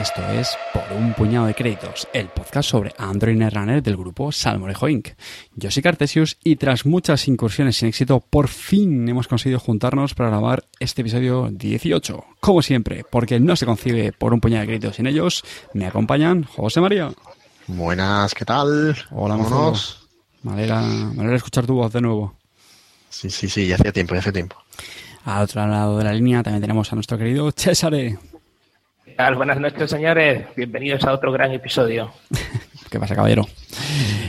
esto es Por un puñado de créditos, el podcast sobre Android Netrunner del grupo Salmorejo Inc. Yo soy Cartesius y tras muchas incursiones sin éxito, por fin hemos conseguido juntarnos para grabar este episodio 18. Como siempre, porque no se concibe por un puñado de créditos sin ellos, me acompañan José María. Buenas, ¿qué tal? Hola. Mozo. Me alegra, me alegra escuchar tu voz de nuevo. Sí, sí, sí, ya hacía tiempo, ya hacía tiempo. Al otro lado de la línea también tenemos a nuestro querido Césare. ¿Qué tal? Buenas noches, señores. Bienvenidos a otro gran episodio. ¿Qué pasa, caballero?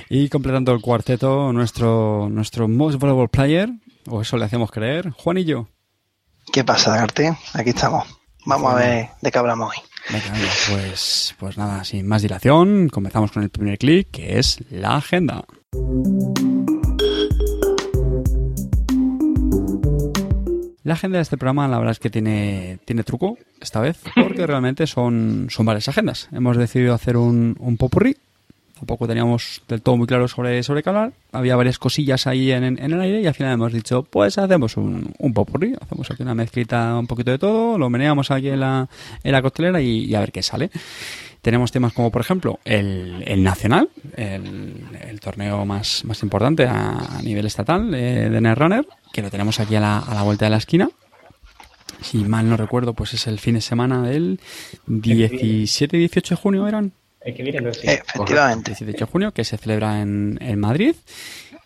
Y completando el cuarteto, nuestro, nuestro most valuable player, o eso le hacemos creer, Juanillo. ¿Qué pasa, Dagarte? Aquí estamos. Vamos a ver de qué hablamos hoy. Venga, venga, pues, pues nada, sin más dilación, comenzamos con el primer clic, que es la agenda. La agenda de este programa, la verdad es que tiene, tiene truco esta vez, porque realmente son, son varias agendas. Hemos decidido hacer un, un popurrí. Tampoco teníamos del todo muy claro sobre, sobre qué hablar. Había varias cosillas ahí en, en el aire y al final hemos dicho, pues hacemos un, un popurrí. Hacemos aquí una mezclita un poquito de todo, lo meneamos aquí en la, en la costelera y, y a ver qué sale. Tenemos temas como, por ejemplo, el, el Nacional, el, el torneo más, más importante a, a nivel estatal eh, de Netrunner, que lo tenemos aquí a la, a la vuelta de la esquina. Si mal no recuerdo, pues es el fin de semana del 17 y 18 de junio, ¿eran? El que viene, sí. Eh, efectivamente. 18 de junio, que se celebra en, en Madrid.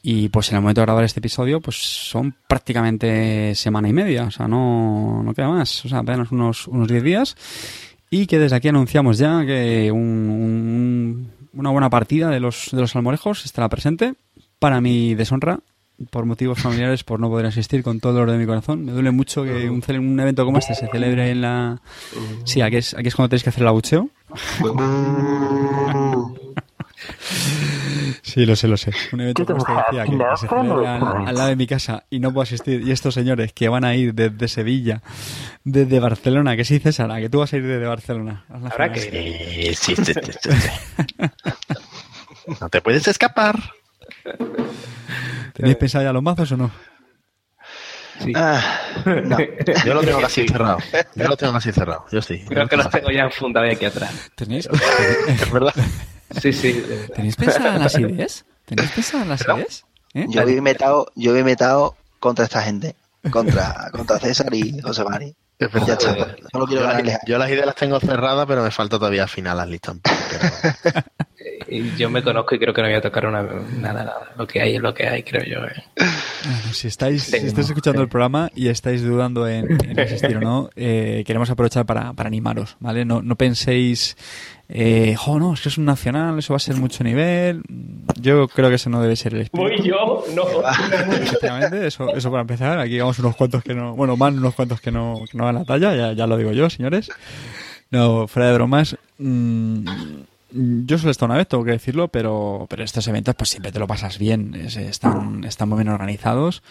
Y pues en el momento de grabar este episodio, pues son prácticamente semana y media, o sea, no, no queda más, o sea, apenas unos, unos 10 días. Y que desde aquí anunciamos ya que un- un- una buena partida de los, de los salmorejos estará presente. Para mi deshonra, por motivos familiares, por no poder asistir con todo el dolor de mi corazón. Me duele mucho que un, cele- un evento como este se celebre en la... Sí, aquí es, aquí es cuando tenéis que hacer el abucheo. Sí, lo sé, lo sé. Un evento como este decía que, se celebra al, al lado de mi casa y no puedo asistir. Y estos señores que van a ir desde Sevilla, desde Barcelona, que sí, César, ¿a que tú vas a ir desde Barcelona. Final. que ir. Sí, sí, sí, sí, sí. No te puedes escapar. ¿Tenéis pensado ya los mazos o no? Sí. Ah, no. Yo lo tengo casi cerrado. Yo lo tengo casi cerrado. Yo sí. Creo que los tengo ya enfundados aquí atrás. ¿Tenéis, Es verdad. Sí, sí. ¿tenéis pensadas las ideas? ¿Tenéis pensadas las ideas? ¿Eh? Yo he metado, yo he metado contra esta gente. Contra, contra César y José Mari. Es Ya está. Solo quiero Yo las, yo las ideas las tengo cerradas, pero me falta todavía afinar las listas pero- y yo me conozco y creo que no voy a tocar una, nada, nada. Lo que hay es lo que hay, creo yo. eh. Bueno, si estáis, si estáis escuchando el programa y estáis dudando en, en asistir o no, eh, queremos aprovechar para, para animaros, ¿vale? No, no penséis, eh, jo, no, es que es un nacional, eso va a ser mucho nivel. Yo creo que eso no debe ser el espíritu. Voy yo, no. Efectivamente, eso, eso para empezar. Aquí vamos unos cuantos que no, bueno, más unos cuantos que no, que no dan la talla, ya, ya lo digo yo, señores. No, fuera de bromas. mm, yo solo he estado una vez, tengo que decirlo, pero, pero estos eventos pues siempre te lo pasas bien, es- están, están muy bien organizados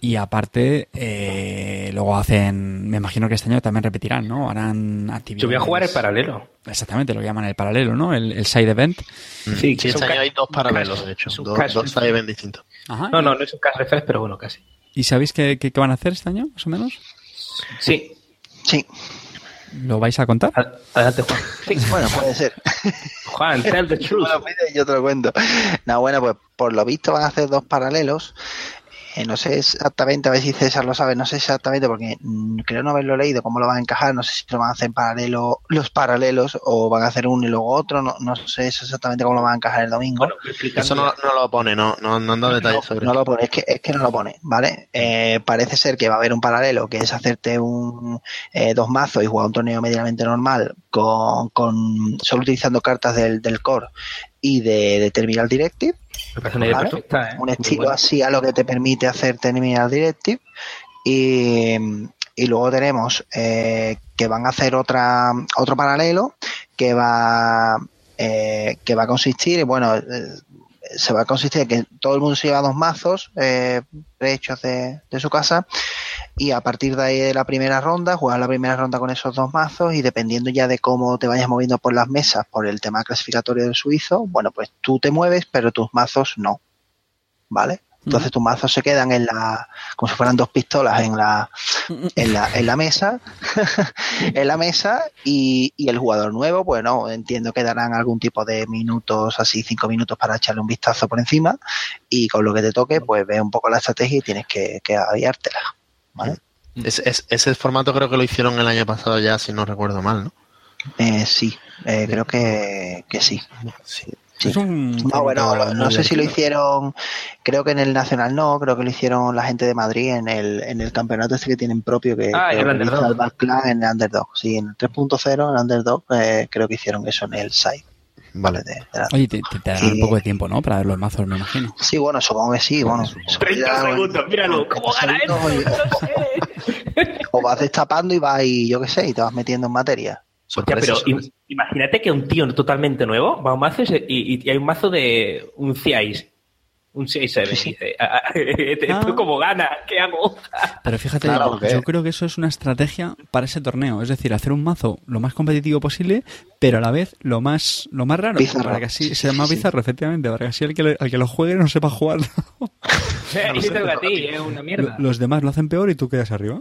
y aparte eh, luego hacen, me imagino que este año también repetirán, ¿no? Harán actividades. Yo voy a jugar el paralelo. Exactamente, lo que llaman el paralelo, ¿no? El, el side event. Sí, Sí, un este año hay dos paralelos, de hecho. Dos, caso. dos events distintos. Ajá. No, no, no es un caso refresh, pero bueno, casi. ¿Y sabéis qué, qué- qué van a hacer este año, más o menos? Sí. Sí, ¿Lo vais a contar? Ad- Adelante, Juan. Sí. bueno, puede ser. Juan, tell the truth. Bueno, pide, yo te lo cuento. No, bueno, pues por lo visto van a hacer dos paralelos. Eh, no sé exactamente, a ver si César lo sabe, no sé exactamente porque mm, creo no haberlo leído, cómo lo van a encajar, no sé si lo van a hacer en paralelo, los paralelos, o van a hacer uno y luego otro, no, no sé exactamente cómo lo van a encajar el domingo. Bueno. Eso no, no lo pone, no, no, no han dado detalles sobre No lo pone, es que, es que no lo pone, ¿vale? Eh, parece ser que va a haber un paralelo que es hacerte un eh, dos mazos y jugar un torneo medianamente normal con, con solo utilizando cartas del, del core y de, de Terminal Directive. Vale. perfecta, ¿eh? un estilo así a lo que te permite hacer Terminal Directive. Y, y luego tenemos eh, que van a hacer otra otro paralelo que va eh, que va a consistir, bueno, eh, se va a consistir en que todo el mundo se lleva dos mazos eh, prehechos de, de su casa y a partir de ahí de la primera ronda, jugar la primera ronda con esos dos mazos y dependiendo ya de cómo te vayas moviendo por las mesas por el tema clasificatorio del suizo, bueno, pues tú te mueves, pero tus mazos no. ¿Vale? Entonces tus mazos se quedan en la, como si fueran dos pistolas en la, en la, en la mesa, en la mesa y, y el jugador nuevo, bueno, entiendo que darán algún tipo de minutos, así cinco minutos para echarle un vistazo por encima y con lo que te toque, pues ve un poco la estrategia y tienes que, que aviártela, ¿vale? Es, es- ese formato creo que lo hicieron el año pasado ya, si no recuerdo mal, ¿no? Eh, sí, eh, creo que, que sí. Sí. Sí. Es un No, bueno, no sé si lo hicieron, creo que en el Nacional no, creo que lo hicieron la gente de Madrid en el, en el campeonato este que tienen propio que, Ah, que el Clan en el Underdog. Sí, en el 3.0, en el Underdog, eh, creo que hicieron eso en el site. Vale. de- de la- Oye, te, te, te darán un poco de tiempo, ¿no? Para ver los mazos, me imagino. Sí, bueno, supongo que sí, bueno. 30 segundos, míralo, ¿cómo gana esto? O vas destapando y vas y yo qué sé, y te vas metiendo en materia. Hostia, pero imagínate que un tío totalmente nuevo va a un mazo y, y- y hay un mazo de un CIS. Un CIS 7 Sí, sí. dice, "Ah, ah, ¿esto Ah. cómo gana? ¿Qué hago? Pero fíjate, Claro, yo, creo que eso es una estrategia para ese torneo. Es decir, hacer un mazo lo más competitivo posible, pero a la vez lo más lo más raro. Bizarro. Para que así Sí, sea más sí. bizarro, efectivamente. Para que así el que, le- al que lo juegue no sepa jugar. y te toca a ti, es una mierda. Los demás lo hacen peor y tú quedas arriba.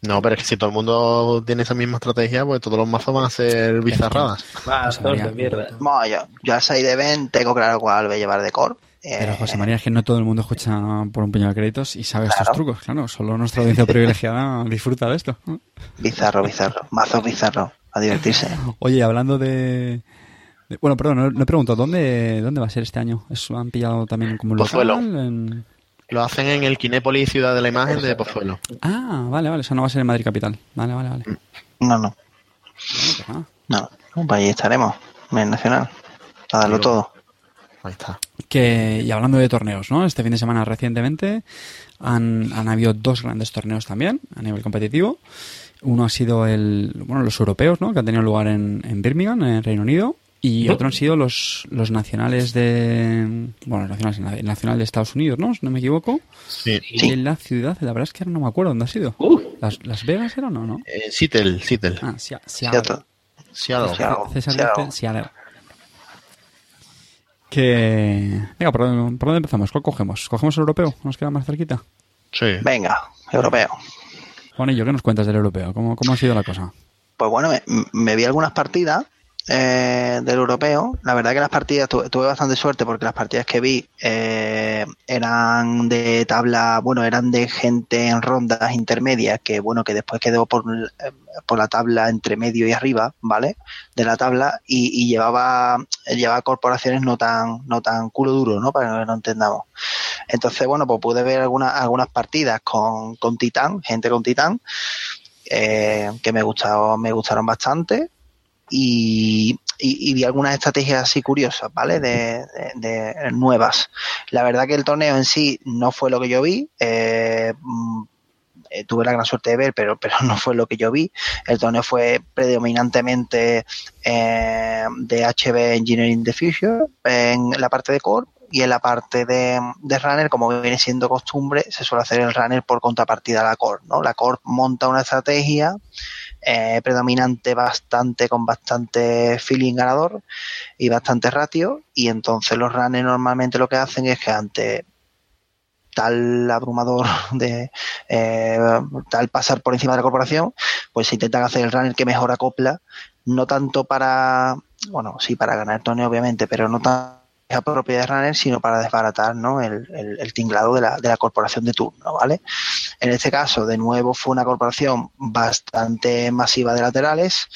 No, pero es que si todo el mundo tiene esa misma estrategia, pues todos los mazos van a ser bizarradas. Mazos de mierda. Bueno, yo, yo al 6 de Ben tengo claro cuál voy a llevar de core. Eh, Pero José María, es que no todo el mundo escucha por un puñado de créditos y sabe estos trucos. Claro, solo nuestra audiencia privilegiada disfruta de esto. Bizarro, bizarro. Mazos bizarros. A divertirse. Oye, hablando de... de- bueno, perdón, no, no he preguntado, ¿dónde, ¿dónde va a ser este año? ¿Eso han pillado también como un Pozuelo. local? En- Lo hacen en el Kinépolis Ciudad de la Imagen de Pozuelo. Ah, vale, vale, eso no va a ser en Madrid Capital. Vale, vale, vale. No, no. Nada. No, no, pues ahí estaremos, en Nacional, a darlo todo. Ahí está. Que, y hablando de torneos, ¿no? Este fin de semana recientemente han, han habido dos grandes torneos también a nivel competitivo. Uno ha sido el, bueno, los europeos, ¿no? Que han tenido lugar en, en Birmingham, en Reino Unido. Y otro han sido los, los nacionales de, bueno, los nacionales, el nacional de Estados Unidos, ¿no? Si no me equivoco. Sí. Y en la ciudad, la verdad es que ahora no me acuerdo dónde ha sido. Uh, ¿Las, Las Vegas era o no? ¿no? Eh, Seattle, Seattle. Ah. Seattle. Seattle. Seattle. César Seattle. Que... Venga, ¿por dónde, ¿por dónde empezamos? ¿Cuál cogemos? ¿Cogemos el europeo? ¿Nos queda más cerquita? Sí. Venga, europeo. Juanillo, ¿qué nos cuentas del europeo? ¿Cómo, cómo ha sido la cosa? Pues bueno, me, me vi algunas partidas eh, del europeo. La verdad que las partidas tu- tuve bastante suerte porque las partidas que vi eh, eran de tabla, bueno, eran de gente en rondas intermedias que bueno que después quedó por, eh, por la tabla entre medio y arriba, ¿vale? De la tabla y, llevaba llevaba corporaciones no tan no tan culo duro, ¿no? Para que no entendamos. Entonces bueno, pues pude ver algunas algunas partidas con con Titán, gente con Titán eh, que me gustaron, me gustaron bastante y, y- vi algunas estrategias así curiosas, ¿vale? De, de- de nuevas. La verdad que el torneo en sí no fue lo que yo vi. eh, mm, eh, tuve la gran suerte de ver, pero, pero no fue lo que yo vi. El torneo fue predominantemente eh, de HB Engineering the Future en la parte de core y en la parte de, de runner, como viene siendo costumbre, se suele hacer el runner por contrapartida a la core, ¿no? La core monta una estrategia eh, predominante bastante con bastante feeling ganador y bastante ratio. Y entonces los runners normalmente lo que hacen es que ante tal abrumador de eh, tal pasar por encima de la corporación pues se intentan hacer el runner que mejor acopla no tanto para bueno sí para ganar el torneo obviamente pero no tan propia de runner sino para desbaratar ¿no? el, el, el tinglado de la, de la corporación de turno vale en este caso, de nuevo, fue una corporación bastante masiva de laterales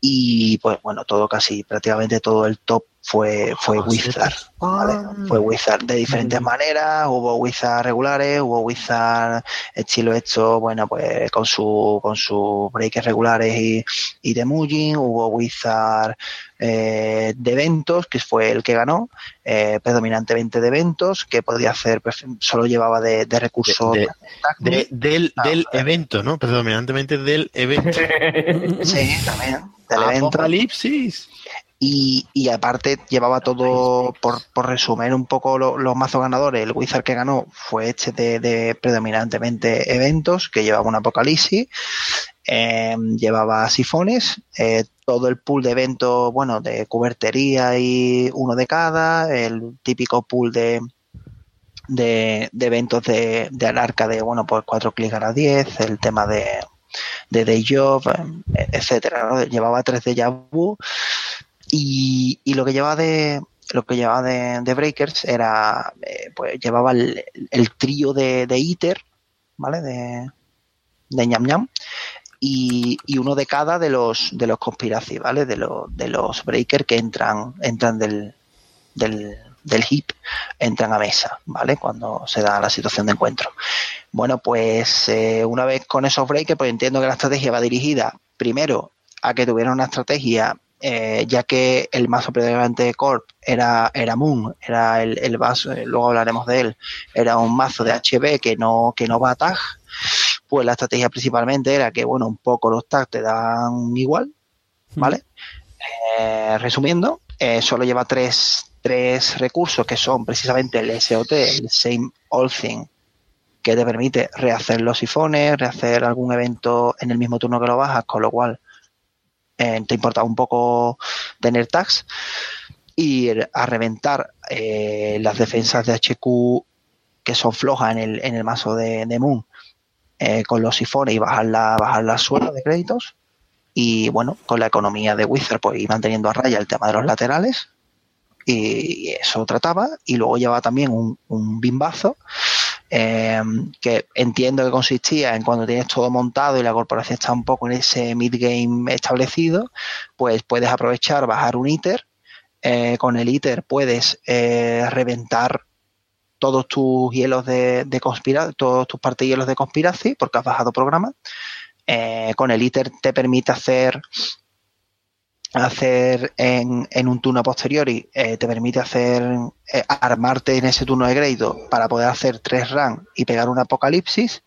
y, pues bueno, todo casi, prácticamente todo el top fue, fue sí. Wizard. ¿vale? Fue Wizard de diferentes maneras, hubo Wizard regulares, hubo Wizard estilo hecho, bueno, pues con su con sus breakers regulares y, y de Mujin, hubo Wizard eh, de eventos, que fue el que ganó, eh, predominantemente de eventos, que podía hacer, pues, solo llevaba de, de recursos De- tácticos. De- del, Ah, del evento, ¿no? Predominantemente del evento. Sí, también, del evento. Apocalipsis. Y, y aparte llevaba todo, por, por resumir un poco lo- los mazos ganadores, el Wizard que ganó fue este de, de predominantemente eventos, que llevaba un apocalipsis, eh, llevaba sifones, eh, todo el pool de eventos, bueno, de cubertería y uno de cada, el típico pool de, de, eventos de, de Alarca de, bueno, pues 4 clics a las 10, el tema de, de Day Job, eh, etcétera, ¿no? Llevaba tres de Vu y, y lo que llevaba de lo que llevaba de, Breakers era eh, pues llevaba el, el trío de, de ¿vale? De, de ñam ñam y, y uno de cada de los de los conspiracy, ¿vale? De los de los breakers que entran entran del del del hip entran a mesa, ¿vale? Cuando se da la situación de encuentro. Bueno, pues eh, una vez con esos breakers, pues entiendo que la estrategia va dirigida primero a que tuvieran una estrategia, eh, ya que el mazo predominante de Corp era, era Moon, era el, el vaso, luego hablaremos de él, era un mazo de HB que no, que no va a tag, pues la estrategia principalmente era que, bueno, un poco los tags te dan igual, ¿vale? Eh, resumiendo, eh, solo lleva tres, tres recursos que son precisamente el SOT, el Same All Thing, que te permite rehacer los sifones, rehacer algún evento en el mismo turno que lo bajas, con lo cual eh, te importa un poco tener tags. Y el- a reventar las defensas de HQ que son flojas en el, en el mazo de, de Moon eh, con los sifones y bajar la, bajar la suela de créditos. Y bueno, con la economía de Wizard pues ir manteniendo a raya el tema de los laterales. Y eso trataba. Y luego llevaba también un, un bimbazo eh, que entiendo que consistía en cuando tienes todo montado y la corporación está un poco en ese mid-game establecido, pues puedes aprovechar, bajar un ITER, eh, con el ITER puedes eh, reventar todos tus hielos de, de conspiración, todos tus partihielos de conspiracy, porque has bajado programa. Eh, con el ITER te permite hacer hacer en, en un turno posteriori, eh, te permite hacer eh, armarte en ese turno de crédito para poder hacer tres run y pegar un apocalipsis.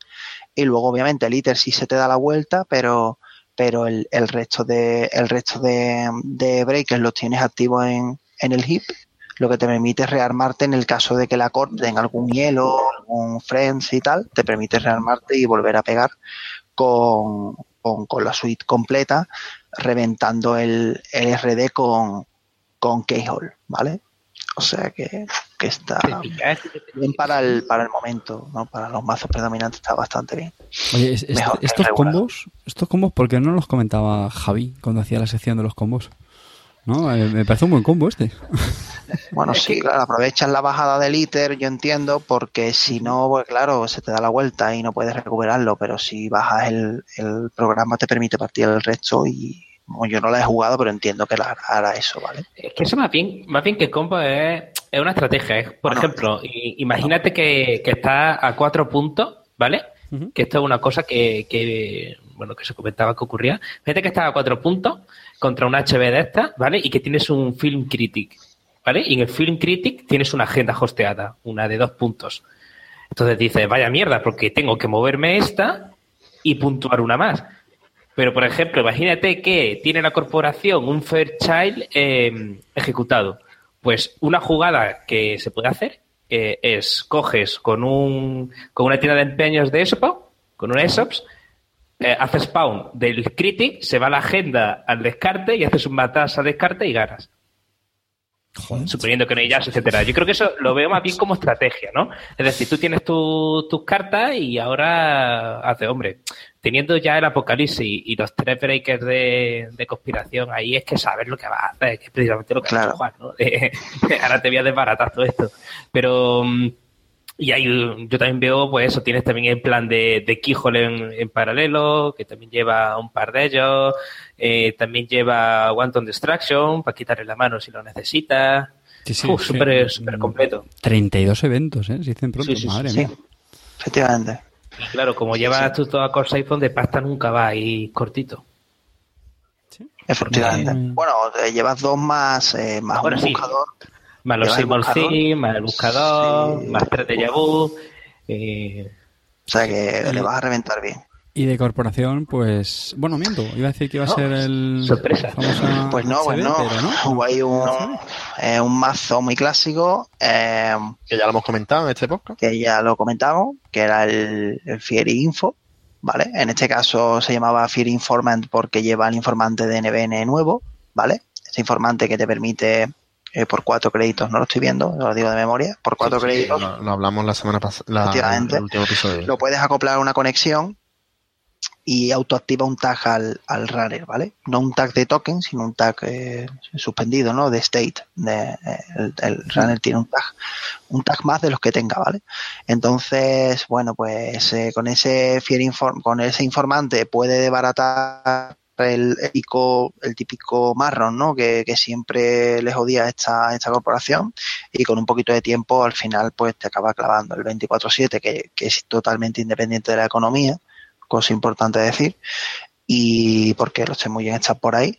Y luego, obviamente, el ITER sí se te da la vuelta, pero, pero el, el resto de, el resto de, de breakers los tienes activos en, en el hip, lo que te permite rearmarte en el caso de que la corte tenga algún hielo, algún friends y tal, te permite rearmarte y volver a pegar con, con, con la suite completa, reventando el, el RD con, con Keyhole, ¿vale? O sea que, que está bien para el, para el momento, ¿no? Para los mazos predominantes está bastante bien. Oye, es- es- estos combos, estos combos, ¿por qué no los comentaba Javi cuando hacía la sección de los combos? ¿No? Eh, me parece un buen combo este. Bueno, sí, claro, aprovechas la bajada del ITER, yo entiendo, porque si no, pues claro, se te da la vuelta y no puedes recuperarlo, pero si bajas el, el programa te permite partir el resto y bueno, yo no la he jugado, pero entiendo que la hará eso, ¿vale? Es que eso más bien, más bien que combo es, es una estrategia. Es, por Bueno. ejemplo, imagínate que, que está a cuatro puntos, ¿vale? Que esto es una cosa que, que, bueno, que se comentaba que ocurría. Fíjate que estás a cuatro puntos contra un HB de esta, ¿vale? Y que tienes un Film Critic, ¿vale? Y en el Film Critic tienes una agenda hosteada, una de dos puntos. Entonces dices, vaya mierda, porque tengo que moverme esta y puntuar una más. Pero, por ejemplo, imagínate que tiene la corporación un Fairchild eh, ejecutado. Pues una jugada que se puede hacer eh, es coges con un con una tienda de empeños de ESOP, con un ESOPs, eh, haces spawn del critic, se va la agenda al descarte y haces un matas al descarte y ganas. Joder. Suponiendo que no hay jazz, etcétera. Yo creo que eso lo veo más bien como estrategia, ¿no? Es decir, tú tienes tu- tus cartas y ahora hace, hombre, teniendo ya el apocalipsis y los tres breakers de, de conspiración, ahí es que sabes lo que vas a hacer, que es precisamente lo que Claro. has hecho Juan, ¿no? De- ahora te voy a desbaratar todo esto. Pero, mm, y hay, un- yo también veo, pues eso, tienes también el plan de, de Keyhole en, en paralelo, que también lleva un par de ellos, eh, también lleva Wanton Distraction para quitarle la mano si lo necesitas. Sí, sí, Uf, sí. súper, súper completo. 32 eventos, ¿eh? Se dicen pronto. Sí, sí, sí, Madre Sí, mía. efectivamente. Y claro, como llevas tú toda cosa iPhone de pasta nunca va ahí cortito. Efectivamente. Bueno, te llevas dos más, eh, más un sí. buscador. Más los Symbol más el buscador, Sí. más tres de Yahoo. Eh, O sea que le vas a reventar bien. Y de corporación, pues. Bueno, miento. Iba a decir que iba a ser el. sorpresa. Pues no, pues no. pero no. Hubo ahí un, eh, un mazo muy clásico eh, Que ya lo hemos comentado en este podcast. que ya lo comentamos, que era el, el Fieri Info, ¿vale? En este caso se llamaba Fieri Informant porque lleva el informante de NBN nuevo, ¿vale? Ese informante que te permite eh, por cuatro créditos, no lo estoy viendo, lo digo de memoria, por cuatro Sí, sí, créditos lo, lo hablamos la semana pasada, Efectivamente. el último episodio. lo puedes acoplar a una conexión y autoactiva un tag al, al runner, ¿vale? No un tag de token, sino un tag eh, suspendido, ¿no? De state. De, eh, el, el runner tiene un tag, un tag más de los que tenga, ¿vale? Entonces, bueno, pues eh, con ese fiel inform con ese informante puede desbaratar el típico, el típico marrón, ¿no? Que, siempre les odia esta, esta corporación y con un poquito de tiempo al final pues te acaba clavando el 24/7 que, que es totalmente independiente de la economía, cosa importante decir, y porque los muy están por ahí,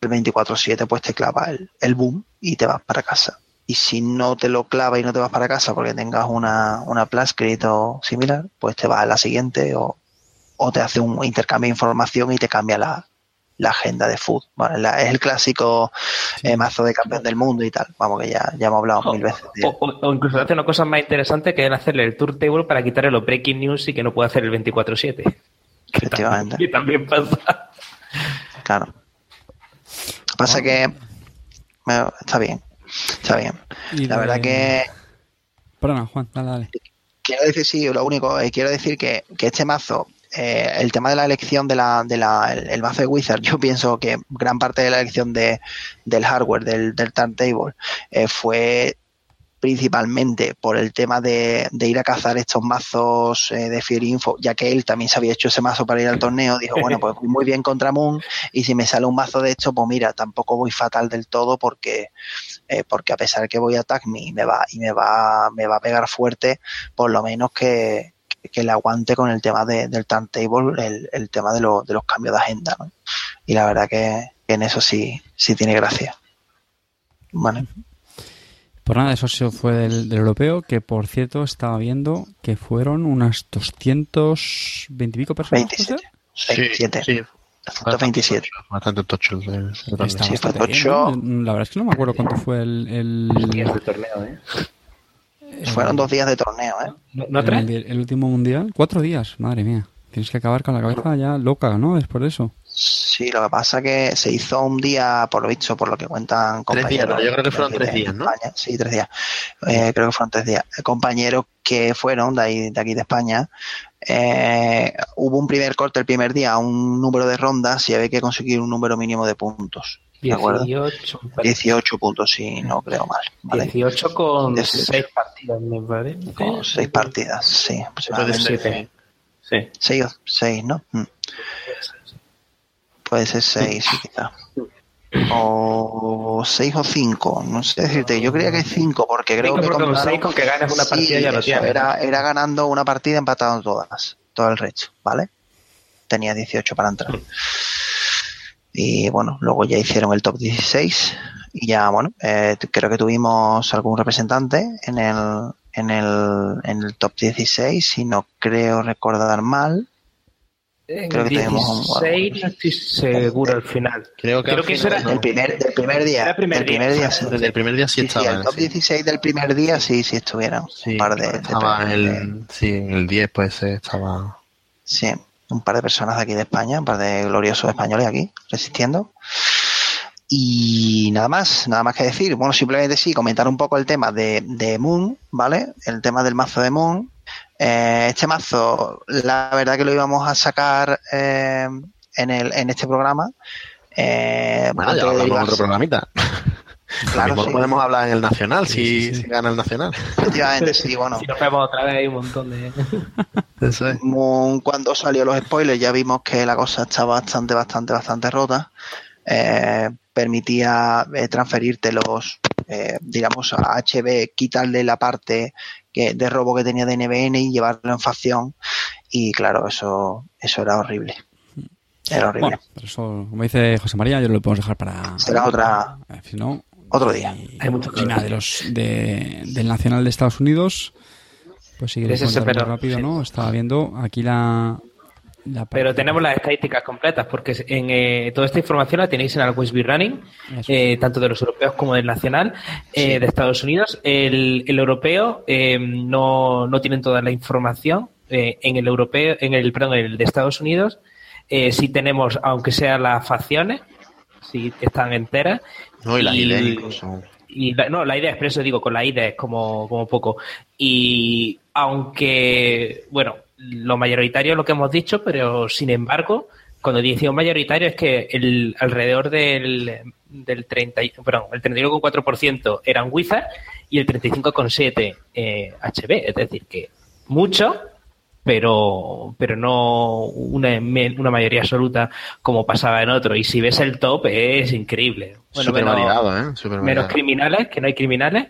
el 24/7 pues te clava el, el boom y te vas para casa. Y si no te lo clava y no te vas para casa porque tengas una, una o similar, pues te vas a la siguiente o, o te hace un intercambio de información y te cambia la, la agenda de food. Bueno, la- es el clásico eh, mazo de campeón del mundo y tal. Vamos, que ya, ya hemos hablado mil veces. de- O, o- o incluso hace una cosa más interesante que es hacerle el tour table para quitarle los breaking news y que no puede hacer el 24-7. Que Efectivamente. también, que también pasa. Claro. Pasa que bueno, está bien, está bien. Y La de- verdad que Perdona, Juan, dale, dale. quiero decir, sí, lo único, eh, quiero decir que, que este mazo, eh, el tema de la elección de la, de la, el, el mazo de Wizard, yo pienso que gran parte de la elección de, del hardware, del, del turntable, eh, fue principalmente por el tema de, de ir a cazar estos mazos eh, de Fear Info, ya que él también se había hecho ese mazo para ir al torneo, dijo, bueno, pues voy muy bien contra Moon, y si me sale un mazo de esto, pues mira, tampoco voy fatal del todo porque, eh, porque a pesar que voy a Attack Me y me va, y me va, me va a pegar fuerte, por lo menos que, que le aguante con el tema de- del turntable, el, el tema de, lo- de los cambios de agenda, ¿no? Y la verdad que, que en eso sí, sí tiene gracia. Vale. Por nada, eso fue del, del europeo, que por cierto estaba viendo que fueron unas 220 y pico personas. ¿puede 27. ser? 27. Sí, 227. Bastante tocho. La verdad es que no me acuerdo cuánto fue el... el, torneo, ¿eh? Fueron dos días de torneo, ¿eh? ¿No, no el, tres? mundi- el último mundial. Cuatro días, madre mía. Tienes que acabar con la cabeza ya loca, ¿no? Después de eso. Sí, lo que pasa que se hizo un día, por lo visto, por lo que cuentan Tres días, compañeros. ¿no? Yo creo que fueron tres días, ¿no? España. Sí, tres días. Eh, creo que fueron tres días. Compañeros que fueron de, ahí, de aquí de España. eh, hubo un primer corte el primer día, un número de rondas y había que conseguir un número mínimo de puntos. ¿De acuerdo? 18, 18 puntos, si no creo mal. ¿vale? 18 con 18. 6 partidas, me parece. Con seis partidas, sí. Sí. Seis, o- seis, ¿no? Mm. Puede ser seis, sí, quizá. O seis o cinco, no sé decirte. Yo creía que cinco, porque creo Cinco, que porque con contaron- seis, con que ganes una partida ya lo tienes. Era, era ganando una partida, empatando todas, todo el resto, ¿vale? Tenía 18 para entrar. Y bueno, luego ya hicieron el top 16 y ya, bueno, eh, creo que tuvimos algún representante en el, en el, en el top 16, si no creo recordar mal. En Creo que tenemos un- 16 no estoy seguro al final. Creo que, Creo que eso final era- no. Del primer, del primer día. Era el primer del día. primer día, sí. Desde el primer día sí Sí, sí, estaba. el top sí. 16 del primer día sí, sí estuvieron. Sí, un par de, de- estaba en de- el, sí, en el 10 pues ser, estaba... Sí, un par de personas de aquí de España, un par de gloriosos españoles aquí, resistiendo. Y nada más, nada más que decir. Bueno, simplemente sí, comentar un poco el tema de, de Moon, ¿vale? El tema del mazo de Moon. Eh, este mazo, la verdad que lo íbamos a sacar eh, en, el, en este programa. Eh, Bueno, ya derivarse- otro programita. Claro, Lo mismo sí. podemos hablar en el Nacional Sí, si, sí, sí. si gana el Nacional. Efectivamente, sí, bueno. Si nos vemos otra vez hay un montón de... Eso es. Cuando salió los spoilers ya vimos que la cosa estaba bastante, bastante, bastante rota. Eh, permitía eh, transferirte los, eh, digamos, a HB, quitarle la parte que, de robo que tenía de NBN y llevarlo en facción. Y claro, eso, eso era horrible. Era horrible. Bueno, pero eso, como dice José María, yo lo podemos dejar para... Será otra- eh, Si no... otro día. Y, Hay mucho y nada, de los, de, del Nacional de Estados Unidos, Pues sigue Ese es el contando pero- rápido, sí. ¿no? Estaba viendo aquí la... la Pero tenemos las estadísticas completas, porque en eh, toda esta información la tenéis en el Westby Running, eh, tanto de los europeos como del nacional eh, de Estados Unidos. El, el europeo eh, no, no tienen toda la información. Eh, en el europeo, en el, perdón, en el de Estados Unidos, eh, sí tenemos, aunque sean las facciones, sí están enteras. No, y las Y- ideas incluso. Y la- no, la idea es, por eso digo, con la idea es como, como poco. Y aunque, bueno, lo mayoritario es lo que hemos dicho, pero sin embargo, cuando decimos mayoritario es que el alrededor del, del 30, y- perdón, el 31,4% eran Wizard y el 35,7% eh, HB. Es decir, que mucho, pero, pero no una, una mayoría absoluta como pasaba en otro. Y si ves el top, es increíble. Súper menos- variado, ¿eh? Menos variado. criminales, que no hay criminales.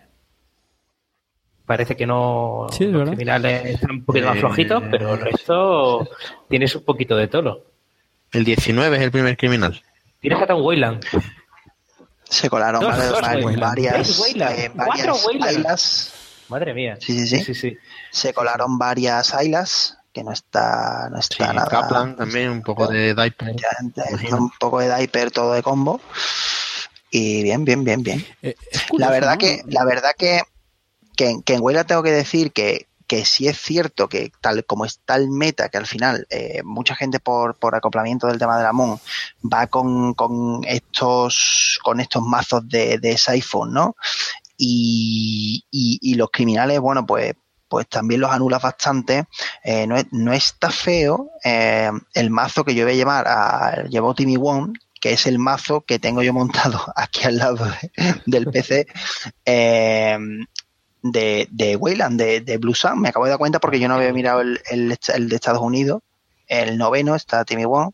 Parece que no. Sí, los verdad. criminales están un poquito más Eh, flojitos, pero el resto tienes un poquito de todo. El 19 es el primer criminal. Tienes hasta un Wayland. Se colaron Dos, varias- dos varias, Weyland. varias, varias. Madre mía. Sí, sí, sí. Se colaron varias islas, que no está, no Sí, está nada. Kaplan también, un poco de Diaper. Un poco de diaper, todo de combo. Y bien, bien, bien, bien. Eh, La verdad ¿no? que, la verdad que, que, en- que en Weyland tengo que decir que, que sí es cierto que tal como está el meta, que al final eh, mucha gente por, por acoplamiento del tema de la Moon va con, con estos con estos mazos de, de Siphon, ¿no? Y, y, y los criminales, bueno, pues pues también los anulas bastante. Eh, no, no está feo eh, el mazo que yo voy a llevar a llevo Timmy One, que es el mazo que tengo yo montado aquí al lado de- del PC eh, de, de Wayland, de, de Blue Sun. Me acabo de dar cuenta porque yo no había mirado el, el, el de Estados Unidos. El noveno está Timmy One,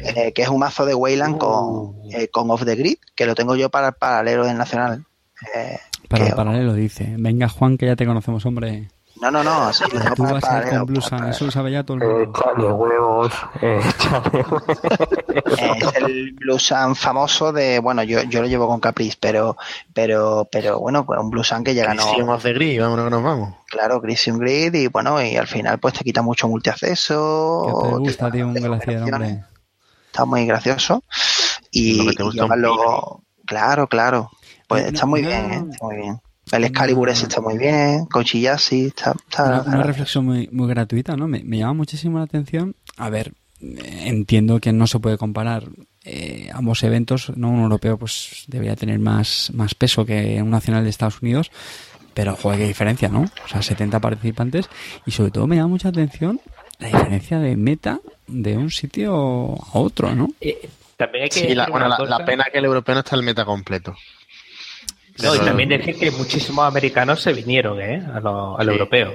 eh, que es un mazo de Wayland con, eh, con Off the Grid, que lo tengo yo para el paralelo del Nacional. Eh, Para que- el paralelo dice, venga Juan que ya te conocemos, hombre. no, no, no, sí, lo Tú vas a ir con Sun, eso lo sabe ya todo el Eh, mundo. Échale huevos. eh, échale huevos. es el Blue Sun famoso de, bueno, yo, yo lo llevo con Caprice, pero, pero, pero bueno, pues un Blue Sun que ya ganó, Crisium of the Grid, vámonos que nos vamos. claro, Crisium Grid y bueno, y al final pues te quita mucho Que multiacceso. te te gusta, tío, un glaciar, hombre. Está muy gracioso. Y, que y llevarlo, claro, claro. Pues No, está muy no. bien, ¿eh? está muy bien. El Excalibur ese está muy bien, Cochillasi, está, está, Una, una reflexión muy, muy gratuita, ¿no? Me, me llama muchísimo la atención. A ver, entiendo que no se puede comparar eh, ambos eventos, ¿no? Un europeo pues debería tener más, más peso que un nacional de Estados Unidos, pero joder, qué diferencia, ¿no? O sea, 70 participantes y sobre todo me llama mucha atención la diferencia de meta de un sitio a otro, ¿no? Eh, también hay que Sí, la, bueno, la, pena es que el europeo no está el meta completo. No, y también decir que muchísimos americanos se vinieron ¿eh? a lo, al Sí. europeo.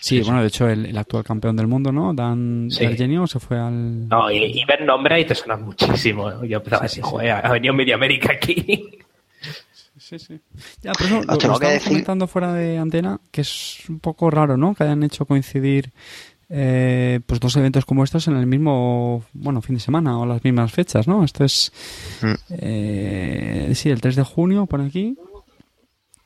Sí, bueno, de hecho el, el actual campeón del mundo, ¿no? Dan Sí. Se fue al... No, y, y ver nombres y te suenan muchísimo. Yo empezaba a decir, joder, ha venido Media América aquí. Sí, sí. Ya, por eso lo, Os tengo lo que estamos decir- comentando fuera de antena, que es un poco raro, ¿no? Que hayan hecho coincidir eh, pues dos eventos como estos en el mismo, bueno, fin de semana o las mismas fechas, ¿no? Esto es, Mm. eh, sí, el 3 de junio por aquí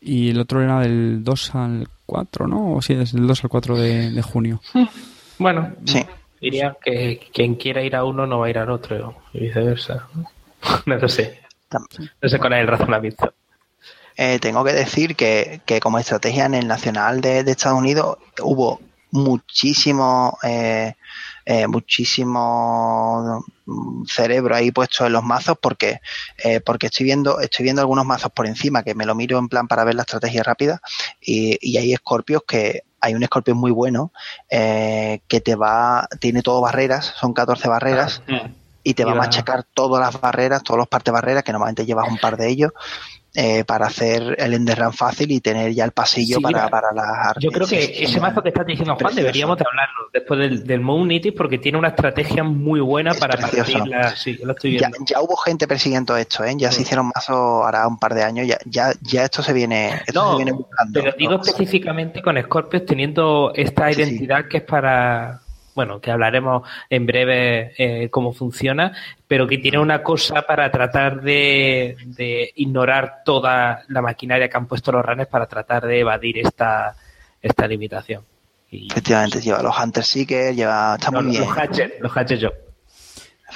y el otro era del 2 al 4, ¿no? O sí, es del 2 al 4 de, de junio. Bueno, Sí. diría que quien quiera ir a uno no va a ir al otro y viceversa. No lo sé. No sé cuál es el razonamiento. Eh, tengo que decir que, que como estrategia en el nacional de, de Estados Unidos hubo muchísimo eh, eh, muchísimo mm, cerebro ahí puesto en los mazos porque eh, porque estoy viendo estoy viendo algunos mazos por encima que me lo miro en plan para ver la estrategia rápida y, y hay escorpios que hay un escorpio muy bueno eh, que te va tiene todo barreras son 14 barreras y te va a machacar todas las barreras, todos los partes barreras, que normalmente llevas un par de ellos, eh, para hacer el enderrun fácil y tener ya el pasillo Sí, para, para las Yo creo que ese mazo que estás diciendo, Juan, Precioso. deberíamos de hablarlo después del, del Moon Nitis porque tiene una estrategia muy buena Es para precioso. partirla. Sí, yo lo estoy ya, viendo. ya hubo gente persiguiendo esto, ¿eh? ya se hicieron mazos ahora un par de años, ya, ya, ya esto se viene, esto No, se viene buscando. pero digo ¿no? específicamente con Scorpios teniendo esta identidad que es para, bueno, que hablaremos en breve eh, cómo funciona, pero que tiene una cosa para tratar de, de ignorar toda la maquinaria que han puesto los runners para tratar de evadir esta, esta limitación. Y- Efectivamente, lleva los Hunter Seeker, lleva. Está No, muy bien. Los hatchers, los hatchers yo.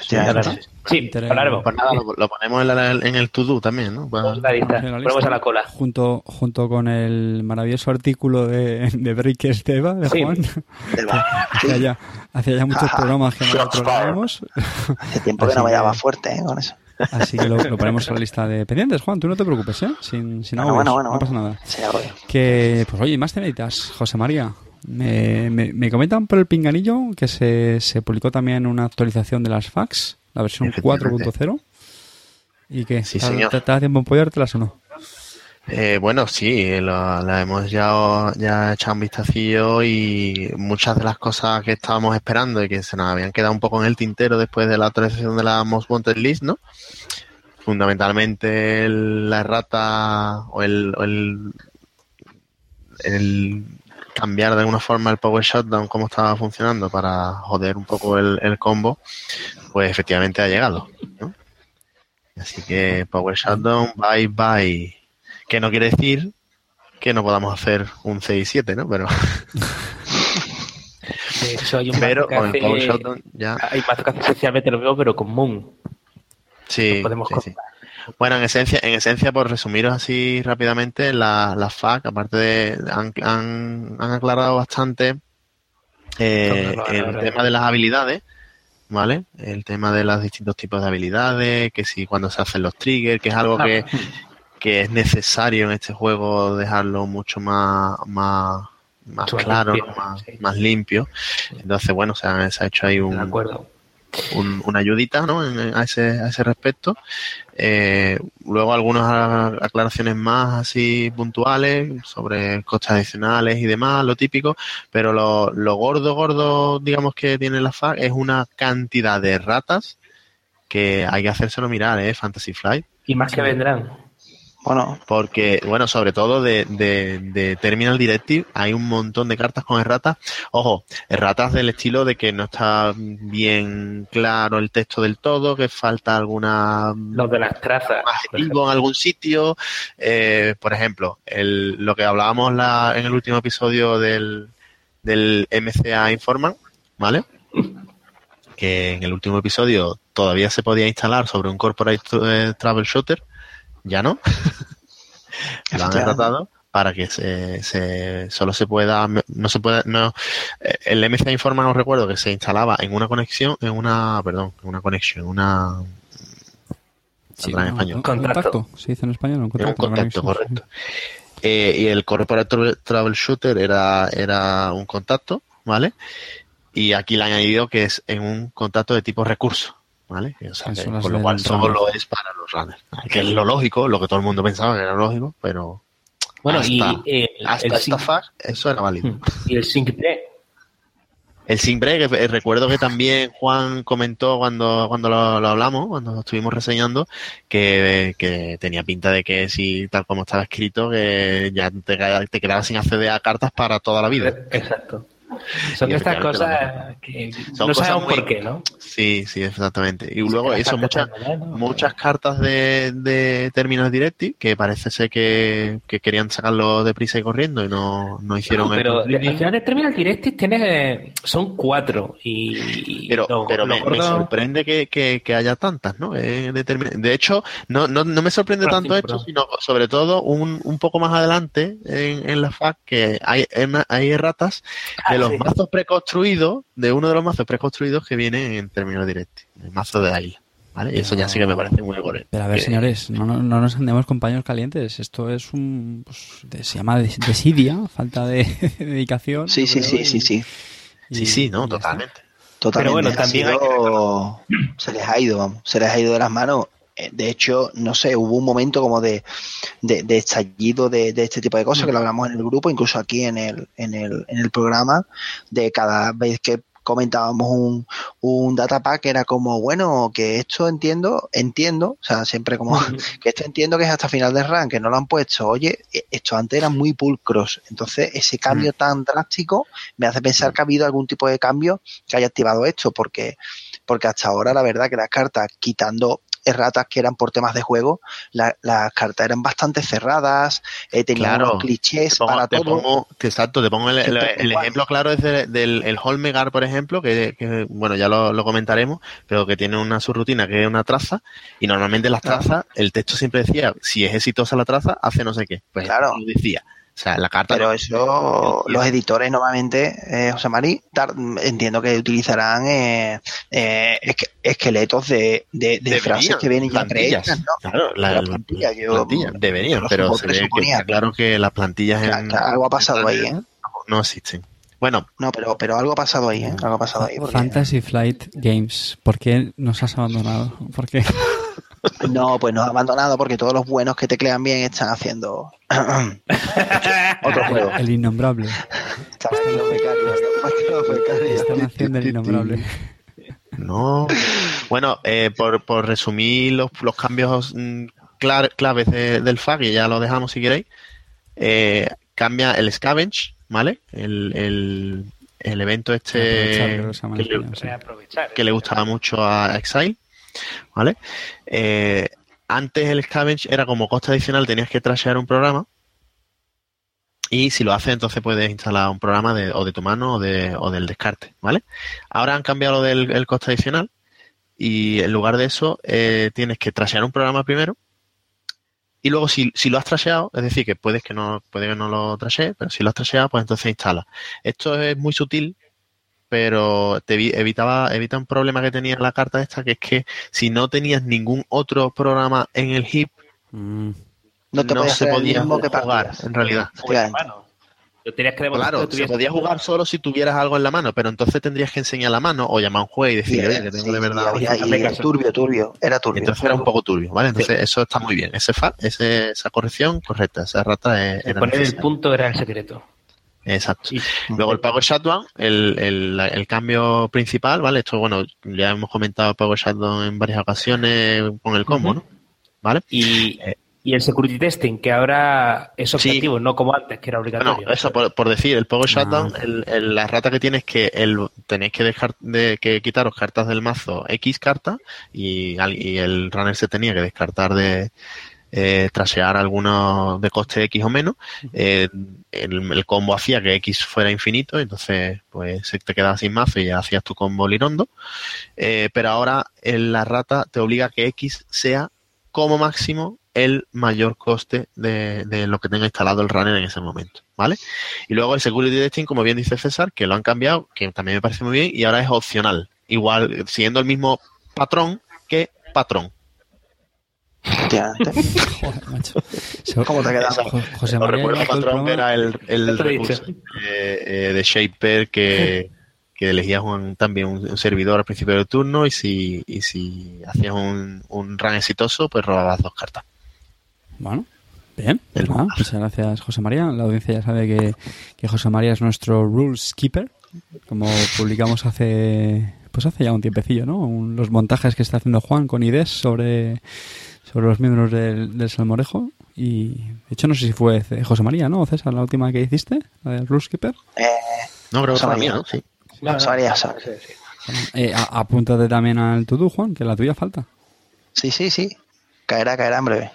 Sí, hablaremos. Pues nada, lo, lo ponemos en, la- en el to-do también, ¿no? Para- Ponemos la lista, en la ponemos lista, a la cola. Junto, junto con el maravilloso artículo de, de Breakers de Eva, de Sí. Juan. Te. Hacía ya, hacía ya muchos Ajá. programas que nosotros grabamos. Hace tiempo que no me daba fuerte ¿eh? con eso. Así que lo, lo ponemos en la lista de pendientes, Juan. Tú no te preocupes, ¿eh? Sin, sin Bueno, bueno, bueno, no pasa bueno. nada. Que, pues oye, más temeritas, José María. Me, me, me comentan por el pinganillo que se, se publicó también una actualización de las fax, la versión Efectivamente. 4.0. ¿Y qué? Sí, ¿Te- señor. ¿Te, te da tiempo en apoyártelas o no? Eh, bueno, sí, la hemos ya, ya echado un vistacillo y muchas de las cosas que estábamos esperando y que se nos habían quedado un poco en el tintero después de la actualización de la Most Wanted List, ¿no? Fundamentalmente el- la errata o el, o el, el cambiar de alguna forma el Power Shutdown como estaba funcionando para joder un poco el, el combo, pues efectivamente ha llegado, ¿no? Así que Power Shutdown, bye bye. Que no quiere decir que no podamos hacer un 6 y 7, ¿no? Pero, De hecho, hay un pero mazo con el Power Shutdown ya. hay mazo que hace esencialmente lo mismo, pero con Moon. Sí, podemos sí, sí. Bueno, en esencia, en esencia, por resumiros así rápidamente, la, la FAC, aparte de, han, han, han aclarado bastante eh, el tema de las habilidades, ¿vale? El tema de los distintos tipos de habilidades, que si cuando se hacen los triggers, que es algo que, que es necesario en este juego dejarlo mucho más, más, más claro, más, sí. más limpio. Entonces, bueno, se ha, se ha hecho ahí un, un- una ayudita ¿no? En- a, ese, a ese respecto. Eh, luego algunas aclaraciones más así puntuales sobre costes adicionales y demás, lo típico, pero lo, lo gordo, gordo, digamos que tiene la FAC es una cantidad de ratas que hay que hacérselo mirar, ¿eh? Fantasy Flight. Y más que vendrán. Bueno, Porque, bueno, sobre todo de, de, de Terminal Directive hay un montón de cartas con erratas. Ojo, erratas del estilo de que no está bien claro el texto del todo, que falta alguna Los de las trazas. adjetivo en algún sitio. Eh, por ejemplo, el, lo que hablábamos la, en el último episodio del, del MCA Informant, ¿vale? Que en el último episodio todavía se podía instalar sobre un Corporate eh, Troubleshooter, ya no. Lo han tratado para que se, se- solo se pueda no se puede no eh, el MCA Informa no recuerdo que se instalaba en una conexión en una perdón en una conexión en una Sí, en no, español. un Contacto. Se dice en español, un en un contacto. correcto Eh, y el Corporate Trouble- Troubleshooter era era un contacto vale y aquí le han añadido que es en un contacto de tipo recurso ¿vale? O sea, Que con lo cual solo es para los runners que es lo lógico lo que todo el mundo pensaba que era lógico pero Bueno, y hasta, el, hasta el esta fase eso era válido y el sync play. El Sync Break, eh, recuerdo que también Juan comentó cuando, cuando lo, lo hablamos, cuando lo estuvimos reseñando, que, que tenía pinta de que si tal como estaba escrito, que ya te, te quedabas sin acceder a cartas para toda la vida. Exacto. Son estas cosas que Son no cosas sabemos muy- por qué, ¿no? Sí, sí, exactamente. Y luego eso, muchas ¿no? muchas cartas de, de Terminal Directive que parece ser que, que querían sacarlo deprisa y corriendo y no, no hicieron No, el pero proofreading. al final de Terminal Directive tiene, son cuatro y Pero, lo- pero me, me sorprende que, que- que haya tantas, ¿no? Eh, determin- de hecho, no, no, no me sorprende Bueno, tanto sí, esto, pero- sino sobre todo un, un poco más adelante en, en la FAQ que hay, en- hay erratas de los sí. mazos preconstruidos, de uno de los mazos preconstruidos que viene en Terminal Directive, el mazo de Isla. ¿vale? Y eso ya sí que me parece muy correcto. Pero a ver, Que- señores, no, no, no nos andemos con paños calientes. Esto es un. pues, de- se llama des- desidia, falta de dedicación. sí, sí, sí, sí, sí. Sí, y- sí, no, totalmente. Totalmente. bueno, ha también hay Se les ha ido, vamos. Se les ha ido de las manos. Eh, De hecho, no sé, hubo un momento como de, de, de estallido de, de este tipo de cosas, que lo hablamos en el grupo, incluso aquí en el, en el, en el programa, de cada vez que comentábamos un, un datapack era como, bueno, que esto entiendo, entiendo, o sea, siempre como, que esto entiendo que es hasta final de rank, que no lo han puesto. Oye, eh, esto antes era muy pulcros. Entonces, ese cambio tan drástico me hace pensar que ha habido algún tipo de cambio que haya activado esto, porque, porque hasta ahora la verdad que las cartas, quitando erratas que eran por temas de juego, la- las cartas eran bastante cerradas, eh, tenían Claro, unos clichés pongo- para todo. pongo- que exacto, te pongo el, el- ejemplo claro es de- del el Holmegar, por ejemplo, que, que, bueno, ya lo, lo comentaremos, pero que tiene una subrutina que es una traza, y normalmente las trazas, el texto siempre decía, si es exitosa la traza, hace no sé qué. Pues Claro. lo decía. O sea, la carta Pero no- eso, los editores normalmente, eh, José Mari, tar- entiendo que utilizarán eh, eh, esque- esqueletos de, de, de Deberían, frases que vienen ya ¿no? Claro, la, La la- plantilla, yo- plantilla, deberían, pero se ve que está claro que las plantillas en- algo ha pasado ahí, ¿eh? no existen. Bueno, No, pero, pero algo ha pasado ahí, ¿eh? Algo ha pasado ahí. porque- Fantasy Flight Games, ¿por qué nos has abandonado? ¿Por qué? No, pues nos ha abandonado porque todos los buenos que teclean bien están haciendo otro juego. El innombrable. Están haciendo becarios. Están haciendo el innombrable. No. Bueno, eh, por, por resumir los, los cambios mm, claves de- del FAQ, y ya lo dejamos si queréis, eh, cambia el scavenge, ¿vale? El, el, el evento este que le, gustaba mucho a Exile, ¿vale? Eh, antes el scavenge era como coste adicional, tenías que trashear un programa. Y si lo haces, entonces puedes instalar un programa de, o de tu mano o, de, o del descarte, ¿vale? Ahora han cambiado lo del el coste adicional y en lugar de eso eh, tienes que trashear un programa primero y luego si, si lo has trasheado, es decir, que puedes que no, puede que no lo trashees, pero si lo has trasheado, pues entonces instala. Esto es muy sutil, pero te evi- evitaba, evita un problema que tenía la carta esta, que es que si no tenías ningún otro programa en el heap, Mm. No te no podías se podía que jugar, en realidad. Pues, tenías que Claro, que se podía jugar solo si tuvieras algo en la mano, pero entonces tendrías que enseñar la mano o llamar a un juez y decirle, oye, que tengo Sí, de verdad. había- oye, y era turbio, turbio, era turbio. Entonces era un poco turbio, ¿vale? Entonces eso está muy bien. Ese fa, ese, esa corrección correcta, esa rata es- era Poner el punto era el secreto. Exacto. Y- Luego el Power Shutdown, el, el, el cambio principal, ¿vale? Esto, bueno, ya hemos comentado Power Shutdown en varias ocasiones con el combo. ¿no? ¿Vale? Y, Eh. y el security testing, que ahora es Sí. objetivo, no como antes, que era Bueno, obligatorio. eso por, por decir, el Ah. Shutdown, el- el- la rata que tiene es que el, tenéis que dejar de que quitaros cartas del mazo X cartas y, y el runner se tenía que descartar de eh, trasear algunos de coste X o menos. Eh, el, el combo hacía que X fuera infinito, entonces pues se te quedaba sin mazo y ya hacías tu combo lirondo. Eh, pero ahora en la rata te obliga a que X sea como máximo el mayor coste de, de lo que tenga instalado el runner en ese momento, ¿vale? Y luego el security testing, como bien dice César, que lo han cambiado, que también me parece muy bien, y ahora es opcional, igual siguiendo el mismo patrón que patrón. Joder, macho. ¿Cómo te ha quedado? Jo- José María recuerdo lleva todo el patrón que programa- era el, el recurso eh, de Shaper que, que elegías un- también un, un servidor al principio del turno y si, y si hacías un, un run exitoso, pues robabas dos cartas. Bueno, bien. El Pues nada, muchas gracias, José María. La audiencia ya sabe que, que José María es nuestro Rules Keeper. Como publicamos hace pues hace ya un tiempecillo, ¿no? Un- los montajes que está haciendo Juan con IDES sobre, sobre los miembros del, del Salmorejo. Y de hecho, no sé si fue José María, ¿no? César, la última que hiciste, la del Rules Keeper. Eh, No, creo que José fue la María. mía, ¿no? Sí. No, sí. Bueno, eh, a- apúntate también al to-do, Juan, que la tuya falta. sí, sí, sí. Caerá, caerá en breve.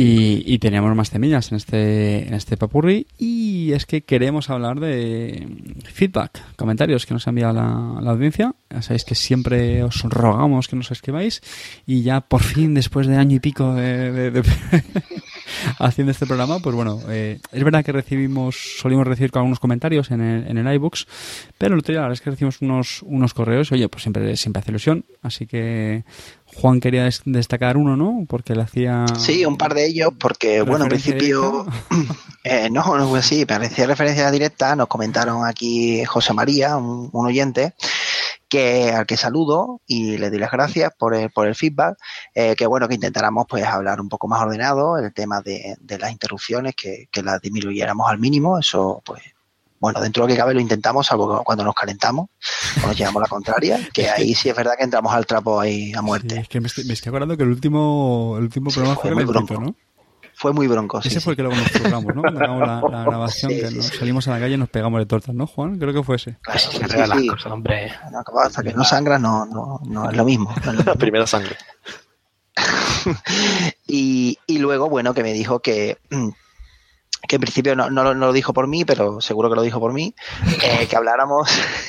Y, y teníamos más temillas en este, en este papurri. Y es que queremos hablar de feedback, comentarios que nos ha enviado la, la audiencia. Ya sabéis que siempre os rogamos que nos escribáis. Y ya por fin, después de año y pico de, de- haciendo este programa, pues bueno, eh, es verdad que recibimos, solimos recibir algunos comentarios en el, en el iBooks, pero el otro día la verdad es que recibimos unos, unos correos, oye, pues siempre, siempre hace ilusión, así que Juan quería des- destacar uno, ¿no? Porque le hacía... Sí, un par de ellos, porque, bueno, en ¿Referencia principio, eh, no, no, pues sí, parecía referencia directa, nos comentaron aquí José María, un, un oyente, que al que saludo y le doy las gracias por el, por el feedback, eh, que bueno, que intentáramos pues hablar un poco más ordenado el tema de, de las interrupciones, que, que las disminuyéramos al mínimo, eso pues bueno, dentro de lo que cabe lo intentamos, salvo cuando nos calentamos o nos llevamos la contraria, que ahí sí es verdad que entramos al trapo ahí a Sí, muerte. es que me estoy, me estoy acordando que el último, el último Sí, programa fue fue muy bronco. ¿no? fue muy bronco. sí, Ese sí. fue el que luego nos zurramos, ¿no? La, la grabación, Sí, que sí, nos sí. salimos a la calle y nos pegamos de tortas, ¿no, Juan? Creo que fue ese. Claro, Se las cosas, hombre. No, hasta que no sangra no, no, no es lo mismo. no es lo La mismo. primera sangre. y, y luego, bueno, que me dijo que, que en principio no, no, lo- no lo dijo por mí, pero seguro que lo dijo por mí, eh, que habláramos,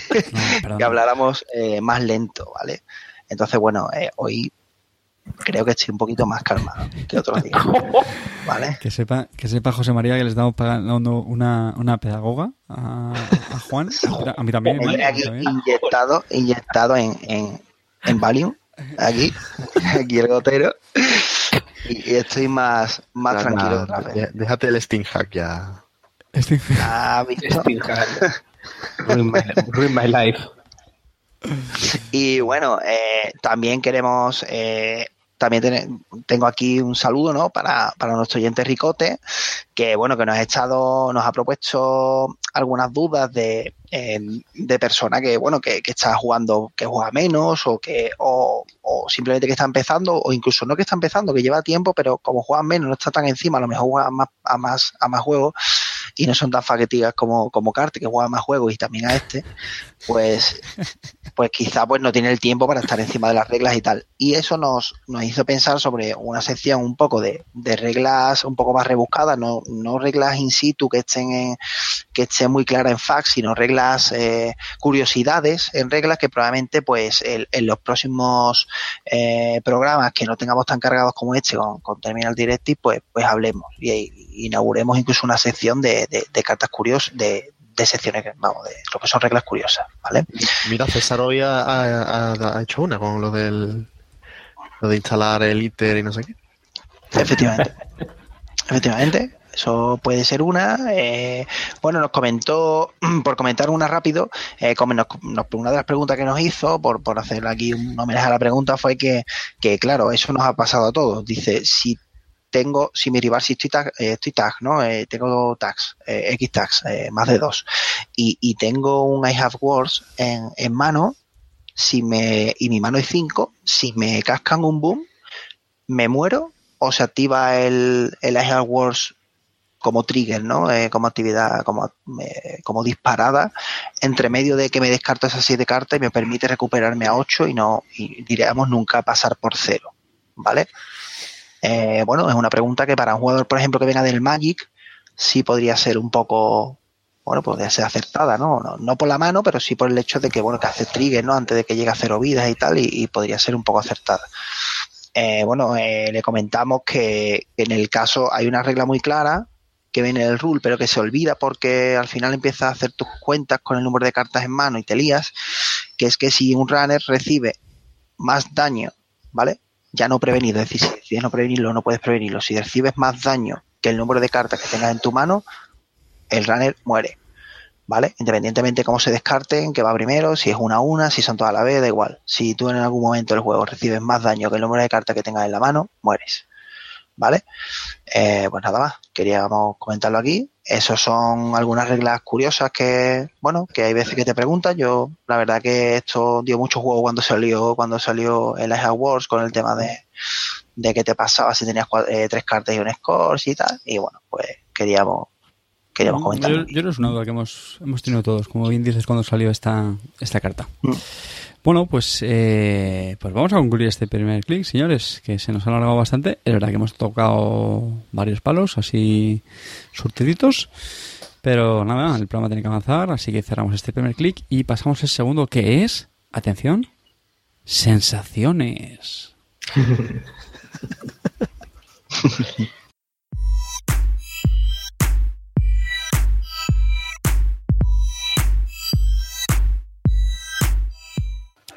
No, que habláramos eh, más lento, ¿vale? Entonces, bueno, eh, hoy creo que estoy un poquito más calmado que otros días, ¿vale? Que sepa, que sepa José María que le estamos pagando una, una pedagoga a, a Juan, a, a mí también. también. inyectado, inyectado en, en, en Valium, aquí, aquí el gotero, y, y estoy más, más tranquilo otra vez. Déjate el Steam Hack ya. Ah. Steel Hack. Ruin my, ruin my life. Y bueno, eh, también queremos, eh, también ten- tengo aquí un saludo, ¿no? Para, para nuestro oyente Ricote, que bueno, que nos ha estado, nos ha propuesto algunas dudas de, eh, de persona que, bueno, que, que está jugando, que juega menos, o que, o, o simplemente que está empezando, o incluso no que está empezando, que lleva tiempo, pero como juegan menos, no está tan encima, a lo mejor juega más, a más, a más juegos, y no son tan faqueticas como, como Carte, que juega más juegos y también a este, pues pues quizá pues no tiene el tiempo para estar encima de las reglas y tal. Y eso nos, nos hizo pensar sobre una sección un poco de, de reglas un poco más rebuscadas, no, no reglas in situ que estén en, que estén muy claras en fax, sino reglas, eh, curiosidades en reglas que probablemente pues el- en los próximos eh, programas que no tengamos tan cargados como este con, con Terminal Directive, pues, pues hablemos y, y inauguremos incluso una sección de, de- de cartas curiosas, de, de secciones, vamos, de lo que son reglas curiosas, ¿vale? Mira, César hoy ha, ha- ha- ha hecho una con lo del lo de instalar el ITER y no sé qué. Efectivamente. Efectivamente. Eso puede ser una. Eh, bueno, nos comentó, por comentar una rápido, eh, como nos- nos- una de las preguntas que nos hizo, por, por hacer aquí un homenaje a la pregunta, fue que, que, claro, eso nos ha pasado a todos. Dice, si tengo, si mi rival, si estoy tag, eh, estoy tag ¿no? Eh, tengo tags, eh, X tags, eh, más de dos, y, y tengo un I have words en, en mano, si me, y mi mano es 5, si me cascan un boom, me muero o se activa el, el I have words como trigger, ¿no? Eh, como actividad, como, eh, como disparada, entre medio de que me descarto esas siete cartas y me permite recuperarme a 8 y no, y diríamos nunca pasar por cero, ¿vale? Eh, bueno, es una pregunta que para un jugador, por ejemplo, que venga del Magic, sí podría ser un poco, bueno, podría ser acertada, ¿no? No, no por la mano, pero sí por el hecho de que, bueno, que hace trigger, ¿no? Antes de que llegue a cero vidas y tal, y, podría ser un poco acertada. Eh, bueno, eh, le comentamos que en el caso hay una regla muy clara que viene del rule, pero que se olvida porque al final empiezas a hacer tus cuentas con el número de cartas en mano y te lías, que es que si un runner recibe más daño, ¿vale? Ya no prevenido, es decir, si decides no prevenirlo, no puedes prevenirlo. Si recibes más daño que el número de cartas que tengas en tu mano, el runner muere, ¿vale? Independientemente de cómo se descarten, que va primero, si es una a una, si son todas a la vez, da igual. Si tú en algún momento del juego recibes más daño que el número de cartas que tengas en la mano, mueres, ¿vale? Eh, pues nada más, queríamos comentarlo aquí. Esas son algunas reglas curiosas que, bueno, que hay veces que te preguntan. Yo, la verdad que esto dio mucho juego cuando salió, cuando salió el Ice Wars con el tema de, de qué te pasaba si tenías cua- eh, tres cartas y un score y tal. Y bueno, pues queríamos, queríamos comentarlo. Yo, yo no es una duda que hemos, hemos tenido todos, como bien dices cuando salió esta, esta carta. Mm. Bueno, pues, eh, pues vamos a concluir este primer clic, señores, que se nos ha alargado bastante. Es verdad que hemos tocado varios palos, así surtiditos. Pero nada, el programa tiene que avanzar, así que cerramos este primer clic y pasamos al segundo, que es, atención, sensaciones.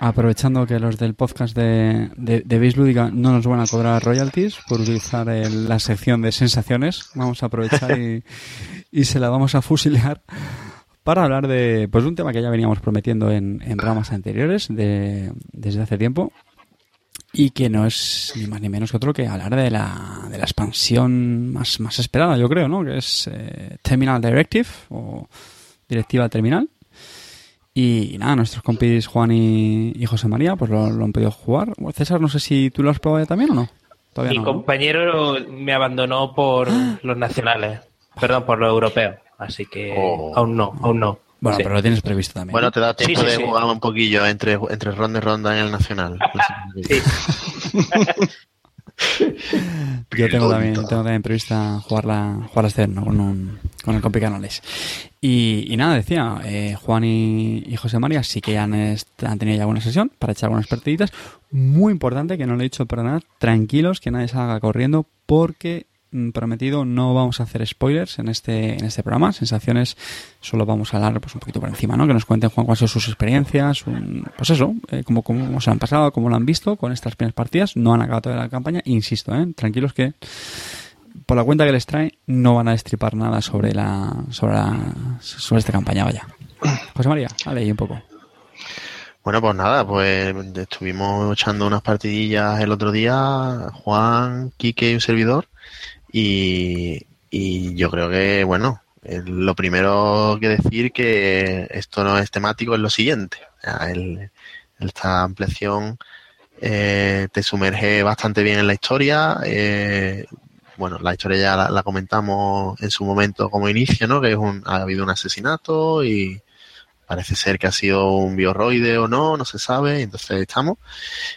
Aprovechando que los del podcast de, de, de Base Lúdica no nos van a cobrar royalties por utilizar el- la sección de sensaciones, vamos a aprovechar y, y se la vamos a fusilear para hablar de pues un tema que ya veníamos prometiendo en, en programas anteriores de, desde hace tiempo y que no es ni más ni menos que otro que hablar de la, de la expansión más, más esperada, yo creo, ¿no? Que es eh, Terminal Directive o Directiva Terminal. Y, nada, nuestros compis Juan y, y José María pues lo, lo han podido jugar. Bueno, César, no sé si tú lo has probado ya también o no. Todavía Mi no. ¿no? compañero me abandonó por los nacionales, perdón, por los europeos. Así que Oh. aún no, aún no. Bueno, Sí. pero lo tienes previsto también. Bueno, ¿no? te da tiempo Sí, sí, de sí. jugar un poquillo entre, entre ronda y ronda en el Nacional. Sí. Yo tengo también, tengo también prevista jugarla, jugarla este verano con, un, con el compi Canales. Y, nada, decía, eh, Juan y, José María sí que han, han tenido ya alguna sesión para echar algunas partiditas. Muy importante, que no lo he dicho para nada, tranquilos, que nadie salga corriendo, porque mm, prometido no vamos a hacer spoilers en este, en este programa. Sensaciones solo vamos a hablar pues un poquito por encima, ¿no? Que nos cuenten Juan cuáles son sus experiencias, pues eso, eh, cómo, cómo se han pasado, cómo lo han visto con estas primeras partidas. No han acabado todavía la campaña, insisto, ¿eh? tranquilos que por la cuenta que les trae no van a destripar nada sobre la sobre, la- sobre esta campaña, vaya. José María, dale ahí un poco. Bueno, pues nada, pues estuvimos echando unas partidillas el otro día, Juan, Quique y un servidor, y, y yo creo que, bueno, eh, lo primero que decir que esto no es temático es lo siguiente. El- esta ampliación eh, te sumerge bastante bien en la historia. eh, bueno, la historia ya la, comentamos en su momento como inicio, ¿no? Que un, ha habido un asesinato y parece ser que ha sido un biorroide o no, no se sabe, entonces estamos.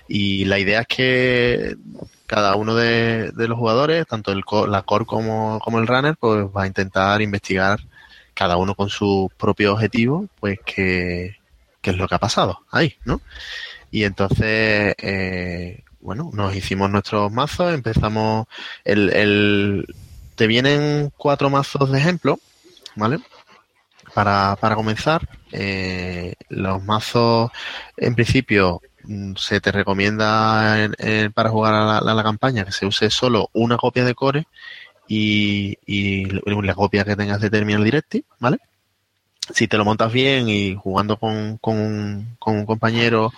Y la idea es que cada uno de, los jugadores, tanto el la core como, como el runner, pues va a intentar investigar cada uno con su propio objetivo, pues qué, qué es lo que ha pasado ahí, ¿no? Y entonces, eh, bueno, nos hicimos nuestros mazos, empezamos el, el te vienen cuatro mazos de ejemplo, ¿vale? Para, para comenzar, eh, los mazos, en principio, mm, se te recomienda en- para jugar a la, campaña que se use solo una copia de core y, y la copia que tengas de Terminal Directive, ¿vale? Si te lo montas bien y jugando con, con, un- con un compañero,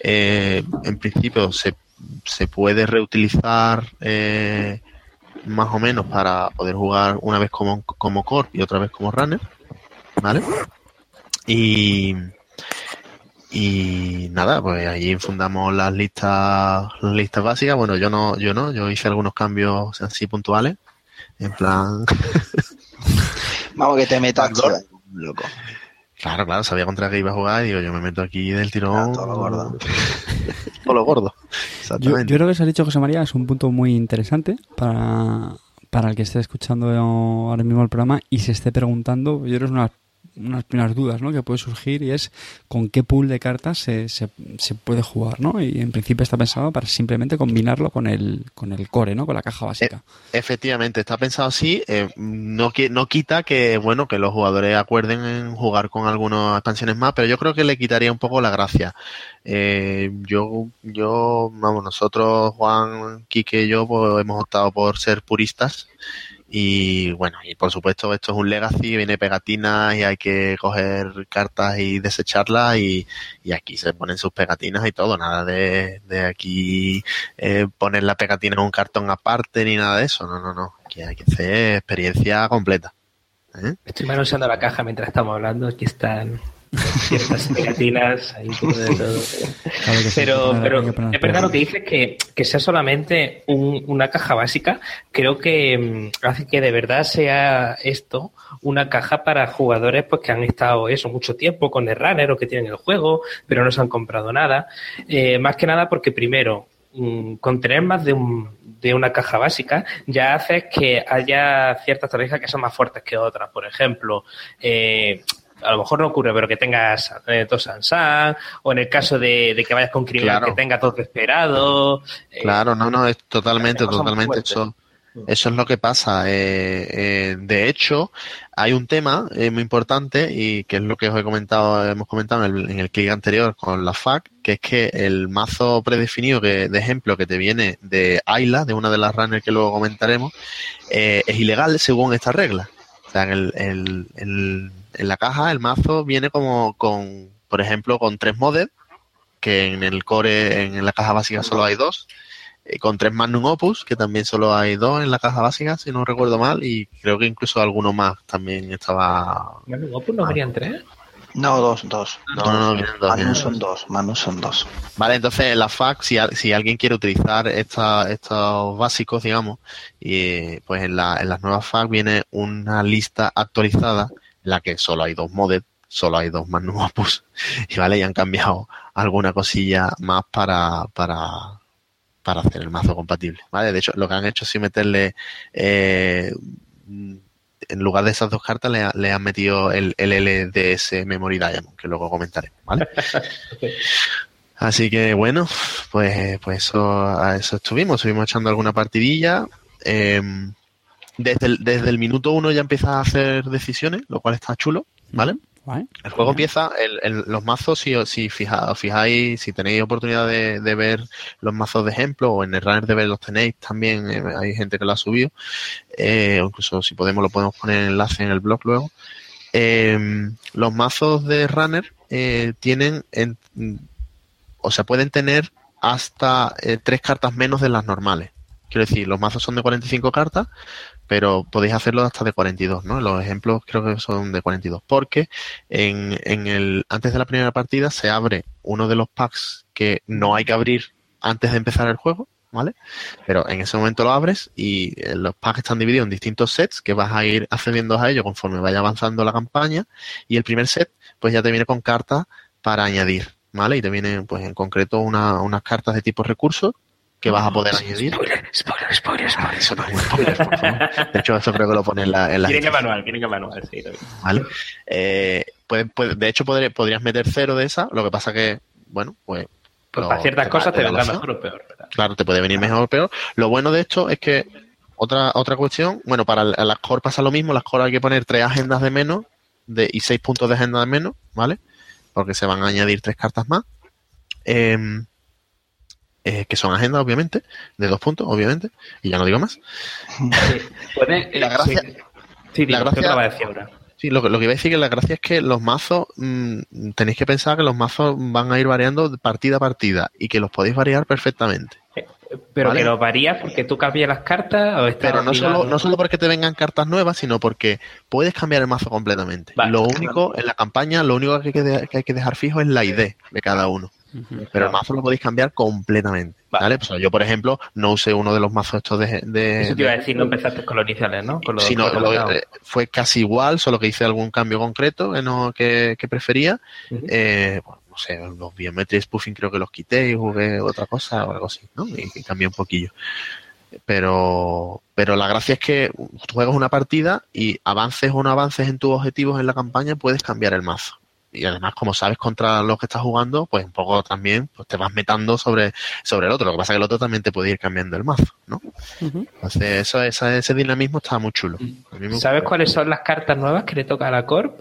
eh, en principio se, se puede reutilizar eh, más o menos para poder jugar una vez como, como core y otra vez como runner, ¿vale? Y, y nada, pues ahí fundamos las listas, las listas básicas. Bueno, yo no, yo no, yo hice algunos cambios así puntuales, en plan, Vamos que te metas, loco. Claro, claro, sabía contra qué iba a jugar y digo, yo me meto aquí del tirón. Ah, todo lo gordo. todo lo gordo. Yo, Exactamente. yo creo que se ha dicho José María es un punto muy interesante para, para el que esté escuchando ahora mismo el programa y se esté preguntando, yo creo que es una unas primeras dudas ¿no? que puede surgir y es con qué pool de cartas se, se, puede jugar, ¿no? Y en principio está pensado para simplemente combinarlo con el, con el core, ¿no? Con la caja básica. Efectivamente, está pensado así. eh, no, no quita que, bueno, que los jugadores acuerden en jugar con algunas expansiones más, pero yo creo que le quitaría un poco la gracia. Eh, yo, yo, vamos, nosotros, Juan, Quique y yo, pues hemos optado por ser puristas. Y bueno, y por supuesto esto es un legacy, viene pegatinas y hay que coger cartas y desecharlas y, y aquí se ponen sus pegatinas y todo, nada de, de aquí eh, poner la pegatina en un cartón aparte ni nada de eso, no, no, no, aquí hay que hacer experiencia completa. ¿eh? Estoy manoseando la caja mientras estamos hablando. Aquí están ciertas pegatinas, ahí de todo. Claro que Pero, es verdad lo que dices, que, que sea solamente un- una caja básica, creo que mm, hace que de verdad sea esto una caja para jugadores pues que han estado eso mucho tiempo con el runner o que tienen el juego, pero no se han comprado nada. Eh, más que nada porque primero, mm, con tener más de, un, de una caja básica ya hace que haya ciertas estrategias que son más fuertes que otras. Por ejemplo, eh, a lo mejor no ocurre, pero que tengas eh, dos Sansan, o en el caso de, de que vayas con criminal Claro. que tengas dos desesperados. eh, Claro, no, no, es totalmente, totalmente eso. Eso es lo que pasa. Eh, eh, de hecho, hay un tema eh, muy importante y que es lo que os he comentado, hemos comentado en el, en el clic anterior con la FAC, que es que el mazo predefinido que, de ejemplo que te viene de Ayla, de una de las runners que luego comentaremos, eh, es ilegal según esta regla. O sea, en, el, el- el- en la caja el mazo viene como con, por ejemplo, con tres modded, que en el core, en la caja básica solo hay dos, eh, con tres Magnum Opus, que también solo hay dos en la caja básica, si no recuerdo mal, y creo que incluso alguno más también estaba. No, pues no venían tres. No, dos, dos. No, no, no, vienen dos, vienen no son dos. no son dos. Vale, entonces en la FAQ, si, al- si alguien quiere utilizar esta- estos básicos, digamos, y pues en, la, en las nuevas FAQ viene una lista actualizada la que solo hay dos modded, solo hay dos magnum opus, y vale, y han cambiado alguna cosilla más para, para, para hacer el mazo compatible. Vale, de hecho, lo que han hecho es sí meterle, eh, en lugar de esas dos cartas, le, ha- le han metido el, LDS Memory Diamond, que luego comentaremos, ¿vale? Así que bueno, pues, pues eso, a eso estuvimos, estuvimos echando alguna partidilla. eh, desde, el, desde el minuto uno ya empiezas a hacer decisiones, lo cual está chulo, ¿vale? El juego empieza, el, el- los mazos, si, si fija- fijáis, si tenéis oportunidad de, de ver los mazos de ejemplo, o en el runner de ver los tenéis también, eh, hay gente que lo ha subido, eh, o incluso si podemos lo podemos poner en enlace en el blog luego. Eh, los mazos de runner eh, tienen, en- o sea, pueden tener hasta tres cartas menos de las normales. Quiero decir, los mazos son de 45 cartas, pero podéis hacerlo hasta de 42, ¿no? Los ejemplos creo que son de 42, porque en, el antes de la primera partida se abre uno de los packs que no hay que abrir antes de empezar el juego, ¿vale? Pero en ese momento lo abres y eh, los packs están divididos en distintos sets que vas a ir accediendo a ellos conforme vaya avanzando la campaña y el primer set pues ya te viene con cartas para añadir, ¿vale? Y te vienen pues en concreto una- unas cartas de tipo recurso que vas a poder añadir. Spoiler, spoiler, spoiler, spoiler. Eso no es un spoiler, por favor. De hecho, eso creo que lo pone en la, en la Tiene que manual, tiene que manual, sí. ¿vale? Eh, puede- puede- de hecho, podré- podrías meter cero de esa, lo que pasa que, bueno, pues... Pues para ciertas te- cosas te vendrá mejor o peor, ¿verdad? Claro, te puede venir mejor o peor. Lo bueno de esto es que otra otra cuestión, bueno, para las core pasa lo mismo, las core hay que poner tres agendas de menos de, y seis puntos de agenda de menos, ¿vale? Porque se van a añadir tres cartas más. Em, eh, que son agendas, obviamente, de dos puntos, obviamente, y ya no digo más. Sí. La eh, gracia- sí. Sí, la digo, gracia- ¿qué te va a decir ahora? Sí, lo, que- lo que iba a decir que la gracia es que los mazos, mm, tenéis que pensar que los mazos van a ir variando de partida a partida y que los podéis variar perfectamente. Pero Vale. que lo varías porque tú cambias las cartas o está Pero no solo, no solo porque te vengan cartas nuevas, sino porque puedes cambiar el mazo completamente. Vale. lo único, en la campaña, lo único que hay que, de- que hay que dejar fijo es la ID de cada uno. Pero el mazo lo podéis cambiar completamente. Vale. ¿vale? Pues yo, por ejemplo, no usé uno de los mazos estos de... de- Eso te iba a de- decir, no empezaste con los iniciales, ¿no? Con los sino con los lo- colgados. eh, fue casi igual, solo que hice algún cambio concreto que, no, que, que prefería. Eh, bueno, no sé, los biometry spoofing creo que los quité y jugué otra cosa o algo así, ¿no? Y, y cambié un poquillo. Pero, pero la gracia es que tú juegas una partida y avances o no avances en tus objetivos en la campaña, puedes cambiar el mazo. Y además, como sabes contra los que estás jugando, pues un poco también pues te vas metando sobre, sobre el otro. Lo que pasa es que el otro también te puede ir cambiando el mazo, ¿no? Ujú. Entonces, eso, ese dinamismo está muy chulo. Me ¿Sabes cuáles son las cartas nuevas que le toca a la Corp?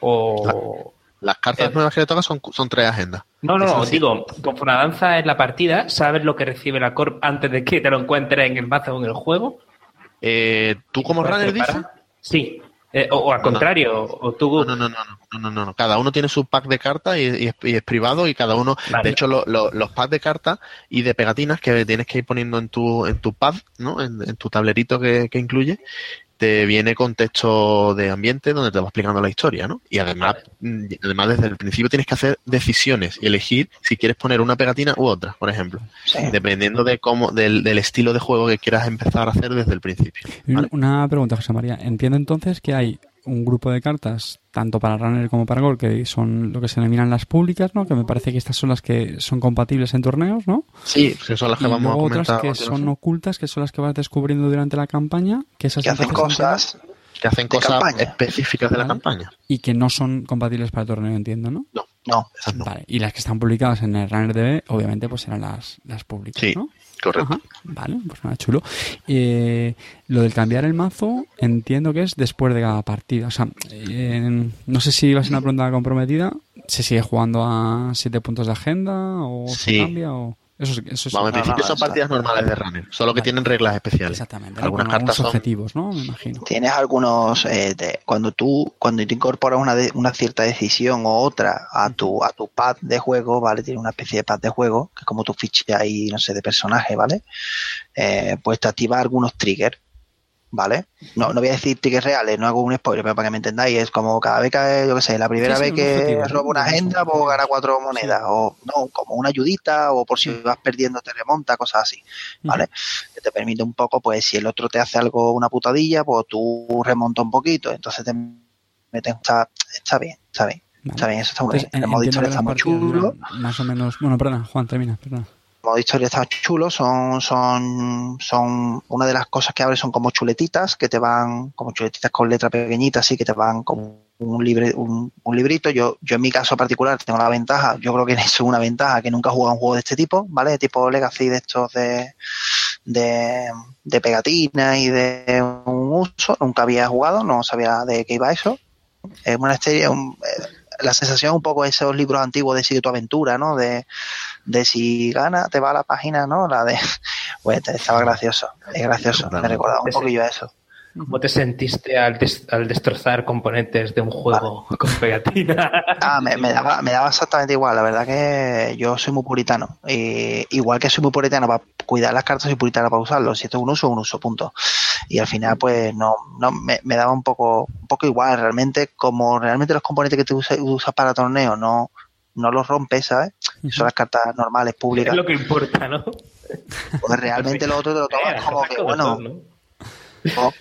O... Las cartas Eh. nuevas que le tocan son, son tres agendas. No, no, no, digo, conforme avanza en la partida, ¿sabes lo que recibe la Corp antes de que te lo encuentres en el mazo o en el juego? Eh, ¿Tú como ¿Puedes runner dices? Sí. Eh, o, o al No, no. contrario, o tú... No, no, no, no, no, no, no, no. Cada uno tiene su pack de cartas y, y es, y es privado y cada uno, Vale. de hecho, lo- lo- los packs de cartas y de pegatinas que tienes que ir poniendo en tu, en tu pad, ¿no? En, en tu tablerito que, que incluye, te viene con texto de ambiente donde te va explicando la historia, ¿no? Y además, mm, además desde el principio tienes que hacer decisiones y elegir si quieres poner una pegatina u otra, por ejemplo, Sí. dependiendo de cómo, del, del estilo de juego que quieras empezar a hacer desde el principio. Una pregunta, José María. Entiendo entonces que hay un grupo de cartas, tanto para Runner como para Gol, que son lo que se denominan las públicas, ¿no? Que me parece que estas son las que son compatibles en torneos, ¿no? Sí, pues son las que y vamos a luego comentar. otras que a son ocultas, que son las que vas descubriendo durante la campaña, que esas Que hacen cosas. que hacen cosas campaña. específicas de la campaña. y que no son compatibles para el torneo, entiendo, ¿no? No, No. esas no. Vale. Y las que están publicadas en el Runner DB, obviamente, pues serán las, las públicas, Sí, ¿no? Correcto. Ajá, vale, pues nada, chulo. Eh, lo del cambiar el mazo, entiendo que es después de cada partida. O sea, eh, no sé si va a ser una pregunta comprometida. ¿Se sigue jugando a siete puntos de agenda o Sí. se cambia? O... Eso, es- eso Vamos, en principio son partidas normales de runner, solo que Vale. tienen reglas especiales. Exactamente. Algunas Con cartas son objetivos, ¿no? Me imagino. Tienes algunos, eh, de- cuando tú cuando tú incorporas una, de- una cierta decisión o otra a tu a tu pad de juego, ¿vale? Tiene una especie de pad de juego, que es como tu ficha ahí, no sé, de personaje, ¿vale? Eh, pues te activa algunos triggers. ¿Vale? No, no voy a decir tickets reales, no hago un spoiler, pero para que me entendáis, es como cada vez que, yo qué sé, la primera Sí, vez que robo una agenda, pues gana cuatro monedas, o no, como una ayudita, o por si vas perdiendo te remonta, cosas así, ¿vale? Que te permite un poco, pues si el otro te hace algo, una putadilla, pues tú remonta un poquito, entonces te metes, está, está bien, está bien, Vale. está bien, eso está muy bien. Historia que está muy chulo. Más o menos. Bueno, perdona, Juan, termina, perdona. Modo historia está chulo, son, son, son, una de las cosas que abre son como chuletitas, que te van, como chuletitas con letra pequeñita, así que te van como un libre, un, un librito. Yo, yo en mi caso particular tengo la ventaja, yo creo que eso es una ventaja, que nunca he jugado un juego de este tipo, ¿vale? De tipo Legacy de estos de, de, de pegatina y de un uso, nunca había jugado, no sabía de qué iba eso. Es una serie, un- eh, la sensación un poco de esos libros antiguos de Sigue tu aventura, ¿no? De, de si gana, te va a la página, ¿no? La de. Pues estaba gracioso, es gracioso, me recordaba un poquillo a eso. ¿Cómo te sentiste al, des- al destrozar componentes de un juego con pegatina? Ah, me, me daba, me daba exactamente igual, la verdad que yo soy muy puritano. Y igual que soy muy puritano para cuidar las cartas, soy puritano para usarlo. Si esto es un uso, un uso, punto. Y al final, pues no, no me, me daba un poco, un poco igual. Realmente, como realmente los componentes que tú usas, usas para torneo no, no los rompes, ¿sabes? Son las cartas normales, es públicas. lo que importa, ¿no? Pues realmente lo otro te lo tomas como que, bueno, ¿no? no,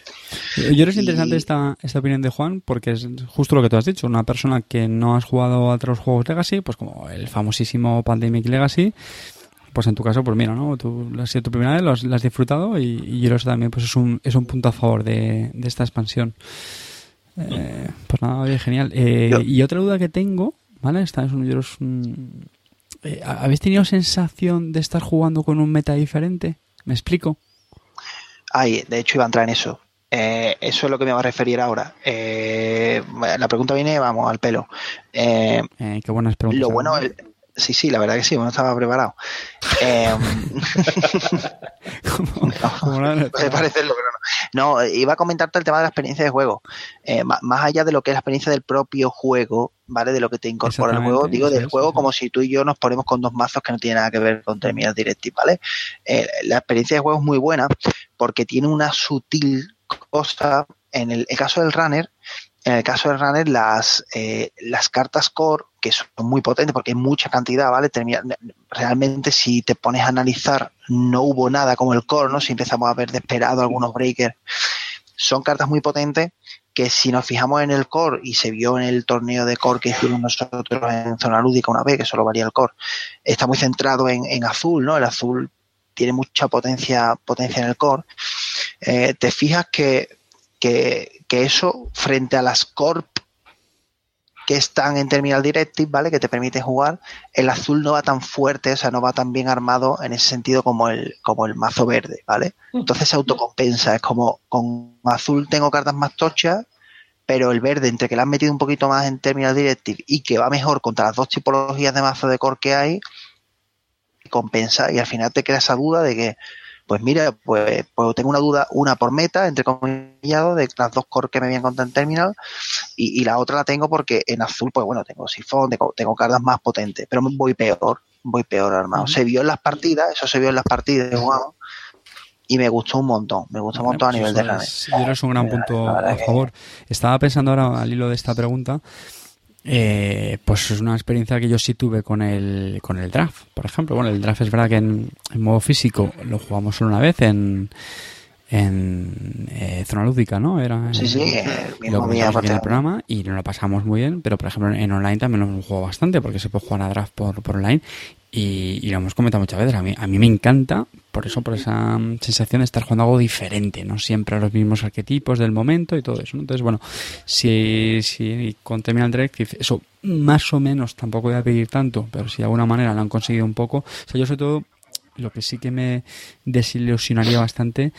Yo creo que es interesante esta, esta opinión de Juan porque es justo lo que tú has dicho. Una persona que no has jugado a otros juegos Legacy, pues como el famosísimo Pandemic Legacy, pues en tu caso, pues mira, ¿no? Tú ha sido tu primera vez, lo has, lo has disfrutado y, y yo creo que eso también pues es un, es un punto a favor de, de esta expansión. Eh, pues nada, oye, genial. Eh, y otra duda que tengo, ¿vale? Esta es un, yo creo es un- ¿Habéis tenido sensación de estar jugando con un meta diferente? ¿Me explico? Ay, de hecho iba a entrar en eso. Eh, eso es lo que me va a referir ahora. Eh, la pregunta viene, vamos, al pelo. Eh, Eh, qué buenas preguntas. lo ¿no? bueno, el- sí, sí, la verdad que sí, no estaba preparado. Eh, puede parecerlo, pero no. No, iba a comentarte el tema de la experiencia de juego. Eh, más allá de lo que es la experiencia del propio juego, ¿vale? De lo que te incorpora el juego, digo del juego como si tú y yo nos ponemos con dos mazos que no tienen nada que ver con Terminal Directive, ¿vale? Eh, la experiencia de juego es muy buena porque tiene una sutil cosa. En el, el caso del runner, en el caso del runner, las, eh, las cartas core, que son muy potentes porque hay mucha cantidad, ¿vale? Realmente, si te pones a analizar, no hubo nada como el core, ¿no? Si empezamos a ver desesperado algunos breakers, son cartas muy potentes que si nos fijamos en el core y se vio en el torneo de core que hicimos nosotros en zona lúdica una vez, que solo varía el core, está muy centrado en, en azul, ¿no? El azul tiene mucha potencia, potencia en el core. Eh, te fijas que, que, que eso frente a las corp que están en Terminal Directive, ¿vale? Que te permiten jugar, el azul no va tan fuerte, o sea, no va tan bien armado en ese sentido como el, como el mazo verde, ¿vale? Entonces se autocompensa, es como con azul tengo cartas más tochas, pero el verde, entre que le han metido un poquito más en Terminal Directive y que va mejor contra las dos tipologías de mazo de core que hay, compensa y al final te queda esa duda de que, pues mira, pues, pues tengo una duda, una por meta, entre comillado, de las dos core que me vienen contra en Terminal y, y la otra la tengo porque en azul, pues bueno, tengo sifón, tengo, tengo cartas más potentes, pero voy peor, voy peor armado. Se vio en las partidas, eso se vio en las partidas, jugamos, y me gustó un montón, me gustó un montón a pues nivel de es- yo creo que es un gran punto a favor. Estaba pensando ahora al hilo de esta pregunta. Eh, pues es una experiencia que yo sí tuve con el, con el draft, por ejemplo. Bueno, el draft es verdad que en, en modo físico lo jugamos solo una vez en, en eh, zona lúdica, ¿no? Era Sí, sí, en- el mismo lo día en el programa y nos lo pasamos muy bien, pero por ejemplo en online también lo hemos jugado bastante porque se puede jugar a draft por, por online y, y lo hemos comentado muchas veces. A mí, a mí me encanta por eso, por esa sensación de estar jugando algo diferente, no siempre a los mismos arquetipos del momento y todo eso. ¿no? Entonces, bueno, si, si con Terminal Directive eso más o menos tampoco voy a pedir tanto, pero si de alguna manera lo han conseguido un poco, o sea, yo sobre todo lo que sí que me desilusionaría bastante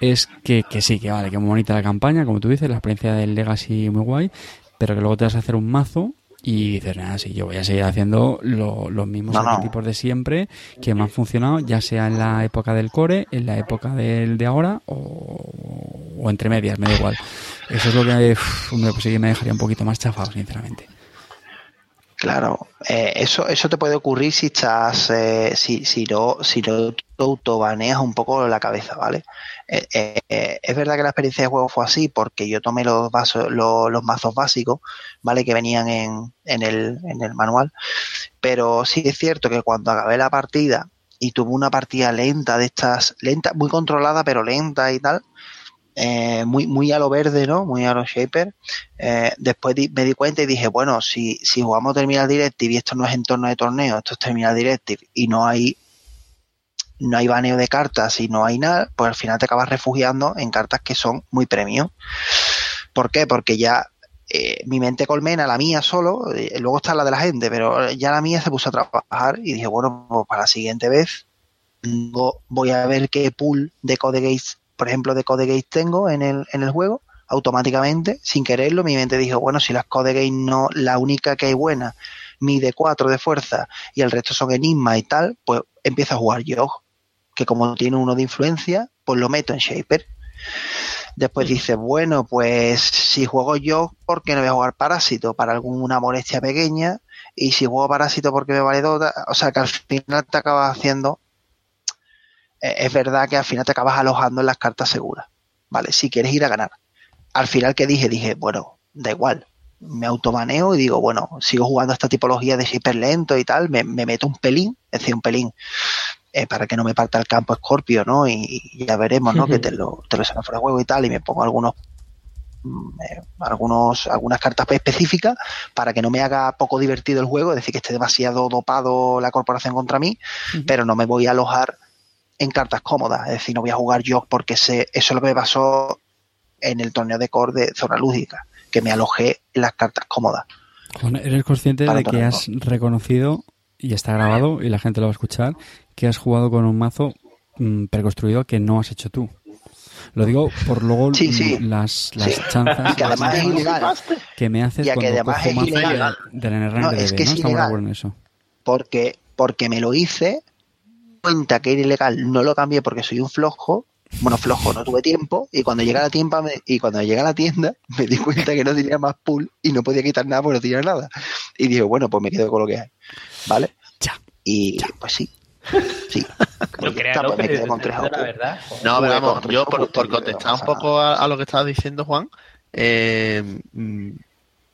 es que, que sí, que vale, que muy bonita la campaña, como tú dices, la experiencia del Legacy muy guay, pero que luego te vas a hacer un mazo y dices, nada, sí, yo voy a seguir haciendo lo- los mismos No, no. arquetipos de siempre que me han funcionado, ya sea en la época del core, en la época del de ahora o, o entre medias, me da igual. Eso es lo que uf, hombre, pues sí que me dejaría un poquito más chafado, sinceramente. Claro, eh, eso, eso te puede ocurrir si estás, eh, si, si no, si no autobaneas un poco la cabeza, ¿vale? Eh, eh, eh, es verdad que la experiencia de juego fue así porque yo tomé los vasos, los, los mazos básicos, ¿vale? Que venían en, en, el, en el manual, pero sí es cierto que cuando acabé la partida y tuve una partida lenta de estas, lenta, muy controlada pero lenta y tal, eh, muy, muy a lo verde, ¿no? Muy a lo shaper. Eh, después me di cuenta y dije, bueno, si, si jugamos Terminal Directive y esto no es entorno de torneo, esto es Terminal Directive y no hay no hay baneo de cartas y no hay nada, pues al final te acabas refugiando en cartas que son muy premium. ¿Por qué? Porque ya eh, mi mente colmena, la mía solo, luego está la de la gente, pero ya la mía se puso a trabajar y dije, bueno, pues para la siguiente vez vo- voy a ver qué pool de code gates, por ejemplo, de code gates tengo en el, en el juego, automáticamente, sin quererlo, mi mente dijo, bueno, si las code gates no, la única que hay buena mide 4 de fuerza y el resto son enigma y tal, pues empiezo a jugar yo, que como tiene uno de influencia, pues lo meto en Shaper. Después dice, bueno, pues si juego yo, ¿por qué no voy a jugar Parásito? Para alguna molestia pequeña. Y si juego Parásito porque me vale Dota, o sea que al final te acabas haciendo es verdad que al final te acabas alojando en las cartas seguras, ¿vale? Si quieres ir a ganar. Al final que dije, dije, bueno, da igual, me automaneo y digo, bueno, sigo jugando esta tipología de hiper lento y tal, me, me meto un pelín, es decir, un pelín, eh, para que no me parta el campo Scorpio, ¿no? Y, y ya veremos, ¿no? Que te lo, te lo fuera de juego y tal, y me pongo algunos mm, eh, algunos algunas cartas específicas para que no me haga poco divertido el juego, es decir, que esté demasiado dopado la corporación contra mí, pero no me voy a alojar en cartas cómodas, es decir, no voy a jugar yo porque sé, eso es lo que me pasó en el torneo de core de zona lúdica, que me alojé en las cartas cómodas. Juan, ¿eres consciente de que has reconocido, y está grabado, y la gente lo va a escuchar, que has jugado con un mazo mm, preconstruido que no has hecho tú? Lo digo por luego Sí, sí. las, las Sí. chanzas Y que además es ilegal, que me haces y que cuando además cojo es ilegal. de, del NRN No, de es que ¿no? Ilegal. porque, porque me lo hice, cuenta que era ilegal, no lo cambié porque soy un flojo, bueno, flojo, no tuve tiempo, y cuando llegué a la tienda, me, y cuando llegué a la tienda, me di cuenta que no tenía más pool y no podía quitar nada porque no tenía nada. Y dije, bueno, pues me quedo con lo que hay. ¿Vale? Ya. Y pues sí. Sí. No Pues creas, está, pues me López, quedo con tres la verdad. No, pero vamos, yo por, contestar no un poco a, a lo que estabas diciendo, Juan, eh, mm,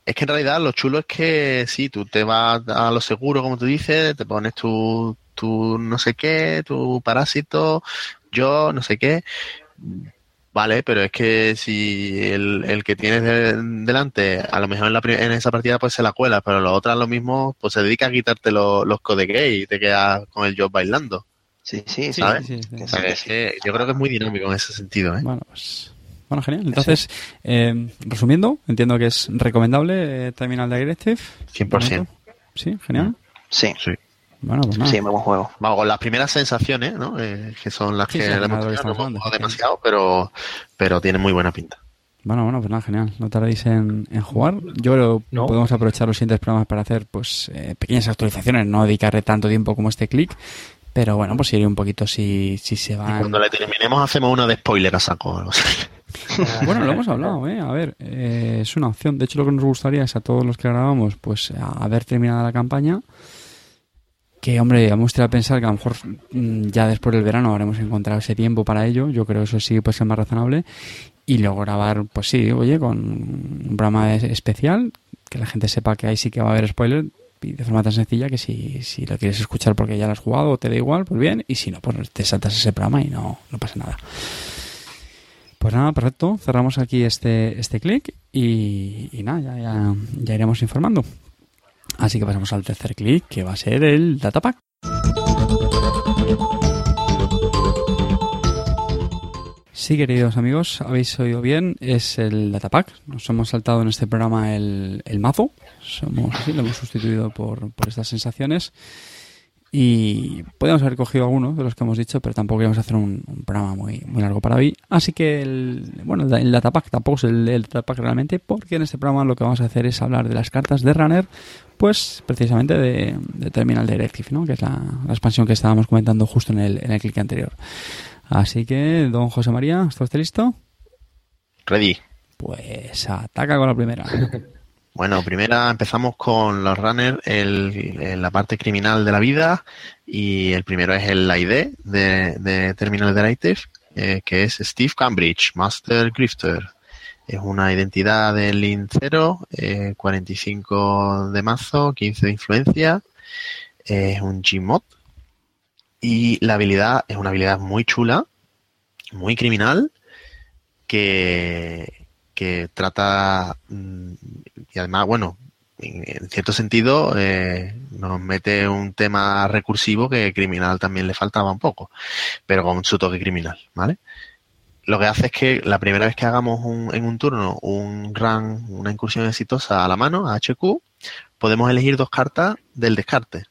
es que en realidad lo chulo es que sí, tú te vas a lo seguro, como tú dices, te pones tu, tu no sé qué, tu parásito, yo no sé qué. Vale, pero es que si el, el que tienes de- delante, a lo mejor en, la, en esa partida pues se la cuela, pero los otros lo mismo, pues se dedica a quitarte lo- los code gay y te quedas con el job bailando. Sí, sí, Sí, sí. ¿sabes? sí, sí, sí. Que O sí, sea, que que es sí. que yo creo que es muy dinámico en ese sentido, ¿eh? Bueno, pues. Bueno, genial. Entonces, eh, resumiendo, entiendo que es recomendable eh, Terminal Directive. 100%. Sí, genial. Sí, Sí. Bueno, pues nada. sí, buen juego. Vamos, con las primeras sensaciones, ¿no? Eh, que son las Sí, que sí, le hemos no hemos demasiado, pero, pero tiene muy buena pinta. Bueno, bueno, pues nada, genial. No tardéis en, en jugar. Yo creo que No. podemos aprovechar los siguientes programas para hacer pues eh, pequeñas actualizaciones, no dedicarle tanto tiempo como este clic. Pero bueno, pues iré un poquito si, si se Y van. cuando le terminemos hacemos una de spoiler a saco. Bueno, lo hemos hablado, ¿eh? A ver, eh, es una opción. De hecho, lo que nos gustaría es a todos los que grabamos, pues a haber terminado la campaña. Que, hombre, me gustaría pensar que a lo mejor mm, ya después del verano habremos encontrado ese tiempo para ello. Yo creo que eso sí puede ser más razonable. Y luego grabar, pues sí, oye, con un programa es- especial, que la gente sepa que ahí sí que va a haber spoiler. Y de forma tan sencilla que si, si lo quieres escuchar porque ya lo has jugado o te da igual, pues bien. Y si no, pues te saltas ese programa y no, no pasa nada. Pues nada, perfecto. Cerramos aquí este, este clic y, nada, ya, ya iremos informando. Así que pasamos al tercer clic, que va a ser el datapack. Sí, queridos amigos, habéis oído bien, es el datapack. Nos hemos saltado en este programa el, el mazo. Somos así, lo hemos sustituido por, por estas sensaciones. Y podríamos haber cogido algunos de los que hemos dicho, pero tampoco queríamos hacer un, un programa muy, muy largo para hoy. Así que, el, bueno, el, datapack tampoco es el, el datapack realmente, porque en este programa lo que vamos a hacer es hablar de las cartas de Runner, pues precisamente de, de Terminal Directive, ¿no? que es la, la expansión que estábamos comentando justo en el, en el clic anterior. Así que, don José María, ¿está usted listo? Ready. Pues ataca con la primera. Bueno, primera empezamos con los runners, el- la parte criminal de la vida y el primero es el ID de, Terminal Interactive, eh, que es Steve Cambridge, Master Grifter. Es una identidad del Lin 0, eh, 45 de mazo, 15 de influencia, es un Gmod y la habilidad es una habilidad muy chula, muy criminal, que, que trata mm, y además, bueno, en, cierto sentido eh, nos mete un tema recursivo que criminal también le faltaba un poco, pero con su toque criminal, ¿vale? Lo que hace es que la primera vez que hagamos en un turno un run, una incursión exitosa a la mano, a HQ, podemos elegir dos cartas del descarte.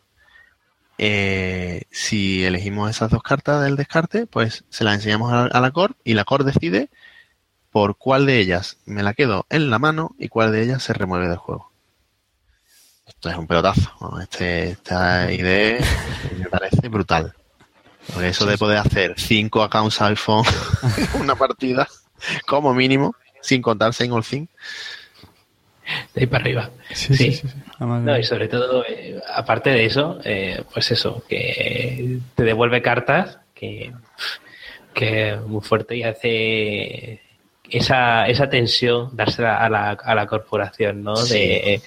Eh, si elegimos esas dos cartas del descarte, pues se las enseñamos a, a la core y la core decide por cuál de ellas me la quedo en la mano y cuál de ellas se remueve del juego. Esto es un pelotazo. ¿no? Este, esta idea me parece brutal. Porque eso de poder hacer cinco accounts iPhone en una partida, como mínimo, sin contar single thing. De ahí para arriba. Sí, sí, sí. sí. Además, No, y sobre todo, eh, aparte de eso, eh, pues eso, que te devuelve cartas que, que es muy fuerte y hace esa, esa tensión dársela a la, a la corporación, ¿no? De,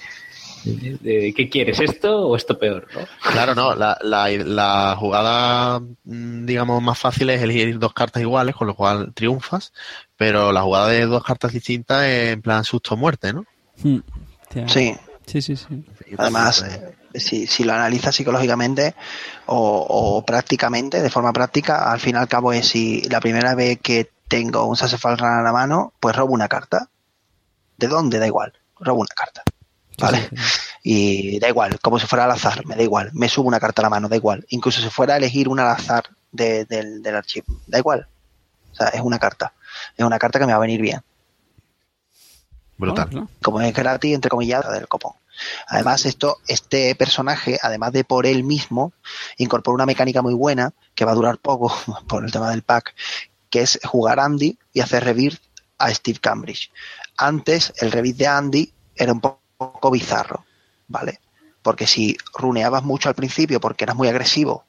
de, de, ¿qué quieres, esto o esto peor, no? Claro, no, la, la, la jugada, mm, digamos, más fácil es elegir dos cartas iguales, con lo cual triunfas, pero la jugada de dos cartas distintas es en plan susto-muerte, ¿no? mm, tía. Sí, Sí, sí, sí. además, si, si lo analizas psicológicamente o, o prácticamente, de forma práctica, al fin y al cabo es si la primera vez que tengo un Sassafras Run a la mano, pues robo una carta. ¿De dónde? Da igual, robo una carta. ¿Vale? Sí, sí, sí. Y da igual, como si fuera al azar, me da igual. Me subo una carta a la mano, da igual. Incluso si fuera a elegir una al azar de- del, del archivo, da igual. O sea, es una carta. Es una carta que me va a venir bien. Brutal. Ah, claro. Como es gratis, entre comillas, del copón. Además, esto, este personaje, además de por él mismo, incorpora una mecánica muy buena, que va a durar poco por el tema del pack, que es jugar Andy y hacer rebirth a Steve Cambridge. Antes, el rebirth de Andy era un po- poco bizarro, ¿vale? Porque si runeabas mucho al principio porque eras muy agresivo,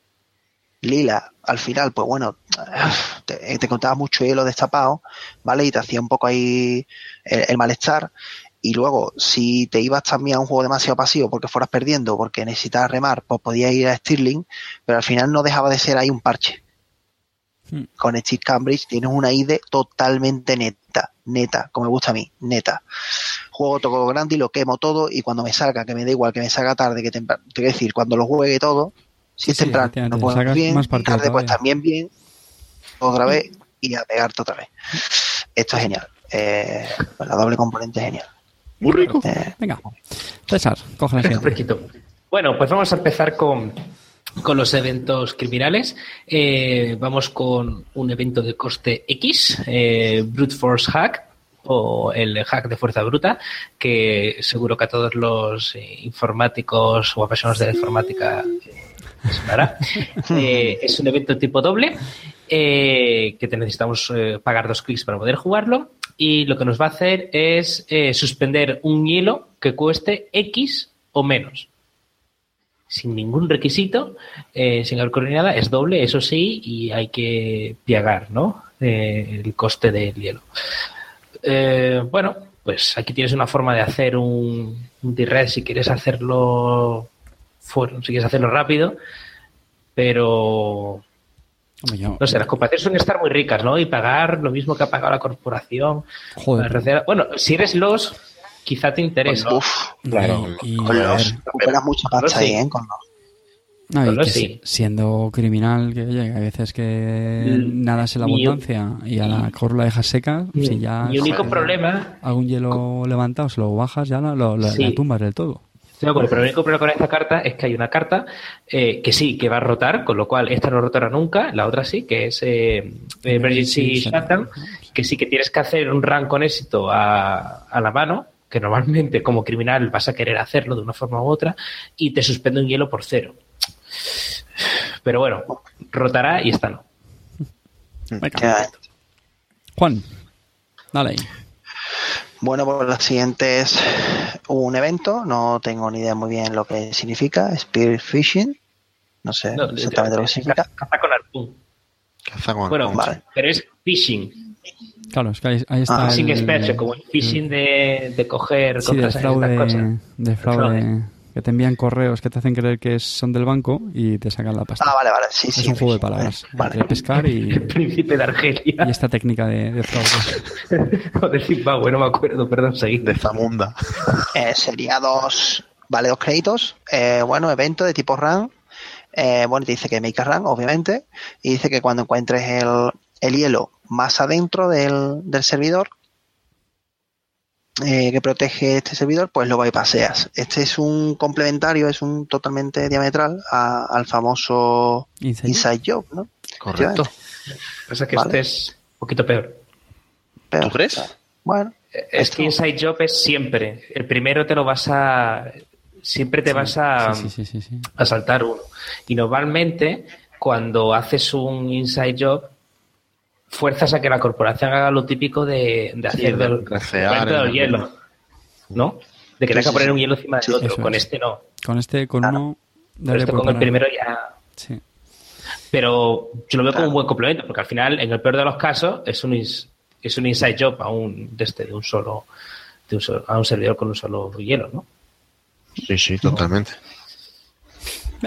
Lila, al final, pues bueno, te, te contabas mucho hielo destapado, ¿vale? Y te hacía un poco ahí el, el malestar. Y luego, si te ibas también a un juego demasiado pasivo porque fueras perdiendo, porque necesitabas remar, pues podías ir a Stirling, pero al final no dejaba de ser ahí un parche. Hmm. Con Steve Cambridge tienes una ID totalmente neta, neta, como me gusta a mí, neta. Juego todo grande y lo quemo todo, y cuando me salga, que me da igual que me salga tarde, que temprano, te quiero decir, cuando lo juegue todo, si Sí, es sí, temprano, efectivamente, no puedo bien, más tarde pues también bien, otra vez, y a pegarte otra vez. Esto es genial. Eh, la doble componente es genial. Muy rico. Eh, Venga. César, coge la. Bueno, pues vamos a empezar con, con los eventos criminales. Eh, vamos con un evento de coste X, eh, Brute Force Hack o el hack de fuerza bruta, que seguro que a todos los eh, informáticos o apasionados de la informática les sonará. Eh, es un evento tipo doble eh, que te necesitamos eh, pagar dos clics para poder jugarlo y lo que nos va a hacer es eh, suspender un hielo que cueste X o menos. Sin ningún requisito, eh, sin haber corrido nada, es doble, eso sí, y hay que pagar, ¿no? Eh, el coste del hielo. Eh, bueno, pues aquí tienes una forma de hacer un, un D-Red si quieres hacerlo fuera, si quieres hacerlo rápido, pero no sé, las corporaciones suelen estar muy ricas, ¿no? Y pagar lo mismo que ha pagado la corporación. Joder. Bueno, si eres los, quizá te interesa. uf, Claro, Y, y, con los recuperas mucha Con los pasta ahí. ¿eh? Con los. no, y Solo que sí. si- siendo criminal, que oye, hay veces que Mm, nada es la mi- abundancia y a la cor la dejas seca, si ya Mi único se- problema, algún hielo levantado, se lo bajas, ya la, lo- la- Sí. la tumbas del todo. acuerdo, pero el único problema con esta carta es que hay una carta eh, que sí, que va a rotar, con lo cual esta no rotará nunca, la otra sí, que es eh, Emergency Shutdown, que sí que tienes que hacer un run con éxito a, a la mano, que normalmente como criminal vas a querer hacerlo de una forma u otra, y te suspende un hielo por cero. Pero bueno, rotará y esta no. Venga. Juan, dale ahí. Bueno, pues la siguiente es un evento, no tengo ni idea muy bien lo que significa, Spear Fishing, no sé No, exactamente lo que significa. Caza con arpón. Caza con Bueno, arpón, vale. pero es phishing. Claro, es que ahí, ahí está. Ah, Phishing el- experto, como el phishing de, de coger Sí, estas fraude, cosas. del fraude que te envían correos que te hacen creer que son del banco y te sacan la pasta. Ah, vale, vale, sí, es sí. un juego de palabras Vale. entre pescar y, El príncipe de Argelia. y esta técnica de, de fraude. o de Zimbabue, no me acuerdo, perdón, seguid. De Zamunda. Eh, sería dos, vale, dos créditos. Eh, bueno, evento de tipo run. Eh, bueno, te dice que make a run, obviamente. Y dice que cuando encuentres el, el hielo más adentro del, del servidor eh, que protege este servidor, pues lo bypaseas. Este es un complementario, es un totalmente diametral a- al famoso Inside. Inside Job, ¿no? Correcto. Pasa que Vale. este es un poquito peor. Pero, ¿Tú crees? Bueno, Es que Inside Job es siempre. El primero te lo vas a. Siempre te vas a, Sí, sí, sí, sí, sí. a saltar uno. Y normalmente, cuando haces un Inside Job, fuerzas a que la corporación haga lo típico de, de Sí, hacer de del, recear del el- hielo. ¿No? De que Sí, tengas que sí, poner sí. un hielo encima del Sí, otro. Con es. este no. Con este, con Claro. uno, Pero este con el preparar. primero ya. Sí. Pero yo lo veo como un buen complemento, porque al final, en el peor de los casos, es un, ins- es un inside job a un, de este, de un solo, de un solo- a un servidor con un solo hielo, ¿no? Sí, sí, totalmente.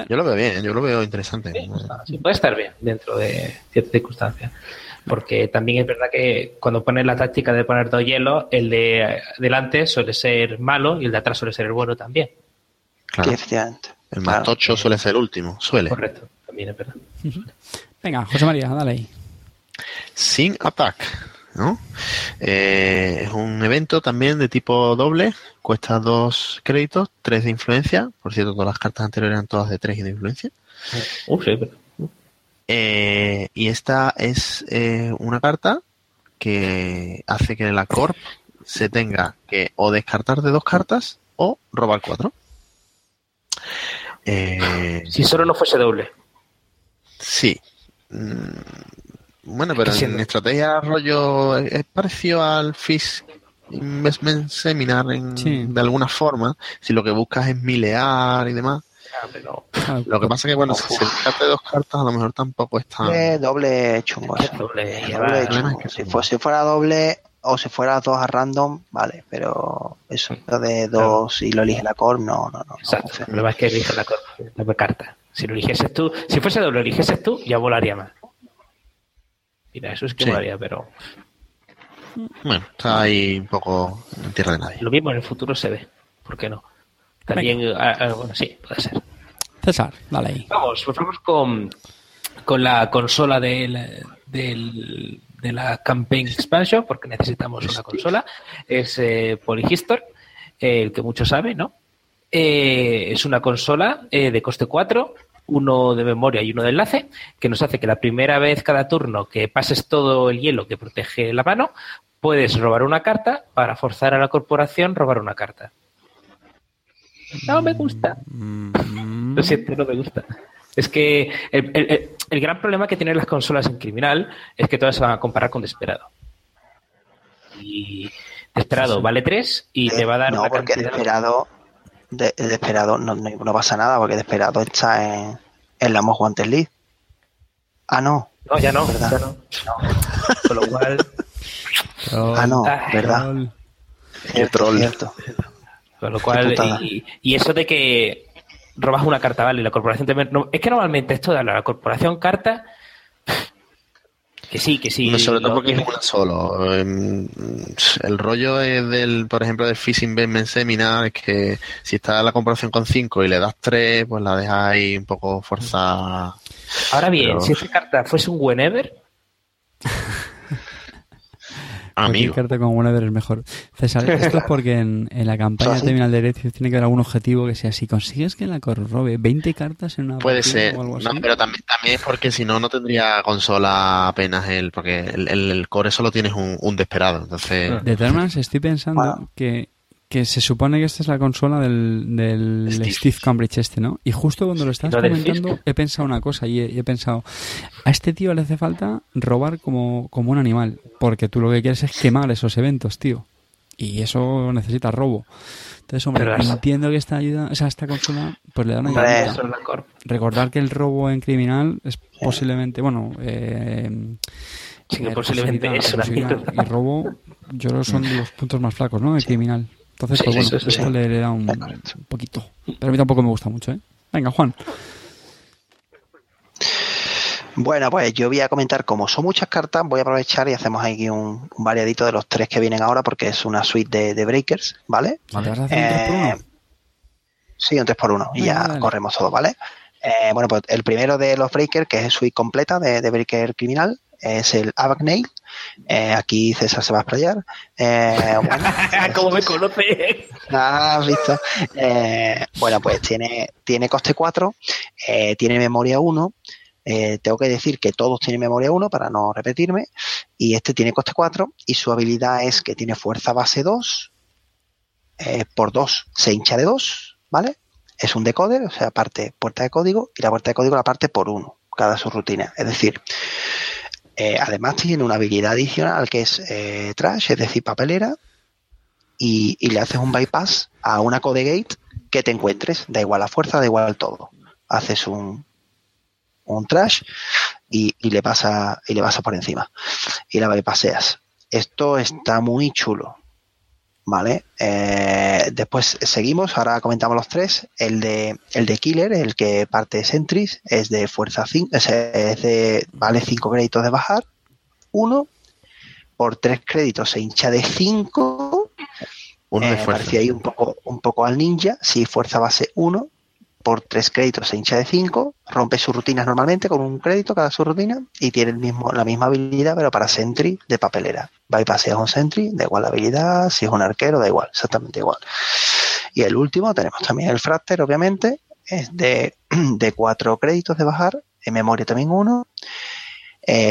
Yo lo veo bien, yo lo veo interesante. Sí, puede estar bien dentro de ciertas circunstancias. Porque también es verdad que cuando pones la táctica de poner dos hielos, el de delante suele ser malo y el de atrás suele ser el bueno también. Claro. El más Claro. tocho suele ser el último, suele. Correcto, también es verdad. Venga, José María, dale ahí. Sin Attack, ¿no? Eh, es un evento también de tipo doble, cuesta dos créditos, tres de influencia. Por cierto, todas las cartas anteriores eran todas de tres y de influencia. Uh, sí, pero- Eh, y esta es eh, una carta que hace que la Corp se tenga que o descartar de dos cartas o robar cuatro. Eh, Si solo no fuese doble. sí. Mm, Bueno, pero en estrategia rollo es parecido al Fish Investment Seminar en- Sí. de alguna forma. Si lo que buscas es milear y demás. Ah, pero- Lo que pasa que, bueno, si se descarta de dos cartas, a lo mejor tampoco está. Doble, doble chungo. Es eso. doble, chungo. es Si, fuera doble o si fuera dos a random, vale, pero eso de dos y lo elige la core, no, no, no. no Exacto. confío. El problema es que eliges la, cor- la carta. Si lo eligieses tú, si fuese doble, lo eligieses tú, ya volaría más. Mira, eso es que Sí. volaría, pero Bueno, está ahí un poco en tierra de nadie. lo mismo en el futuro se ve. ¿Por qué no? También, ah, ah, bueno, sí, puede ser. César, dale ahí. Vamos, pues vamos con, con la consola del, del- de la Campaign Expansion, porque necesitamos una consola. Es eh, Polyhistor, eh, el que muchos saben, ¿no? Eh, es una consola eh, de coste 4, uno de memoria y uno de enlace, que nos hace que la primera vez cada turno que pases todo el hielo que protege la mano, puedes robar una carta para forzar a la corporación robar una carta. No me gusta. Mm, Lo siento, no me gusta. Es que el, el- el- gran problema que tienen las consolas en criminal es que todas se van a comparar con Desperado. Y Desperado vale 3 y te va a dar no, una porque cantidad... desesperado, de, desesperado no, no, no pasa nada, porque desesperado está en, en la Most Wanted League. Ah, no. No, ya no, ¿Verdad? ya no. Con lo cual, Ah, no, ¿verdad? troll. Cierto, troll. cierto. Con lo cual y, y eso de que robas una carta, vale, y la corporación también... no, es que normalmente esto de la corporación carta... Que sí, que sí. No, sobre todo porque es una solo. Em, El rollo es del, por ejemplo, del Fishing Investment Seminar es que si está la comparación con 5 y le das 3, pues la dejas ahí un poco forzada. Ahora bien, Pero- si esta carta fuese un whenever, Amigo. carta con Whenever es mejor. César, esto es porque en, en la campaña terminal de Derecho tiene que haber algún objetivo que sea si consigues que la robe 20 cartas en una Puede ser, o algo no, así. pero también, también es porque si no, no tendría consola apenas él, porque el, el- el core solo tienes un, un desesperado. Entonces. De todas maneras, estoy pensando Bueno. que, que se supone que esta es la consola del, del Steve. Steve. Cambridge este, ¿no? Y justo cuando lo estás comentando he pensado una cosa y he, y he pensado, a este tío le hace falta robar como, como un animal, porque tú lo que quieres es quemar esos eventos, tío. Y eso necesita robo. Entonces, hombre, Pero entiendo que esta ayuda, o sea, esta consola, pues le da una ayudita. Eso. Recordar que el robo en criminal es posiblemente, bueno, eh, Sí, que eh, posiblemente es una y robo, yo creo que son los puntos más flacos, ¿no? De criminal. Entonces, Sí, pues bueno, sí, sí, esto sí. le, le da un, un poquito. Pero a mí tampoco me gusta mucho, ¿eh? Venga, Juan. Bueno, pues yo voy a comentar, como son muchas cartas, voy a aprovechar y hacemos aquí un, un variadito de los tres que vienen ahora, porque es una suite de, de breakers, ¿vale? ¿Te vas a hacer un 3 por Eh, 1 Sí, un 3 por 1 y ya dale. corremos todo, ¿vale? Eh, bueno, pues el primero de los breakers, que es suite completa de, de breaker criminal, es el Abagnale. Eh, aquí César se va a explayar. Eh, bueno, ¿Cómo me conoce? Ah, ¿Has visto? Eh, bueno, pues tiene, tiene coste 4, eh, tiene memoria 1. eh, tengo que decir que todos tienen memoria 1 para no repetirme. Y este tiene coste 4 y su habilidad es que tiene fuerza base 2. eh, por 2 se hincha de 2, ¿vale? Es un decoder, o sea, parte puerta de código y la puerta de código la parte por 1, cada su rutina. Es decir, eh, además tiene una habilidad adicional que es eh, trash, es decir, papelera, y, le haces un bypass a una code gate que te encuentres. Da igual la fuerza, da igual todo. Haces un, un trash y, le pasa y le pasa por encima. Y la bypasseas. Esto está muy chulo. ¿Vale? Eh, después seguimos, ahora comentamos los tres. El de, el de Killer, el que parte de Sentries, es de fuerza 5, es, es de, vale 5 créditos de bajar. Uno, por 3 créditos se hincha de 5 Uno de eh, fuerza. parecía ahí un poco, un poco al ninja. Si fuerza base 1, por 3 créditos se hincha de 5, rompe sus rutinas normalmente con un crédito cada su rutina y tiene el mismo, la misma habilidad, pero para Sentry de papelera. Bypasseas un Sentry, da igual la habilidad, si es un arquero, da igual, exactamente igual. Y el último tenemos también el Fracter, obviamente, es de, de 4 créditos de bajar, en memoria también 1,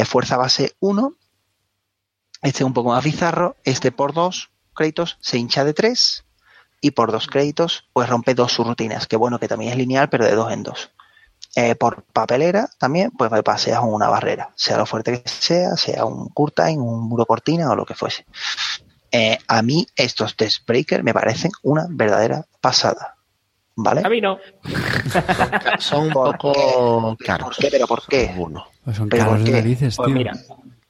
fuerza base 1, este es un poco más bizarro, este por 2 créditos se hincha de 3 y por 2 créditos pues rompe dos subrutinas, que bueno que también es lineal pero de 2 en 2. Eh, por papelera también pues paseas una barrera, sea lo fuerte que sea, sea un curtain, un muro cortina o lo que fuese. Eh, a mí estos test breaker me parecen una verdadera pasada. ¿Vale? A mí no. Son un ¿Por poco qué? caros. ¿Por qué? ¿Pero por qué? Pues son ¿Pero caros por de Pues mira,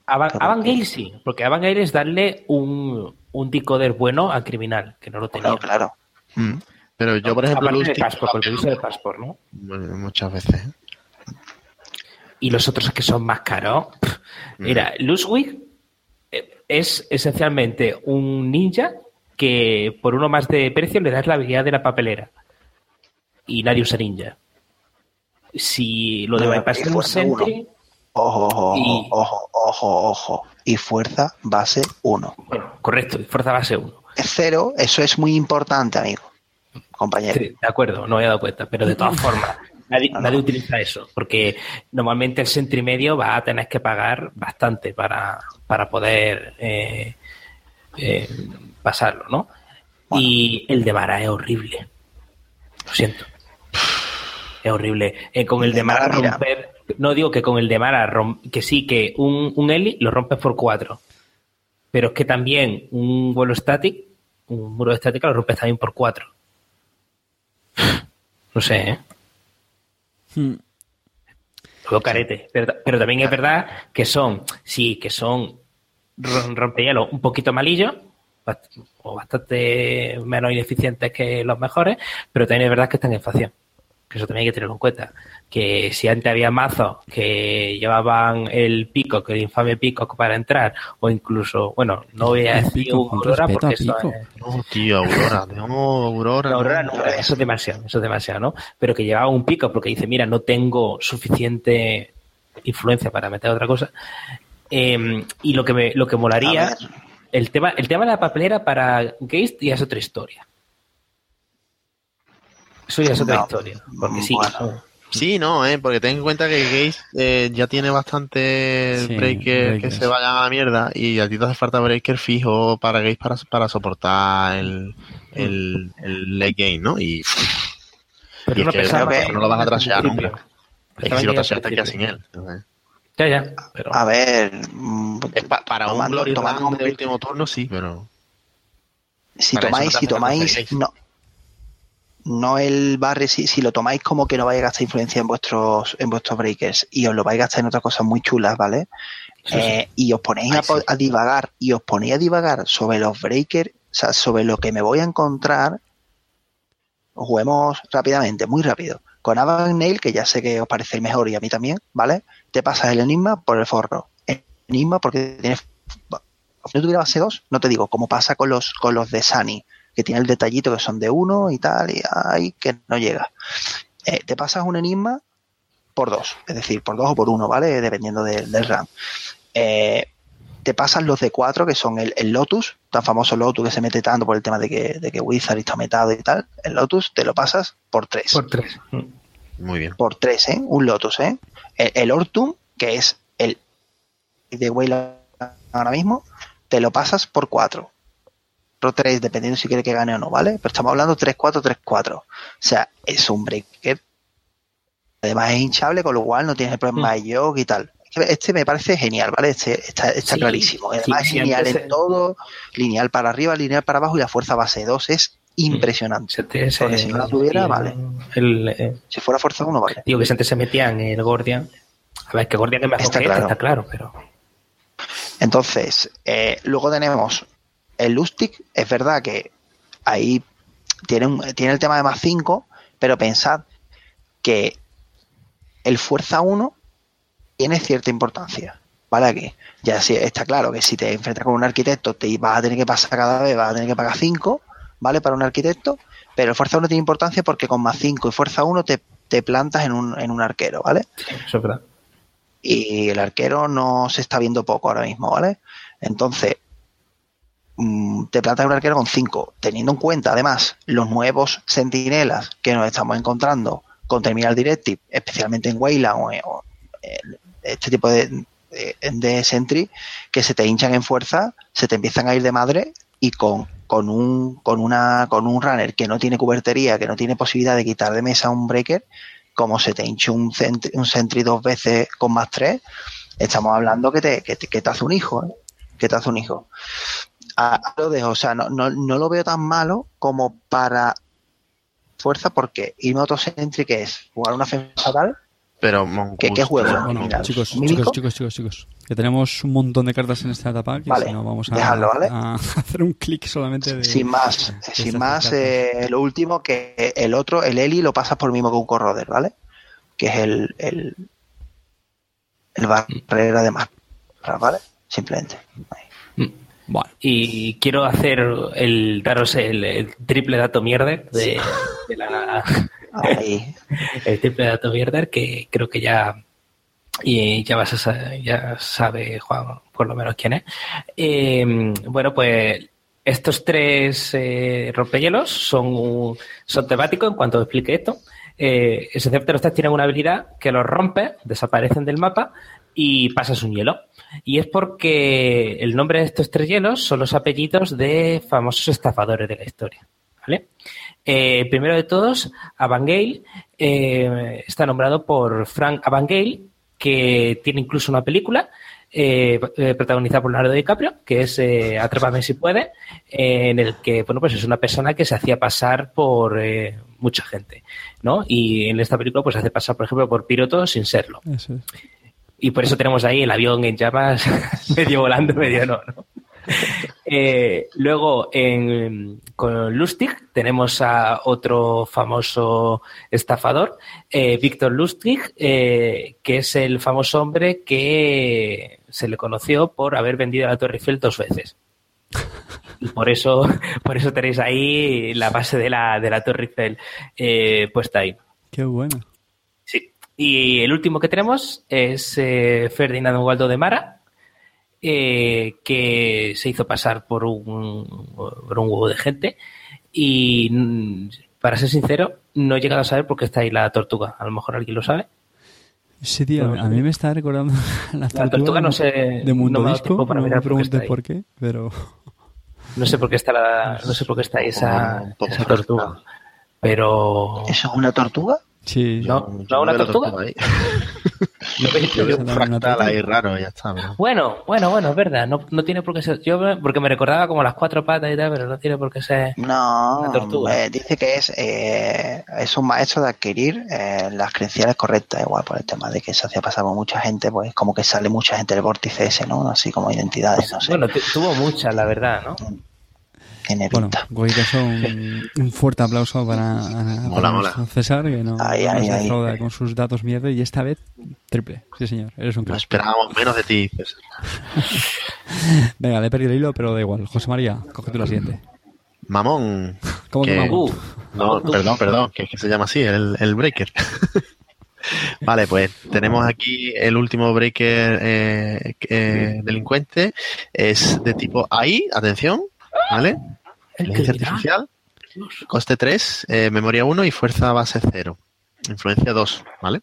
Avan, Pero- Avangale sí, porque Avangale es darle un, un decoder bueno al criminal, que no lo tenía. Claro, claro. Mm. Pero yo, por ejemplo, Aparte de Lustig, Passport, porque uso de Passport, ¿no? bueno, muchas veces. ¿eh? Y los otros que son más caros. Mira, Luswig eh, es esencialmente un ninja que por uno más de precio le das la habilidad de la papelera. Y nadie usa ninja. Si lo de No, bypass es un sentry, Ojo, ojo, Y- ojo, ojo, ojo. Y fuerza base 1. bueno, correcto, fuerza base 1. Cero, eso es muy importante, amigo. Compañero. Sí, de acuerdo, no me he dado cuenta, pero de todas formas, nadie, nadie utiliza eso, porque normalmente el sentry medio va a tener que pagar bastante para, para poder eh, eh, pasarlo, ¿no? Y el de Mara es horrible. Lo siento. Es horrible. Eh, con el de Mara Mara, mira. romper. No digo que con el de Mara rom- que sí, que un, un Eli lo rompes por cuatro. Pero es que también un vuelo static, un muro de estática lo rompes también por cuatro. No sé, ¿eh? Hmm. Lo carete. Pero, pero también es verdad que son, sí, que son rom- rompehielos un poquito malillos, o bastante menos ineficientes que los mejores, pero también es verdad que están en facción. Que eso también hay que tenerlo en cuenta. Que si antes había mazos que llevaban el Peacock, el infame Peacock para entrar, o incluso, bueno, no voy a decir Aurora porque eso es- No, tío, Aurora. No, Aurora. Aurora no, eso es demasiado, eso es demasiado, ¿no? Pero que llevaba un pico porque dice, mira, no tengo suficiente influencia para meter otra cosa. Eh, y lo que me, lo que molaría, el tema, el tema de la papelera para Geist ya es otra historia. Eso ya es otra No. historia. Porque sí. Sí, no, ¿eh? porque ten en cuenta que Gaze eh, ya tiene bastante Sí, breaker que breakers. se vayan a la mierda y a ti te hace falta breaker fijo para Gaze para, para soportar el, el, el late game, ¿no? Y, pero y no es que pensaba que no lo vas a trashear principio. nunca. Es que si lo trasheas te quedas sin él. Entonces, Ya, ya. Pero, A ver. mm, es pa- para un tomando- Glory tomando un de último turno sí, pero... si tomáis, si tomáis, no, no el barre, si, si lo tomáis como que no vais a gastar influencia en vuestros, en vuestros breakers y os lo vais a gastar en otras cosas muy chulas, ¿vale? Eh, y os ponéis a, Ay, po- sí. a divagar y os ponéis a divagar sobre los breakers, o sea, sobre lo que me voy a encontrar, juguemos rápidamente, muy rápido. Con Avan Nail, que ya sé que os parece el mejor y a mí también, ¿vale? Te pasas el enigma por el forro. Enigma porque tienes si no tuviera base 2, no te digo, como pasa con los, con los de Sunny, que tiene el detallito que son de uno y tal, y ahí que no llega. Eh, te pasas un enigma por dos, es decir, por dos o por uno, ¿vale? Dependiendo del, del RAM. Eh, te pasas los de cuatro, que son el, el Lotus, tan famoso Lotus que se mete tanto por el tema de que, de que Wizard está metado y tal. El Lotus te lo pasas por tres Por tres. Muy bien. por tres, ¿eh? Un Lotus, ¿eh? El, el Ortum, que es el de Wayland ahora mismo, te lo pasas por cuatro. Por tres, dependiendo si quiere que gane o no, ¿vale? Pero estamos hablando 3-4, 3-4. O sea, es un breaker. Además es hinchable, con lo cual no tienes el problema de jog y tal. Este me parece genial, ¿vale? Este está, está Sí, clarísimo. Además sí, es lineal en todo, lineal para arriba, lineal para abajo y la fuerza base 2 es impresionante. Se te- se- Porque si no la tuviera, vale. El, eh, Si fuera fuerza 1, vale. digo que si antes se metían el Gordian. A ver, que Gordian es mejor Está que este, claro. está claro, pero. Entonces, eh, luego tenemos el Lustig. Es verdad que ahí tiene, un- tiene el tema de más 5, pero pensad que el Fuerza 1 tiene cierta importancia. ¿Vale? Aquí ya sí, está claro que si te enfrentas con un arquitecto te vas a tener que pasar cada vez, vas a tener que pagar 5, ¿vale? Para un arquitecto, pero el Fuerza 1 tiene importancia porque con más 5 y Fuerza 1 te, te plantas en un, en un arquero, ¿vale? Eso es verdad. y el arquero no se está viendo poco ahora mismo, ¿vale? Entonces, te plantas un arquero con 5, teniendo en cuenta además los nuevos sentinelas que nos estamos encontrando con Terminal Directive, especialmente en Wayland o, este tipo de, de, Sentry, que se te hinchan en fuerza, se te empiezan a ir de madre y con, con un con una con un runner que no tiene cubertería, que no tiene posibilidad de quitar de mesa un breaker, como se te hinche un sentry, un sentry dos veces con más tres, estamos hablando que te, que te, que te hace un hijo, ¿eh? que te hace un hijo. Ah, lo dejo, o sea, no, no, no lo veo tan malo como para fuerza, porque irme a otro sentry que es jugar una fe fatal, Pero ¿Qué- qué juego? pero- Bueno, Mira, chicos, chicos, chicos, chicos, chicos. Que tenemos un montón de cartas en esta etapa que Vale, si no vamos a, dejadlo, ¿vale? a hacer un clic solamente de... sin más, de sin más, eh, lo último que el otro, el Eli, lo pasas por el mismo que un corroder, ¿vale? Que es el, el, el barrera de más, ¿vale? Simplemente. Ahí. Bueno, Y quiero hacer el daros el, el triple dato mierder de, de la Ahí. el triple dato mierder que creo que ya y ya vas a ya sabe Juan por lo menos quién es. Eh, bueno, pues estos tres eh, rompehielos son son temáticos en cuanto explique esto. Eh, esencialmente los tres tienen una habilidad que los rompe, desaparecen del mapa y pasas un hielo. Y es porque el nombre de estos tres hielos son los apellidos de famosos estafadores de la historia. ¿Vale? Eh, primero de todos, Avangale eh, está nombrado por Frank Avangale, que tiene incluso una película eh, eh, protagonizada por Leonardo DiCaprio, que es eh, Atrápame si puede, eh, en el que bueno pues es una persona que se hacía pasar por mucha gente, ¿no? Y en esta película pues hace pasar, por ejemplo, por piloto sin serlo. Y por eso tenemos ahí el avión en llamas, medio volando, medio no. ¿no? Eh, luego, en, con Lustig tenemos a otro famoso estafador, eh, Víctor Lustig, eh, que es el famoso hombre que se le conoció por haber vendido la Torre Eiffel dos veces. Y por eso, por eso tenéis ahí la base de la, de la Torre Eiffel eh, puesta ahí. Qué bueno. Y el último que tenemos es eh, Ferdinand Waldo de Mara, eh, que se hizo pasar por un, por un huevo de gente. Y mm, para ser sincero, no he llegado a saber por qué está ahí la tortuga. A lo mejor alguien lo sabe. Sí, tío, a mí me está recordando la tortuga, tortuga no sé, de Mundo no Disco. para no me mirar por qué preguntes está ahí. por qué, pero... No sé por qué está la, no sé por qué está ahí esa, esa tortuga. Pero ¿Eso es una tortuga? Sí, No, Yo- no, yo una la tortuga. ahí. También una Fractal ahí raro, ya está. Bueno, bueno, bueno, es verdad. No, no tiene por qué ser. Yo, me- porque me recordaba como las cuatro patas y tal, pero no tiene por qué ser. No, Una tortuga. eh, dice que es, eh, es un maestro de adquirir eh, las credenciales correctas, igual por el tema de que se hacía pasar por mucha gente, pues como que sale mucha gente del vórtice ese, ¿no? Así como identidades, no sé. Bueno, tu- tuvo muchas, la verdad, ¿no? Tiene Bueno, caso, un, un fuerte aplauso para, para mola. César, que no, Ahí, no ahí, se ahí. defrauda con sus datos mierda y esta vez triple. Sí, señor, eres un No crack. esperábamos menos de ti. César. Venga, le he perdido el hilo, pero da igual. José María, coge tú la siguiente. Mamón. ¿Cómo que Que- mamón? Uh, No, perdón, perdón, que, que se llama así, el, el breaker. vale, pues tenemos aquí el último breaker eh, eh, delincuente. Es de tipo AI, atención, ¿vale? ¿El Inteligencia artificial, coste 3, eh, memoria 1 y fuerza base 0. Influencia 2, ¿vale?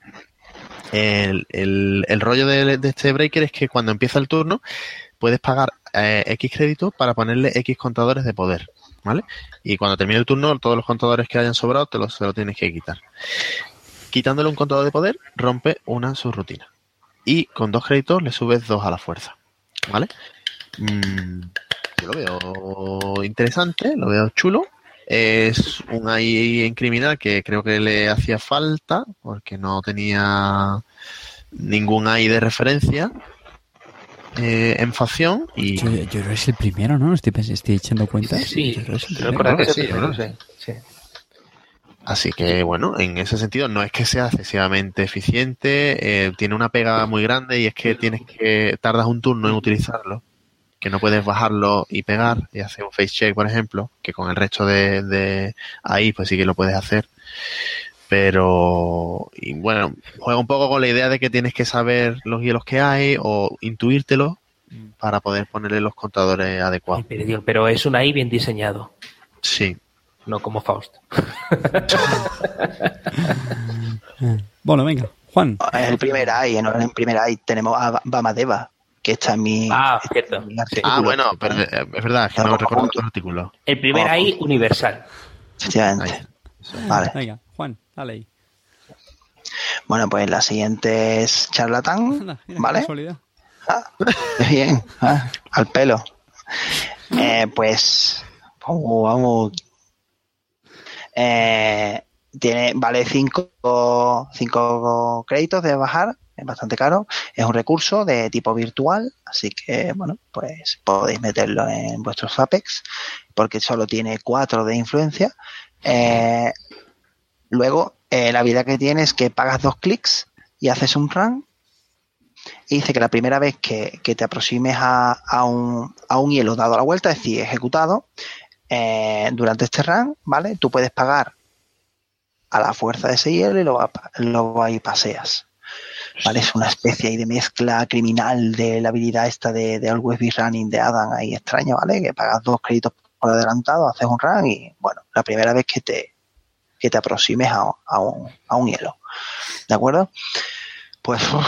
El, el- el rollo de, de este breaker es que cuando empieza el turno puedes pagar eh, X créditos para ponerle X contadores de poder, ¿vale? Y cuando termine el turno, todos los contadores que hayan sobrado te los, se los tienes que quitar. Quitándole un contador de poder, rompe una subrutina. Y con dos créditos le subes dos a la fuerza, ¿vale? Mm, yo lo veo interesante, lo veo chulo. Es un AI en criminal que creo que le hacía falta porque no tenía ningún AI de referencia eh, en facción y Yo, yo creo que es el primero, ¿no? Estoy, estoy echando cuentas. Sí, Yo creo que es el primero. que que sí, sí, ¿no? sí, sí. Así que bueno, en ese sentido no es que sea excesivamente eficiente, eh, tiene una pega muy grande y es que tienes que tardas un turno en utilizarlo, que no puedes bajarlo y pegar y hacer un face check, por ejemplo, que con el resto de, de ahí pues sí que lo puedes hacer. Pero y bueno, juega un poco con la idea de que tienes que saber los hielos que hay o intuírtelo para poder ponerle los contadores Ay, adecuados. pero, es un AI bien diseñado, Sí, no como Faust. Bueno, venga, Juan. Es el primer AI. En el primer AI tenemos a Bamadeva, que está en mi. Ah, cierto. mi. Ah, bueno, pero eh, es verdad, es que no Algo recuerdo otro artículo. El primer Oh. AI universal. Efectivamente. Vale. Venga, Juan, dale ahí. Bueno, pues la siguiente es charlatán, Anda, mira, qué ¿vale? Ah, bien, ah, al pelo. Eh, pues vamos, vamos. Eh, tiene, vale 5 cinco créditos de bajar, es bastante caro. Es un recurso de tipo virtual, así que bueno, pues podéis meterlo en vuestros Apex, porque solo tiene 4 de influencia. Eh, luego, eh, la habilidad que tiene es que pagas dos clics y haces un run y dice que la primera vez que, que te aproximes a, a un, a un hielo dado la vuelta, es decir, ejecutado, eh, durante este run, ¿vale? Tú puedes pagar a la fuerza de ese hielo y lo, lo y paseas. ¿Vale? Es una especie ahí de mezcla criminal de la habilidad esta de, de Always Be Running de Adam ahí extraña, ¿vale? Que pagas dos créditos por adelantado, haces un run y, bueno, la primera vez que te, que te aproximes a, a un, a un hielo. ¿De acuerdo? Pues uf,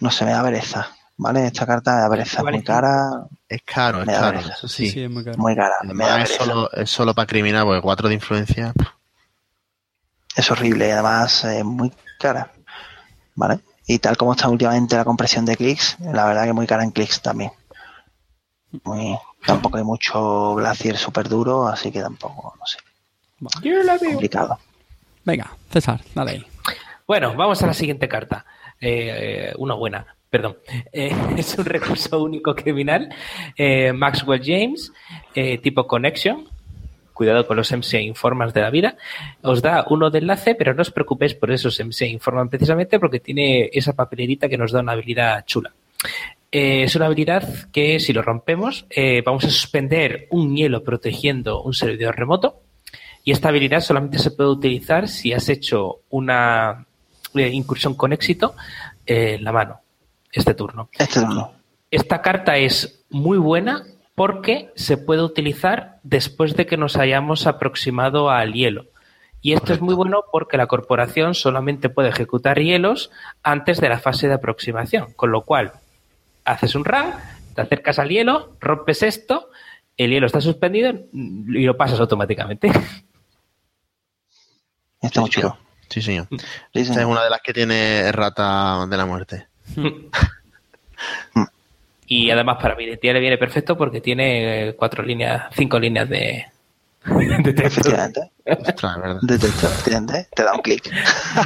no se me da pereza, ¿vale? Esta carta me da pereza, muy cara, Es caro, es caro, eso Sí, sí. sí, es muy caro. muy cara, me da es solo, es solo para criminal, porque 4 de influencia. Es horrible y además es muy cara, ¿vale? Y tal como está últimamente la compresión de clics, la verdad que muy cara en clics también. Muy, tampoco hay mucho glacier súper duro, así que tampoco, no sé, Yo la veo. complicado. Venga, César, dale ahí. Bueno, vamos a la siguiente carta. Eh, una buena, perdón. Eh, es un recurso único criminal. Eh, Maxwell James, eh, tipo Connection. Cuidado con los MC informas de la vida. Os da uno de enlace, pero no os preocupéis por esos MC informan precisamente porque tiene esa papelerita que nos da una habilidad chula. Eh, es una habilidad que si lo rompemos eh, vamos a suspender un hielo protegiendo un servidor remoto y esta habilidad solamente se puede utilizar si has hecho una eh, incursión con éxito en la mano este turno. Este no. Esta carta es muy buena porque se puede utilizar después de que nos hayamos aproximado al hielo. Y esto es muy bueno porque la corporación solamente puede ejecutar hielos antes de la fase de aproximación. Con lo cual, haces un run, te acercas al hielo, rompes esto, el hielo está suspendido y lo pasas automáticamente. Está muy Sí, chulo. Sí, señor. Sí, Esta es una de las que tiene rata de la muerte. Y además para mi identidad le viene perfecto porque tiene eh, cuatro líneas, cinco líneas de, de texto. Efectivamente. Ostras, es verdad. de texto, efectivamente, te da un clic.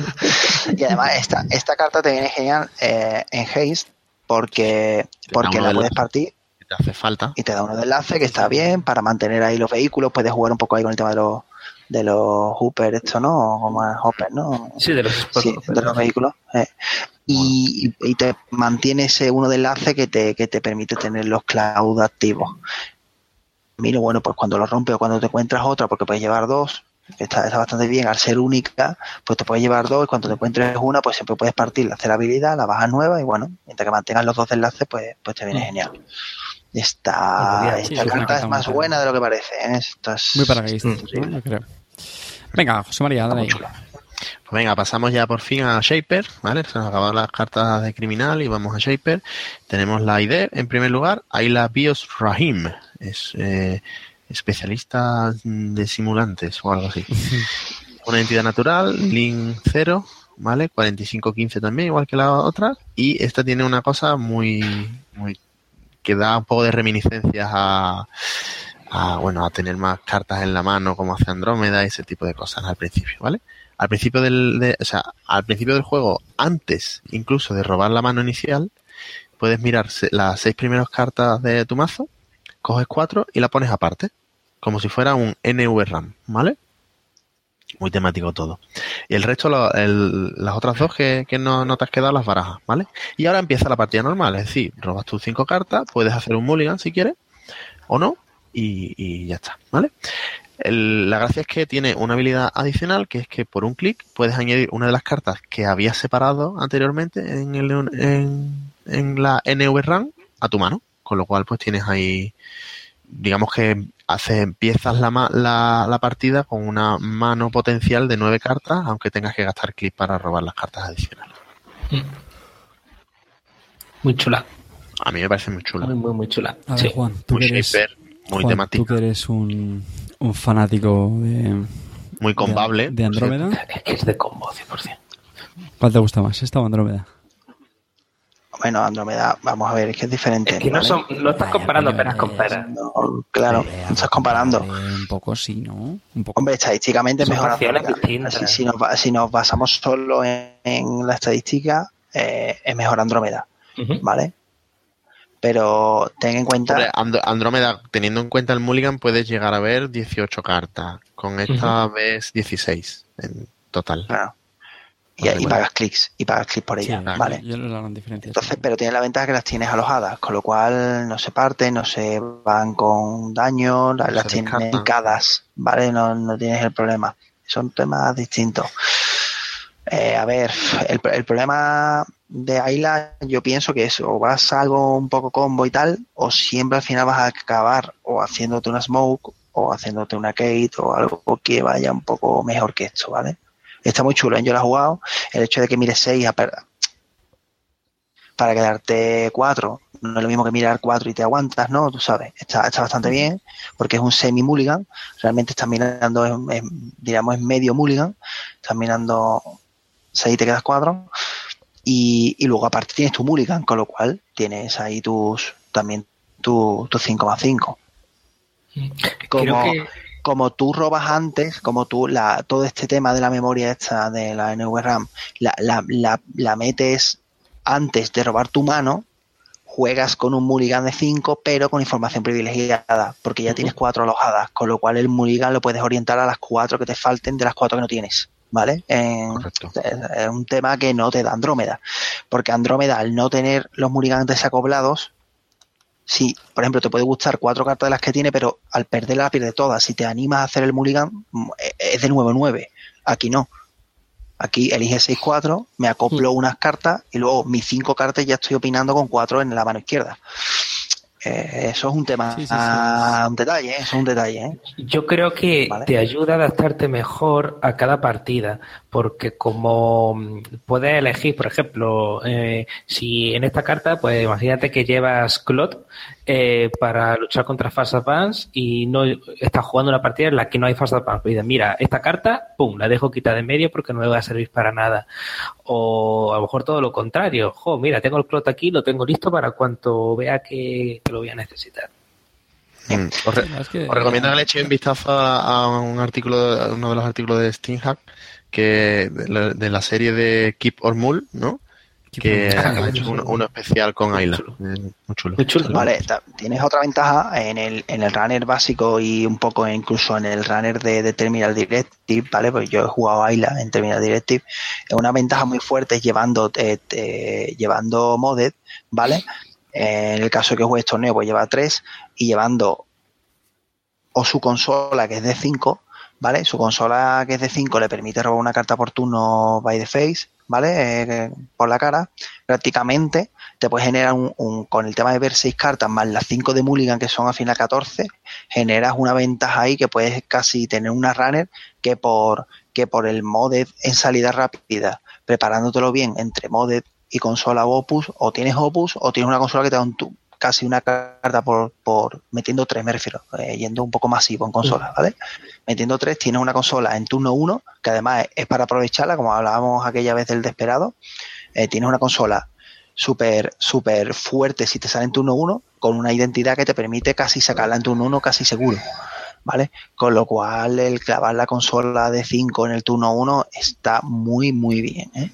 y además esta, esta carta te viene genial eh, en Haste porque, porque la de puedes partir te hace falta. y te da uno de enlace que está bien para mantener ahí los vehículos, puedes jugar un poco ahí con el tema de los de los Hooper, esto, ¿no? O como es Hopper, ¿no? Sí, de los Sí, de los vehículos. eh. Y, y- te mantiene ese uno de enlace que te, que te permite tener los cloud activos. Mira, bueno, pues cuando lo rompes o cuando te encuentras otra, porque puedes llevar dos, está, está bastante bien, al ser única, pues te puedes llevar dos y cuando te encuentres una, pues siempre puedes partir, hacer la habilidad, la bajas nueva y bueno, mientras que mantengas los dos enlaces, pues, pues te viene Mm. genial. Muy Esta, sí, esta carta es más buena. de lo que parece. ¿eh? Esta es- Muy para gays. ¿no? Yo creo. Venga, José María, dale ahí. Pues venga, pasamos ya por fin a Shaper, ¿vale? Se nos acabaron las cartas de criminal y vamos a Shaper. Tenemos la ID en primer lugar, Ayla Bios Rahim, es eh, especialista de simulantes o algo así. Una entidad natural, Link 0, ¿vale? 4515 también, igual que la otra. Y esta tiene una cosa muy, muy que da un poco de reminiscencias a, a, bueno, a tener más cartas en la mano como hace Andrómeda y ese tipo de cosas al principio, ¿vale? Al principio del, de- o sea, al principio del juego, antes incluso de robar la mano inicial, puedes mirar las seis primeras cartas de tu mazo, coges cuatro y la pones aparte, como si fuera un NVRAM, ¿vale? Muy temático todo. Y el resto, lo- las otras dos que, que no, no te has quedado, las barajas, ¿vale? Y ahora empieza la partida normal, es decir, robas tus cinco cartas, puedes hacer un mulligan si quieres, o no, y, y ya está, ¿vale? El- la gracia es que tiene una habilidad adicional que es que por un clic puedes añadir una de las cartas que habías separado anteriormente en, el, en, en la NVRAM a tu mano, con lo cual pues tienes ahí, digamos que hace, empiezas la, ma- la, la partida con una mano potencial de nueve cartas, aunque tengas que gastar clic para robar las cartas adicionales. Muy chula. A mí me parece muy chula. Muy, muy, muy chula. A ver, Sí. Juan, tú Muy eres, shaper, muy Juan, temática, tú que eres un, un fanático de, muy combable. de, de Andrómeda, Es que es de combo, 100%. ¿cuál te gusta más, esta o Andrómeda? Bueno, Andrómeda, vamos a ver, es que es diferente. Es que no, ¿vale? son, no estás comparando peras con peras. No, claro, no estás comparando. Un poco sí, ¿no? Un poco. Hombre, estadísticamente es mejor Andrómeda. Si, si nos, si nos basamos solo en, en la estadística, eh, es mejor Andrómeda. ¿vale? Pero ten en cuenta, Hombre, And- Andrómeda, teniendo en cuenta el Mulligan, puedes llegar a ver 18 cartas. Con esta ves 16 en total. claro, y, pagas clics, y pagas clics por Sí, ella, claro. ¿vale? Yo no la gran diferencia. Entonces, pero tiene la ventaja que las tienes alojadas, con lo cual no se parten, no se van con daño, las, las tienes encadas, ¿vale? No, no tienes el problema. Son temas distintos. Eh, a ver, el, el problema de Ayla, yo pienso que es o vas a algo un poco combo y tal, o siempre al final vas a acabar o haciéndote una smoke o haciéndote una Kate o algo que vaya un poco mejor que esto, ¿vale? Está muy chulo, ¿eh? yo lo he jugado. El hecho de que mires 6 para quedarte 4, no es lo mismo que mirar 4 y te aguantas, ¿no? Tú sabes, está, está bastante bien porque es un semi-mulligan. Realmente estás mirando, es- es, digamos, es medio mulligan. Estás mirando 6 y te quedas 4. Y, y luego aparte tienes tu mulligan, con lo cual tienes ahí tus también tu, tus 5 más 5 Creo como, que como tú robas antes, como tú la, todo este tema de la memoria esta de la NVRAM, la, la, la, la metes antes de robar tu mano, juegas con un mulligan de 5, pero con información privilegiada, porque ya tienes cuatro alojadas, con lo cual el mulligan lo puedes orientar a las cuatro que te falten de las cuatro que no tienes. ¿Vale? En- Correcto. es es un tema que no te da Andrómeda. Porque Andrómeda, al no tener los mulligans desacoplados, sí, por ejemplo, te puede gustar cuatro cartas de las que tiene, pero al perderla, pierde todas. Si te animas a hacer el mulligan, mm, eh, es de nuevo 9. Aquí no. Aquí elige 6-4, me acoplo unas cartas y luego mis cinco cartas ya estoy opinando con cuatro en la mano izquierda. Eh, eso es un tema, Sí, sí, sí. ah, un detalle, ¿eh? eso es un detalle. ¿eh? yo creo que Vale. te ayuda a adaptarte mejor a cada partida. Porque como mm, puedes elegir, por ejemplo, eh, si en esta carta, pues imagínate que llevas Clot eh, para luchar contra Fast Advance y no estás jugando una partida en la que no hay Fast Advance. Pues dices, mira, esta carta, pum, la dejo quitada de medio porque no me va a servir para nada. O a lo mejor todo lo contrario. Jo, mira, tengo el Clot aquí, lo tengo listo para cuanto vea que, que lo voy a necesitar. Mm. Os, re- Es que- os recomiendo que le echéis un vistazo a, a un artículo, a uno de los artículos de SteamHack que de la, de la serie de Keep or Mule, ¿no? Que Keep or ha Mule. hecho uno, uno especial con Ayla. Eh, Muy chulo. Muy chulo. Vale, tienes otra ventaja en el, en el runner básico y un poco incluso en el runner de, de Terminal Directive, ¿vale? Pues yo he jugado a Ayla en Terminal Directive. Es una ventaja muy fuerte es llevando, eh, eh, llevando Modded, ¿vale? En el caso de que juegues torneo, pues lleva 3 y llevando o su consola que es de 5, ¿vale? Su consola que es de 5 le permite robar una carta por turno by the face, ¿vale? Eh, por la cara. Prácticamente te puedes generar un, con el tema de ver 6 cartas más las 5 de Mulligan que son al final 14, generas una ventaja ahí que puedes casi tener una runner que por, que por el modded en salida rápida, preparándotelo bien entre modded y consola opus, o tienes opus o tienes una consola que te da un casi una carta por, por metiendo tres, me refiero, eh, yendo un poco masivo en consola, ¿vale? Metiendo tres, tienes una consola en turno 1, que además es, para aprovecharla, como hablábamos aquella vez del desesperado, eh, tienes una consola súper súper fuerte si te sale en turno 1, con una identidad que te permite casi sacarla en turno 1 casi seguro. ¿Vale? Con lo cual el clavar la consola de 5 en el turno 1 está muy muy bien. ¿eh?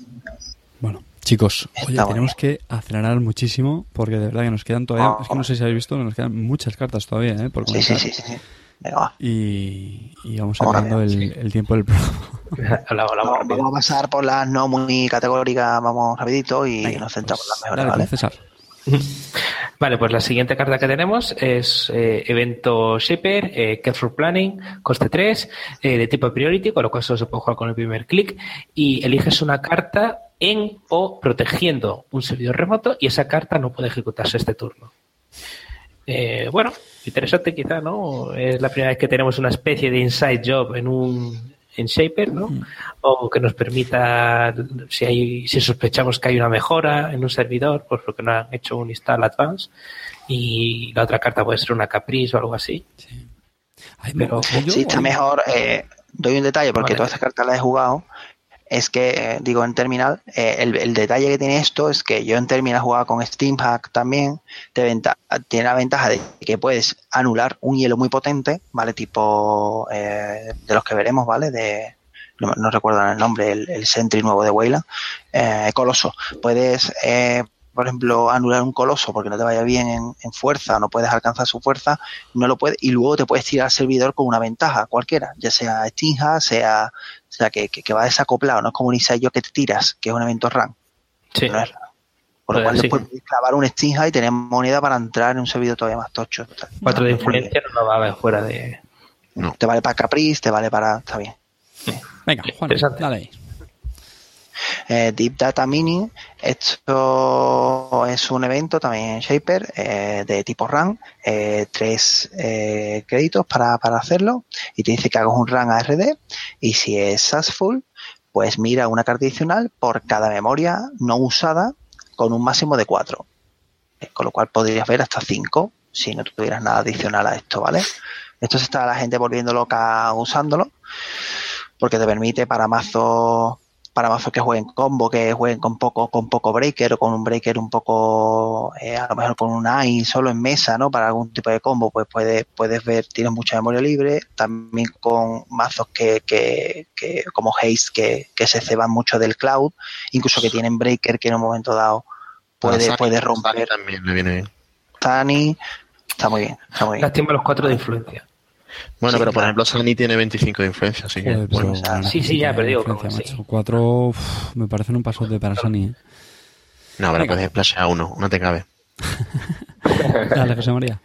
Chicos, oye, tenemos que acelerar muchísimo porque de verdad que nos quedan todavía, Ah, es que no sé si habéis visto, nos quedan muchas cartas todavía, ¿eh? Por Sí, sí, sí, sí, sí. Venga, va. Y, y vamos acabando el, tiempo del programa. Vamos, a pasar por las no muy categóricas, vamos rapidito y Venga, nos centramos pues, en las mejores, dale, ¿vale? Vale, pues la siguiente carta que tenemos es eh, evento Shaper, eh, Careful Planning, coste 3, eh, de tipo Priority, con lo cual solo se puede jugar con el primer clic, y eliges una carta en o protegiendo un servidor remoto y esa carta no puede ejecutarse este turno. Eh, bueno, interesante quizá, ¿no? Es la primera vez que tenemos una especie de inside job en un en Shaper, ¿no? O que nos permita, si hay, si sospechamos que hay una mejora en un servidor, pues porque no han hecho un install advance, y la otra carta puede ser una caprice o algo así. Ay, Pero- Sí, está mejor. eh, doy un detalle porque Vale. todas estas cartas las he jugado. Es que, eh, digo, en Terminal, eh, el, detalle que tiene esto es que yo en Terminal he jugado con SteamHack también. Te venta- tiene la ventaja de que puedes anular un hielo muy potente, ¿vale? Tipo eh, de los que veremos, ¿vale? De, no, no recuerdo el nombre, el, el Sentry nuevo de Wayland. Eh, Coloso. Puedes, por ejemplo, anular un coloso porque no te vaya bien en, en fuerza, no puedes alcanzar su fuerza, no lo puedes, y luego te puedes tirar al servidor con una ventaja cualquiera, ya sea Stinja, sea, sea que, que, que va desacoplado, no es como un yo que te tiras, que es un evento RAM. Sí. No es- Por lo Pues cual sí. después puedes clavar un Stinja y tener moneda para entrar en un servidor todavía más tocho. Cuatro de influencia no va a haber fuera de. Te vale para Caprice, te vale para. Está bien. Venga, Juan, dale ahí. Eh, Deep Data Mining, esto es un evento también en Shaper eh, de tipo run, eh, tres eh, créditos para, para hacerlo y te dice que hagas un run ARD y si es successful, pues mira una carta adicional por cada memoria no usada con un máximo de cuatro. Con lo cual podrías ver hasta cinco si no tuvieras nada adicional a esto, ¿vale? Esto se está la gente volviendo loca usándolo porque te permite para mazos para mazos que jueguen combo, que jueguen con poco, con poco breaker o con un breaker un poco, eh, a lo mejor con un AI solo en mesa, ¿no? Para algún tipo de combo, pues puedes, puedes ver, tienes mucha memoria libre, también con mazos que, que, que como Haste, que, que se ceban mucho del cloud, incluso que tienen breaker que en un momento dado puede, Sani- puede Sani romper también le viene bien. Tani, está muy bien, está muy bien. Lástima los cuatro de influencia. Bueno, Sí, pero por ejemplo, Sani tiene 25 de influencia, así que. Joder, pero bueno. sí, sí, ya, puta pero digo, diferencia, como sí. Cuatro uf, me parecen un pasote para Sani. ¿eh? No, pero Venga. puedes splashear uno, no te cabe. Dale, José María.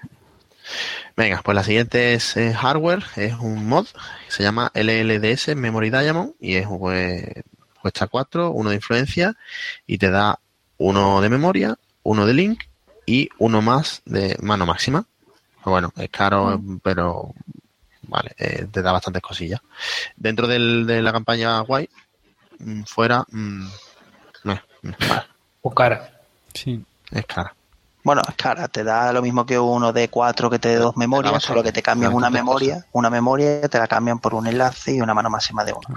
Venga, pues la siguiente es eh, hardware, es un mod, se llama LLDS Memory Diamond y es pues, cuesta 4, uno de influencia y te da uno de memoria, uno de link y uno más de mano máxima. Pues Bueno, es caro, pero vale, eh, te da bastantes cosillas. Dentro del- de la campaña guay, mm, fuera mm, vale, O cara. Sí. es cara. Bueno, es cara, te da lo mismo que uno de cuatro que te dé dos memorias, solo que te cambian una memoria, una memoria te la cambian por un enlace y una mano máxima de uno.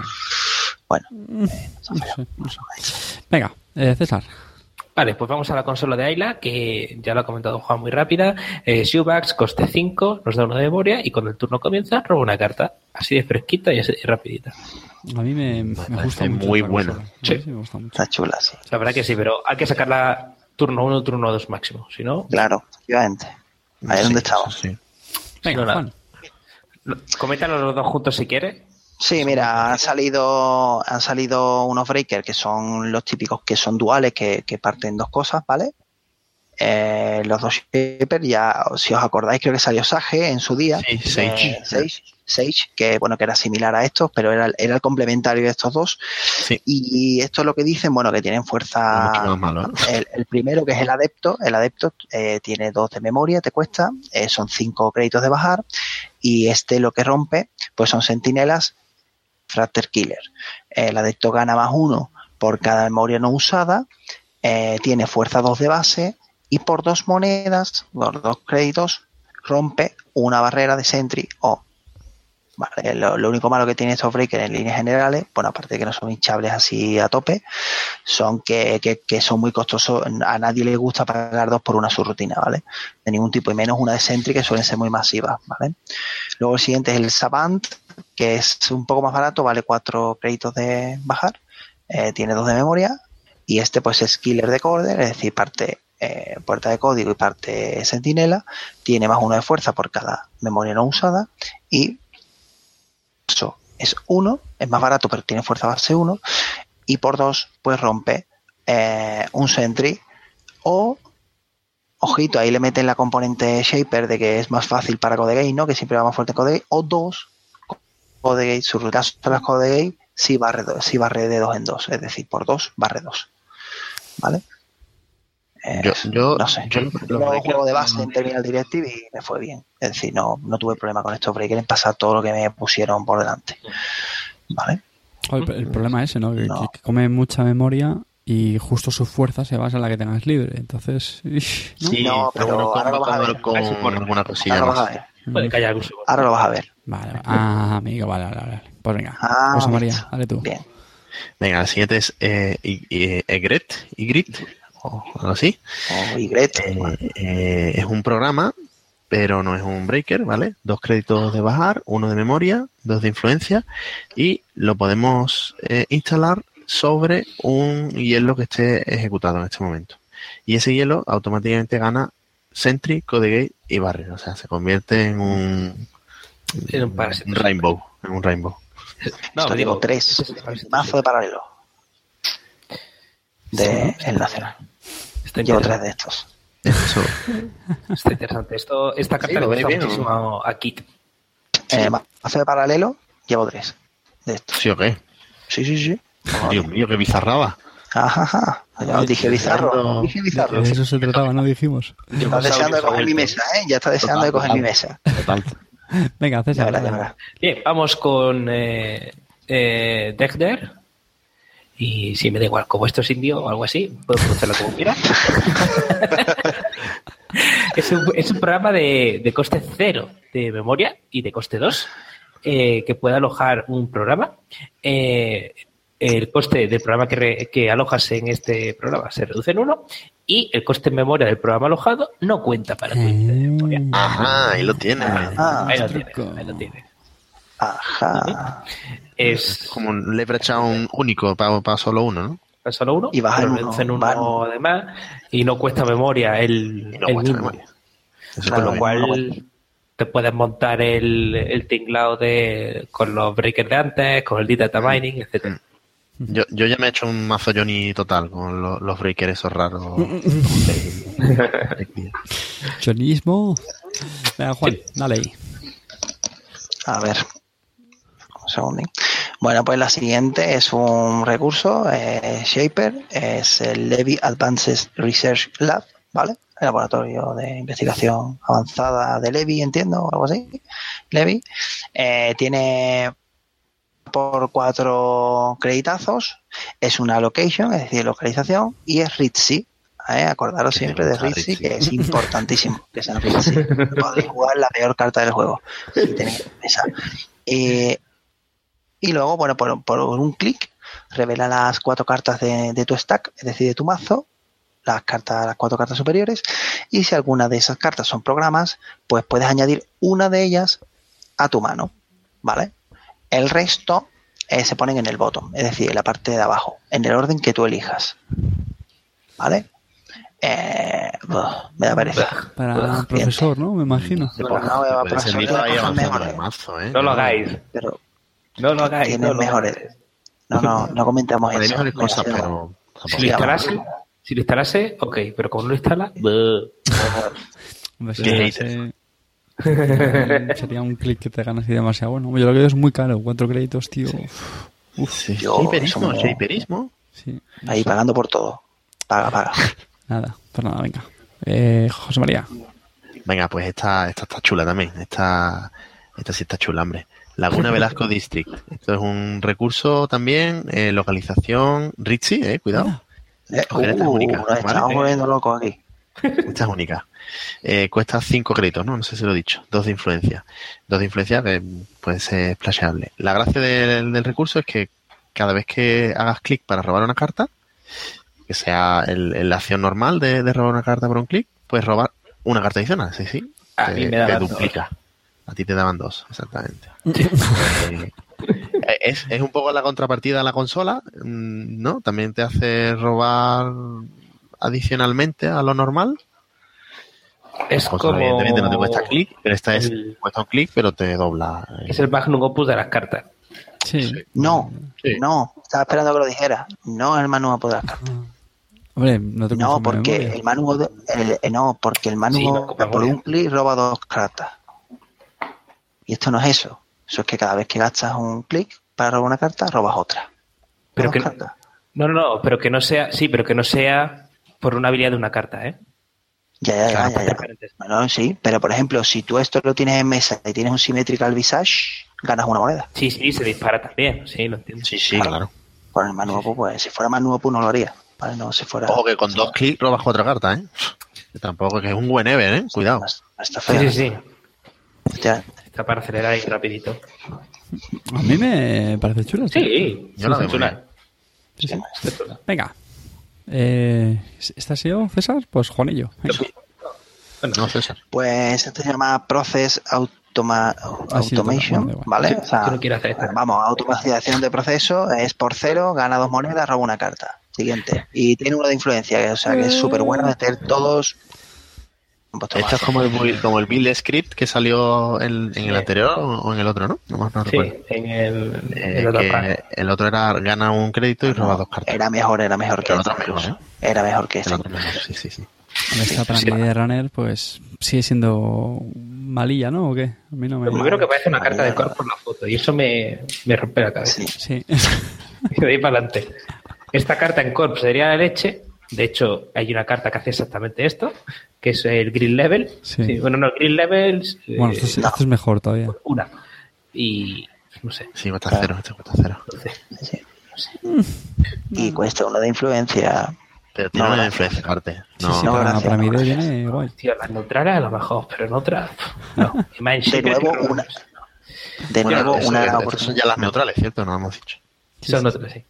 Bueno, No sé, no sé. Venga, eh, César. Vale, pues vamos a la consola de Ayla, que ya lo ha comentado Juan muy rápida. Eh, coste 5, nos da uno de memoria y cuando el turno comienza, roba una carta. Así de fresquita y así de rapidita. A mí me, gusta mucho. muy esta bueno. consola. A mí Sí. sí me gusta mucho. está chula, sí. La verdad que sí, pero hay que sacarla turno 1, turno 2 máximo. Si no, Claro, efectivamente. Ahí es Sí, donde estamos. sí. Venga. Juan. coméntalo los dos juntos si quieres. Sí, mira, han salido, han salido unos breakers que son los típicos que son duales, que, que parten dos cosas, ¿vale? Eh, los dos shapers, ya, si os acordáis, creo que salió Sage en su día. Sí, Sage. Eh, Sage, Sage, que bueno, que era similar a estos, pero era, era el complementario de estos dos. Sí. Y esto es lo que dicen, bueno, que tienen fuerza. Malo, ¿eh? El, el primero, que es el adepto, el adepto eh, tiene dos de memoria, te cuesta, son cinco créditos de bajar. Y este lo que rompe, pues son sentinelas Fracter Killer. El adepto gana más uno por cada memoria no usada, eh, tiene fuerza 2 de base y por dos monedas, dos créditos, rompe una barrera de Sentry o. Lo, único malo que tiene estos breakers en líneas generales, bueno, aparte de que no son hinchables así a tope, son que, son muy costosos. A nadie le gusta pagar dos por una subrutina, ¿vale? De ningún tipo, y menos una de Sentry que suelen ser muy masivas. Luego el siguiente es el Savant, que es un poco más barato, vale cuatro créditos de bajar, eh, tiene dos de memoria, y este pues es Killer de Corder, es decir, parte eh, puerta de código y parte sentinela, tiene más uno de fuerza por cada memoria no usada, y eso es uno, es más barato pero tiene fuerza base 1, y por dos pues rompe eh, un Sentry o ojito, ahí le meten la componente Shaper de que es más fácil para Codegate, ¿no? Que siempre va más fuerte en o dos Codegate, sobre el caso de las Codegate, sí barre, sí barre de dos en dos, es decir, por dos barre dos. ¿Vale? Eh, Yo, yo, no sé, yo breakers- juego de base en Terminal Directive y me fue bien. Es decir, no, no tuve problema con estos breakers en pasar todo lo que me pusieron por delante. ¿Vale? El, el problema es ese, ¿no? Que, No. que- que come mucha memoria y justo su fuerza se basa en la que tengas libre. Entonces, ¿no? Sí, No, pero pero bueno, ahora lo vas a convocador ver. con cosilla Ahora lo vas a más. ver. Ahora lo vas a ver. Vale, vale. Ah, amigo, vale, vale, vale. Pues venga. Ah, María, dale tú. Bien. Venga, el siguiente es eh, I- Egret, Ygritte, o algo así. O Ygret. Eh, eh, es un programa, pero no es un breaker, ¿vale? Dos créditos de bajar, uno de memoria, dos de influencia, y lo podemos eh, instalar sobre un hielo que esté ejecutado en este momento. Y ese hielo automáticamente gana Sentry, Codegate y Barrier. O sea, se convierte en un, En un parásito. un rainbow. En un rainbow. No, Esto digo, digo tres. es. Mazo de paralelo. De el nacional. Está Llevo tres de estos. Eso. Está interesante. Esto, esta carta Sí, le gusta bien, muchísimo a Kit. Eh, mazo de paralelo, llevo tres de estos. ¿Sí o qué? Sí, sí, sí. Dios mío, qué bizarraba. Ajá, ajá. Ya os dije bizarro. deseando- Dije bizarro. De eso se trataba, ¿no? Dijimos. Está deseando de coger mi mesa, ¿eh? Ya está deseando de coger mi mesa. Total. Venga, Ya César. ya dale. verás. Bien, vamos con eh, eh, Dexter. Y si me da igual, como esto es indio o algo así, puedo pronunciarlo como quiera. es, un, es un programa de, de coste cero de memoria y de coste 2 eh, que puede alojar un programa. Eh, el coste del programa que, re- que alojas en este programa se reduce en uno y el coste en memoria del programa alojado no cuenta para tu de memoria. Eh, Ajá, ahí lo tiene. Ah, Ahí lo tienes, ahí lo tienes. Ajá. Es Como un leverage a un único para, solo uno, ¿no? es solo uno, Y baja en reduce en uno, además y no cuesta memoria el, no el cuesta mismo. memoria. Con lo cual te puedes montar el, el tinglado de, con los breakers de antes, con el data mining, etcétera. Yo, yo ya me he hecho un mazo Johnny total con lo- los breakers esos raros. Chonismo. Venga, Juan, dale ahí. A ver. Un segundín. Bueno, pues la siguiente es un recurso, eh, Shaper, es el Levy Advanced Research Lab, ¿vale? El laboratorio de investigación avanzada de Levy, entiendo, o algo así. Levy. Eh, tiene por cuatro creditazos, es una location, es decir, localización, y es Ritzy. ¿eh? Acordaros Que siempre de Ritzy, Ritzy. que es importantísimo que sea Ritzy. Podéis jugar la peor carta del juego. si tenéis esa. Eh, y luego, bueno, por, por un clic, revela las cuatro cartas de, de tu stack, es decir, de tu mazo, las cartas, las cuatro cartas superiores, y si alguna de esas cartas son programas, pues puedes añadir una de ellas a tu mano, ¿vale? El resto eh, se ponen en el bottom, es decir, en la parte de abajo, en el orden que tú elijas, ¿vale? Eh, buh, me da pereza. Para el profesor, ¿no? Me imagino. Pues no, me va de mazo, ¿eh? No lo hagáis. pero No lo hagáis. no lo mejores. hagáis. No, no, no comentamos Hay eso. mejores cosas, pero Si lo instalase, si lo instalase, ok, pero como no lo instala, buh. Hombre, sería un clic que te ganas y demasiado bueno. Yo lo que veo es muy caro. Cuatro créditos, tío. Uf, Sí, somos- shaperismo. sí. Ahí pagando por todo. Paga, paga. Nada, pues nada, venga. Eh, José María. Venga, pues esta, esta está chula también. Esta, esta sí está chula, hombre. Laguna Velasco District. Esto es un recurso también, eh, localización Ritzy, eh, cuidado. Eh, Coger esta uh, única, nos ¿vale? estamos volviendo locos aquí. Esta es única. Eh, cuesta 5 créditos, ¿no? No sé si lo he dicho. Dos de influencia. Dos de influencia que puede ser splasheable. La gracia del, del recurso es que cada vez que hagas clic para robar una carta, que sea la acción normal de, de robar una carta por un clic, puedes robar una carta adicional. Sí, sí. A Te- mí me te dos. duplica. A ti te daban dos, exactamente. Eh, es, es un poco la contrapartida a la consola, mm, ¿no? También te hace robar adicionalmente a lo normal. Es como. Pues evidentemente no te cuesta clic, pero esta es el- cuesta un clic, pero te dobla. eh, Es el magnum opus de las cartas. Sí. No, Sí. no, estaba esperando que lo dijera. No el manual de las cartas. Hombre, no te No, porque memoria. el de- el- eh, no, porque el manual Sí, no ocupa por un clic roba dos cartas. Y esto no es eso. Eso es que cada vez que gastas un clic para robar una carta, robas otra. Pero Dos que, cartas. no, no, no, pero que no sea. Sí, pero que no sea por una habilidad de una carta, ¿eh? Ya, ya, Claro, ya, ya, ya. diferentes. Bueno, sí, pero por ejemplo, si tú esto lo tienes en mesa y tienes un symmetrical visage, ganas una moneda. Sí, sí, se dispara también. Sí, lo entiendo. Sí, sí, Claro. claro. Con el manual, pues si fuera manual, no lo haría. Vale, no, si fuera. Ojo que con dos clics robas cuatro cartas, ¿eh? Que tampoco que es un buen ever, ¿eh? Cuidado. Está Sí, feo. sí, sí. Hostia, Está para acelerar ahí rapidito. A mí me parece chula. Sí, Yo la sí, veo Sí, sí. Chula. Venga. Eh, ¿Esta ha sido César? Pues Juanillo. Bueno, No, César. Pues esto se llama Process Automa Ah, Automation. ¿vale? O sea, Yo vamos, automatización de proceso, es por cero, gana dos monedas, roba una carta. Siguiente. Y tiene uno de influencia, o sea que es súper bueno meter todos. Esto es como el, build- como el build script que salió en, en el anterior o en el otro, ¿no? No más no Sí, recuerdo. en el, Eh, el otro el otro era gana un crédito y roba No, dos cartas. Era mejor, era mejor que El este. otro mejor, incluso. ¿eh? Era mejor que El este. otro mejor, sí, sí, sí. Esta mí de Runner, pues sigue siendo malilla, ¿no? ¿O qué? A mí no me. Lo primero que parece una carta de. Corp por la foto y eso me, me rompe la cabeza. Sí. Sí. Y de ahí para adelante. Esta carta en Corp sería la leche. De hecho, hay una carta que hace exactamente esto, que es el Green Level. Sí. bueno, no, el Green Level. eh, bueno, esto es, esto es mejor todavía. Una. Y no sé. Sí, cuesta Claro. cero, este cuesta cero. Sí. no sé. Y cuesta uno de influencia. Pero tiene No, una no. influencia aparte. Sí, No, sí, no, para, gracias, para no, gracias. viene guay. Tío, las neutrales a lo mejor, pero en otras. No. Y más en De nuevo, una- De nuevo, eso- una eso oportunidad. son ya las neutrales, ¿cierto? No lo hemos dicho. Son otras, sí.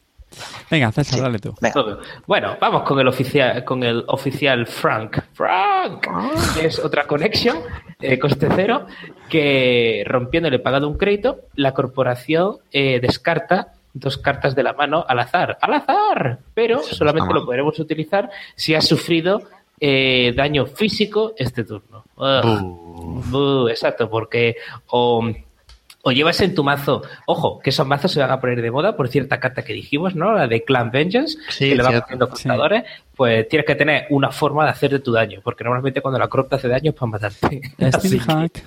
Venga, César, Sí. dale tú. Venga. Bueno, vamos con el oficial, con el oficial Frank. Frank, que es otra conexión, eh, coste cero, que rompiéndole pagado un crédito, la corporación eh, descarta dos cartas de la mano al azar. ¡Al azar! Pero solamente lo podremos utilizar si has sufrido eh, daño físico este turno. Exacto, porque o, o llevas en tu mazo, ojo, que esos mazos se van a poner de moda por cierta carta que dijimos, ¿no? La de Clan Vengeance, Sí, que le va cierto. poniendo contadores, pues tienes que tener una forma de hacer de tu daño, porque normalmente cuando la crop te hace daño es para matarte. Steam Hack.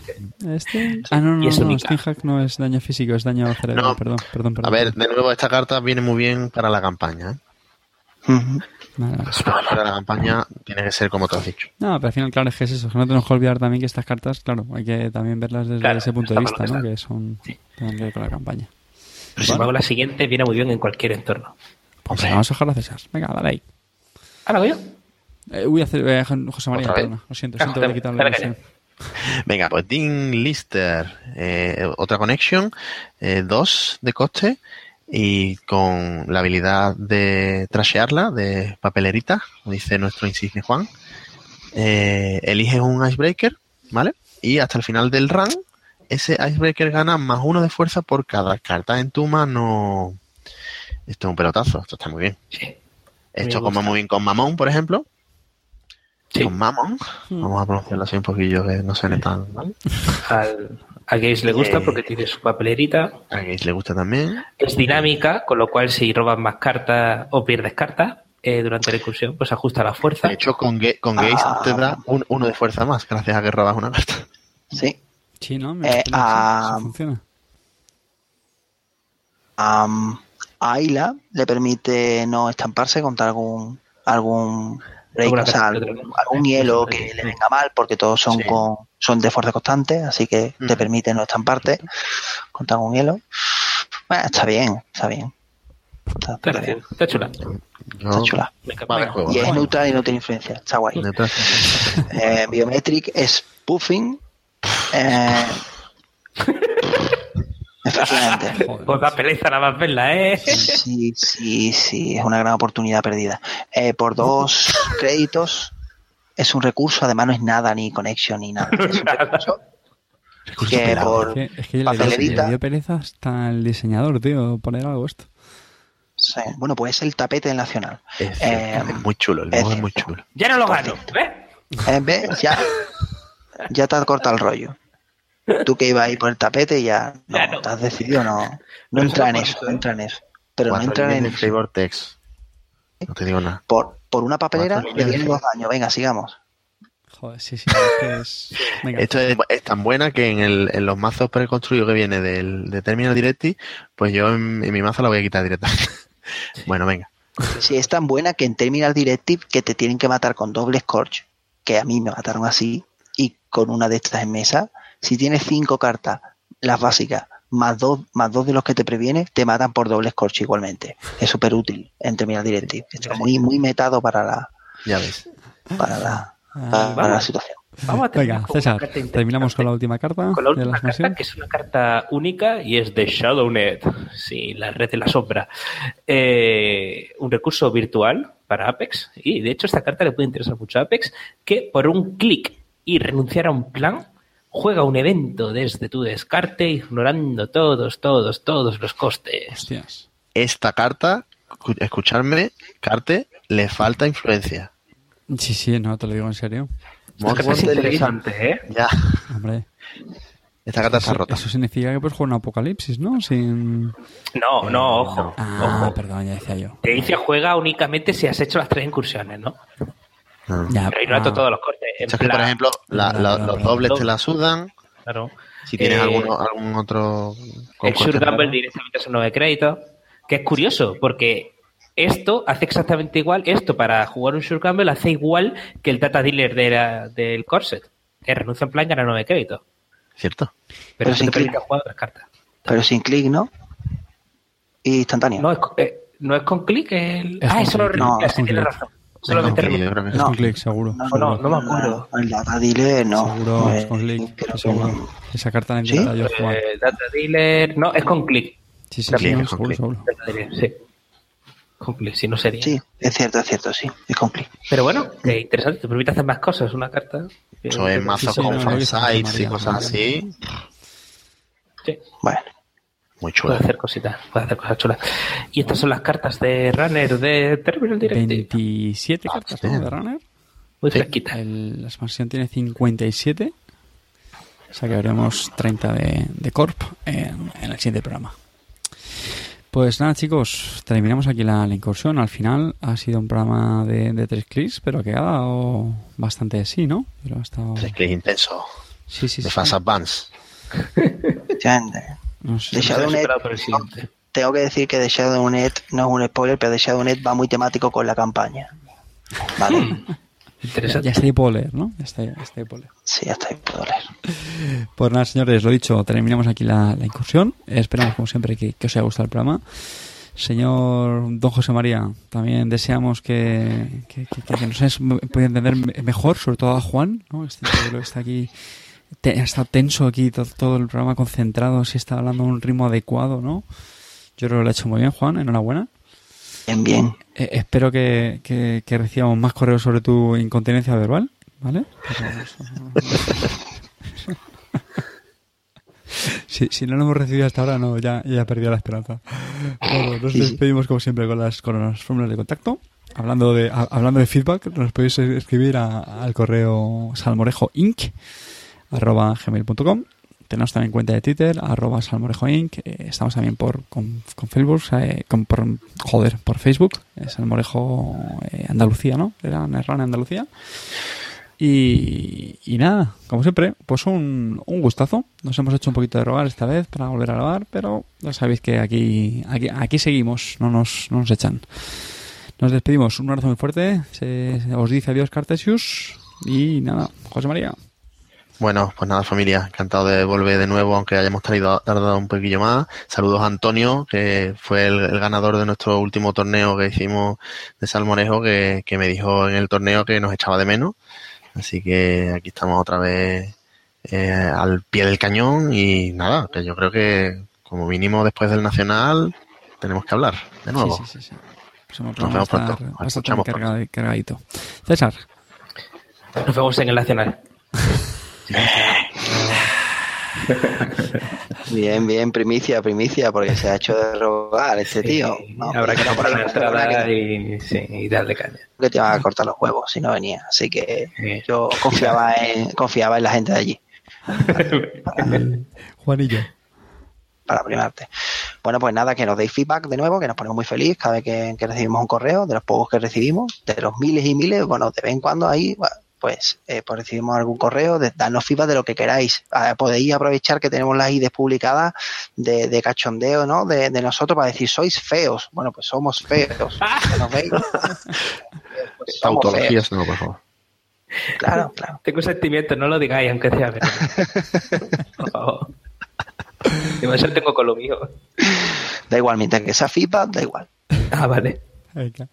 Este... Ah, no, no, no, única. Steam Hack no es daño físico, es daño cerebral. No. Perdón, perdón, perdón. A ver, de nuevo, esta carta viene muy bien para la campaña. ¿eh? Ujú. Vale, vale. Para la campaña tiene que ser como te has dicho. No, pero al final, claro, es que es eso. que no tenemos que olvidar también que estas cartas, claro, hay que también verlas desde Claro, ese punto de vista, ¿no? que son. Sí. Tienen que ver con la campaña. Pero sin embargo, la siguiente viene muy bien en cualquier entorno. Pues vamos a dejar a César. Venga, dale ahí. ¿Ahora voy yo? Eh, voy a hacer eh, José María, perdona. Lo siento, Ah, siento que espera, quitarle la. Venga, pues Dean Lister, eh, otra connection, 2 de coste y con la habilidad de trashearla, de papelerita, como dice nuestro insigne Juan. Eh, eliges un icebreaker, ¿vale? Y hasta el final del run, ese icebreaker gana más uno de fuerza por cada carta en tu mano. Esto es un pelotazo, esto está muy bien. Sí. Esto como gusta. muy bien con Mamón, por ejemplo. Sí. Con Mamón. Vamos a pronunciarlo así un poquillo que no suene tan mal. Al, al Gaze le gusta porque tiene su papelerita. A Gates le gusta también. Es dinámica, con lo cual si robas más cartas o pierdes cartas eh, durante la incursión, pues ajusta la fuerza. De hecho, con, Ga- con Gaze Ah. te da un, uno de fuerza más, gracias a que robas una carta. Sí. Sí, ¿no? Me Eh, ah, funciona. Am, a Ayla le permite no estamparse contra algún algún break, o sea, algún, hielo que le venga mal porque todos son Sí. con son de fuerza constante, así que te Mm. permite no estamparte contra algún hielo. Bueno, está bien, está bien. Está, Está está bien, está chula. Está chula. Juego. Y es neutral y no tiene influencia. Está guay. Eh, Biometric Spoofing. Eh, efectivamente. Joder. Pues da pereza nada más verla, ¿eh? Sí, sí, sí, es una gran oportunidad perdida. Eh, por dos créditos es un recurso, además no es nada, ni connection ni nada. Es un recurso Recurso que por Es que, es que le, dio, papelerita. le dio pereza hasta el diseñador, tío, poner algo esto. sí, bueno, pues es el tapete del nacional. Es, Eh, es muy chulo, el es muy chulo. Ya no lo gano, ¿ves? Eh, ¿ves? Ya, ya te has cortado el rollo. Tú que ibas ahí por el tapete ya no, Ya no. te has decidido no, no Pero entra en eso no eso, entra en eso. Pero no entra en. Flavor Text. No te digo nada. Por, por una papelera le vienen dos daños. Venga, sigamos. Joder, sí, sí. Es que es... Venga. Esto es, es tan buena que en, el, en los mazos preconstruidos que viene del, de Terminal Directive, pues yo en, en mi mazo la voy a quitar directamente. bueno, venga. Sí, es tan buena que en Terminal Directive que te tienen que matar con doble Scorch, que a mí me mataron así, y con una de estas en mesa, si tienes cinco cartas, las básicas, más dos, más dos de los que te previene, te matan por doble Scorch igualmente. Es súper útil en Terminal Directive. Está muy, muy metado para la, Ya ves. para la, Ah, para, para la situación. Vamos a terminar Venga, con una César, carta interesante. terminamos con la última carta Con la de última la carta, expansión. que es una carta única y es de ShadowNet, sí, la red de la sombra. Eh, un recurso virtual para Apex. Y de hecho, esta carta le puede interesar mucho a Apex, que por un clic y renunciar a un plan, juega un evento desde tu descarte, ignorando todos, todos, todos los costes. Hostias. Esta carta, escu- escucharme, Carte, le falta influencia. Sí, sí, no, te lo digo en serio. Esta carta es interesante, ¿eh? Ya, Hombre, esta carta está eso, rota. eso significa que puedes jugar un apocalipsis, ¿no? Sin... No, no, ojo. Ah, ojo. perdón, ya decía yo. Te dice juega únicamente si has hecho las tres incursiones, ¿no? Ya, Pero ignorando ah, todos los cortes. En O sea que, por plan- ejemplo, la- la- los dobles te la sudan. Claro. Si tienes Eh, alguno, algún otro... El Sure Gamble directamente son 9 créditos. Que es curioso, porque esto hace exactamente igual, esto para jugar un Sure Gamble hace igual que el data dealer de la- del Corset, que renuncia en plan y gana 9 créditos. ¿Cierto? Pero, Pero sin clic. jugar otras cartas. Pero sin clic, ¿no? Y instantáneo. No es, eh, no es con clic el... Es ah, eso lo no, tienes clic. razón. Solamente Sí, yo renuncia. creo que Es sí. con clic, seguro. No, seguro. no, no me acuerdo. El data dealer, no. Seguro, es Eh, con clic. creo que seguro. no. Esa carta la ¿Sí? yo. Eh, data dealer... No, es con clic. Sí, sí, Clic, sí, no, es con seguro, clic. seguro. Data dealer, sí. Con clic, si no sería. Sí, es cierto, es cierto, sí. Es con clic. Pero bueno, que interesante, te permite hacer más cosas. Una carta. Eso es mazos con no, fansites y cosas así. Sí. Bueno, Muy Puede chulas. hacer cositas, puede hacer cosas chulas. Y estas son las cartas de Runner de Terminal Directive. 27 Ah, cartas de Runner. Muy Sí. fresquita. El- la expansión tiene 57. O sea que veremos 30 de, de Corp en, en el siguiente programa. Pues nada, chicos, terminamos aquí la, la incursión. Al final ha sido un programa de, de tres clics, pero que ha dado bastante de sí, ¿no? Pero ha estado... Es que es intenso. Sí, sí, De sí. Fast Advance. No sé. De Shadownet, tengo que decir que de Shadownet no es un spoiler, pero de Shadownet va muy temático con la campaña. Vale. Ya, Interesante. ya está ahí puedo leer, ¿no? Ya está, ya está ahí puedo leer. Sí, hasta ahí puedo leer. Pues nada, señores, lo dicho, terminamos aquí la, la incursión. Esperamos, como siempre, que, que os haya gustado el programa. Señor Don José María, también deseamos que, que, que- que nos hayas podido entender me- mejor, sobre todo a Juan, ¿no? Este que está aquí, te- ha estado tenso aquí todo, todo el programa concentrado, si está hablando a un ritmo adecuado, ¿no? Yo creo que lo ha hecho muy bien, Juan, enhorabuena. Bien, bien. Eh, espero que, que, que recibamos más correos sobre tu incontinencia verbal, ¿vale? Si, si no lo hemos recibido hasta ahora, no, ya, ya he perdido la esperanza. Bueno, nos despedimos como siempre con las, con las fórmulas de contacto. Hablando de, a- hablando de feedback, nos podéis escribir a- al correo salmorejoinc arroba gmail.com tenemos también cuenta de Twitter arroba salmorejoinc eh, estamos también por con, con Facebook eh, con, por, joder por Facebook eh, salmorejo Andalucía ¿no? era Nerrana Andalucía y, y nada, como siempre, pues un, un gustazo. Nos hemos hecho un poquito de rogar esta vez para volver a grabar, pero ya sabéis que aquí, aquí, aquí seguimos, no nos, no nos echan. Nos despedimos, un abrazo muy fuerte. Se, os dice adiós Cartesius y nada, José María. Bueno, pues nada, familia, encantado de volver de nuevo, aunque hayamos tardado, tardado un poquillo más. Saludos a Antonio, que fue el, el ganador de nuestro último torneo que hicimos de Salmorejo, que, que me dijo en el torneo que nos echaba de menos. Así que aquí estamos otra vez eh, al pie del cañón y nada, que yo creo que como mínimo después del Nacional tenemos que hablar de nuevo. Sí, sí, sí. Nos vemos pronto. Nos escuchamos cargadito. César. Nos vemos en el Nacional. Bien, bien, primicia, primicia, porque se ha hecho de rogar este tío. No, habrá que no, por ahí, entrada y, sí, y darle caña. que te iban a cortar los huevos si no venía. Así que Sí. yo confiaba en, confiaba en la gente de allí Juanillo. para primarte. Bueno, pues nada, que nos deis feedback de nuevo, que nos ponemos muy feliz cada vez que, que recibimos un correo, de los pocos que recibimos, de los miles y miles, bueno, de vez en cuando ahí, bueno, pues, eh, pues recibimos algún correo, de, darnos feedback de lo que queráis. Ah, podéis aprovechar que tenemos las IDs publicadas de, de cachondeo, ¿no? De, de nosotros para decir, sois feos. Bueno, pues somos feos. ¿Que ¿Nos veis? Pues somos feos. Tautologías, no, por favor. Claro, claro. Tengo sentimientos, no lo digáis, aunque sea verdad. Por favor. Demasiado tengo con lo mío. Da igual, mientras que sea feedback, da igual. Ah, vale. Venga.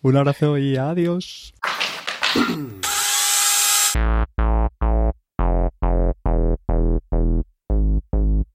Un abrazo y adiós. Thank you.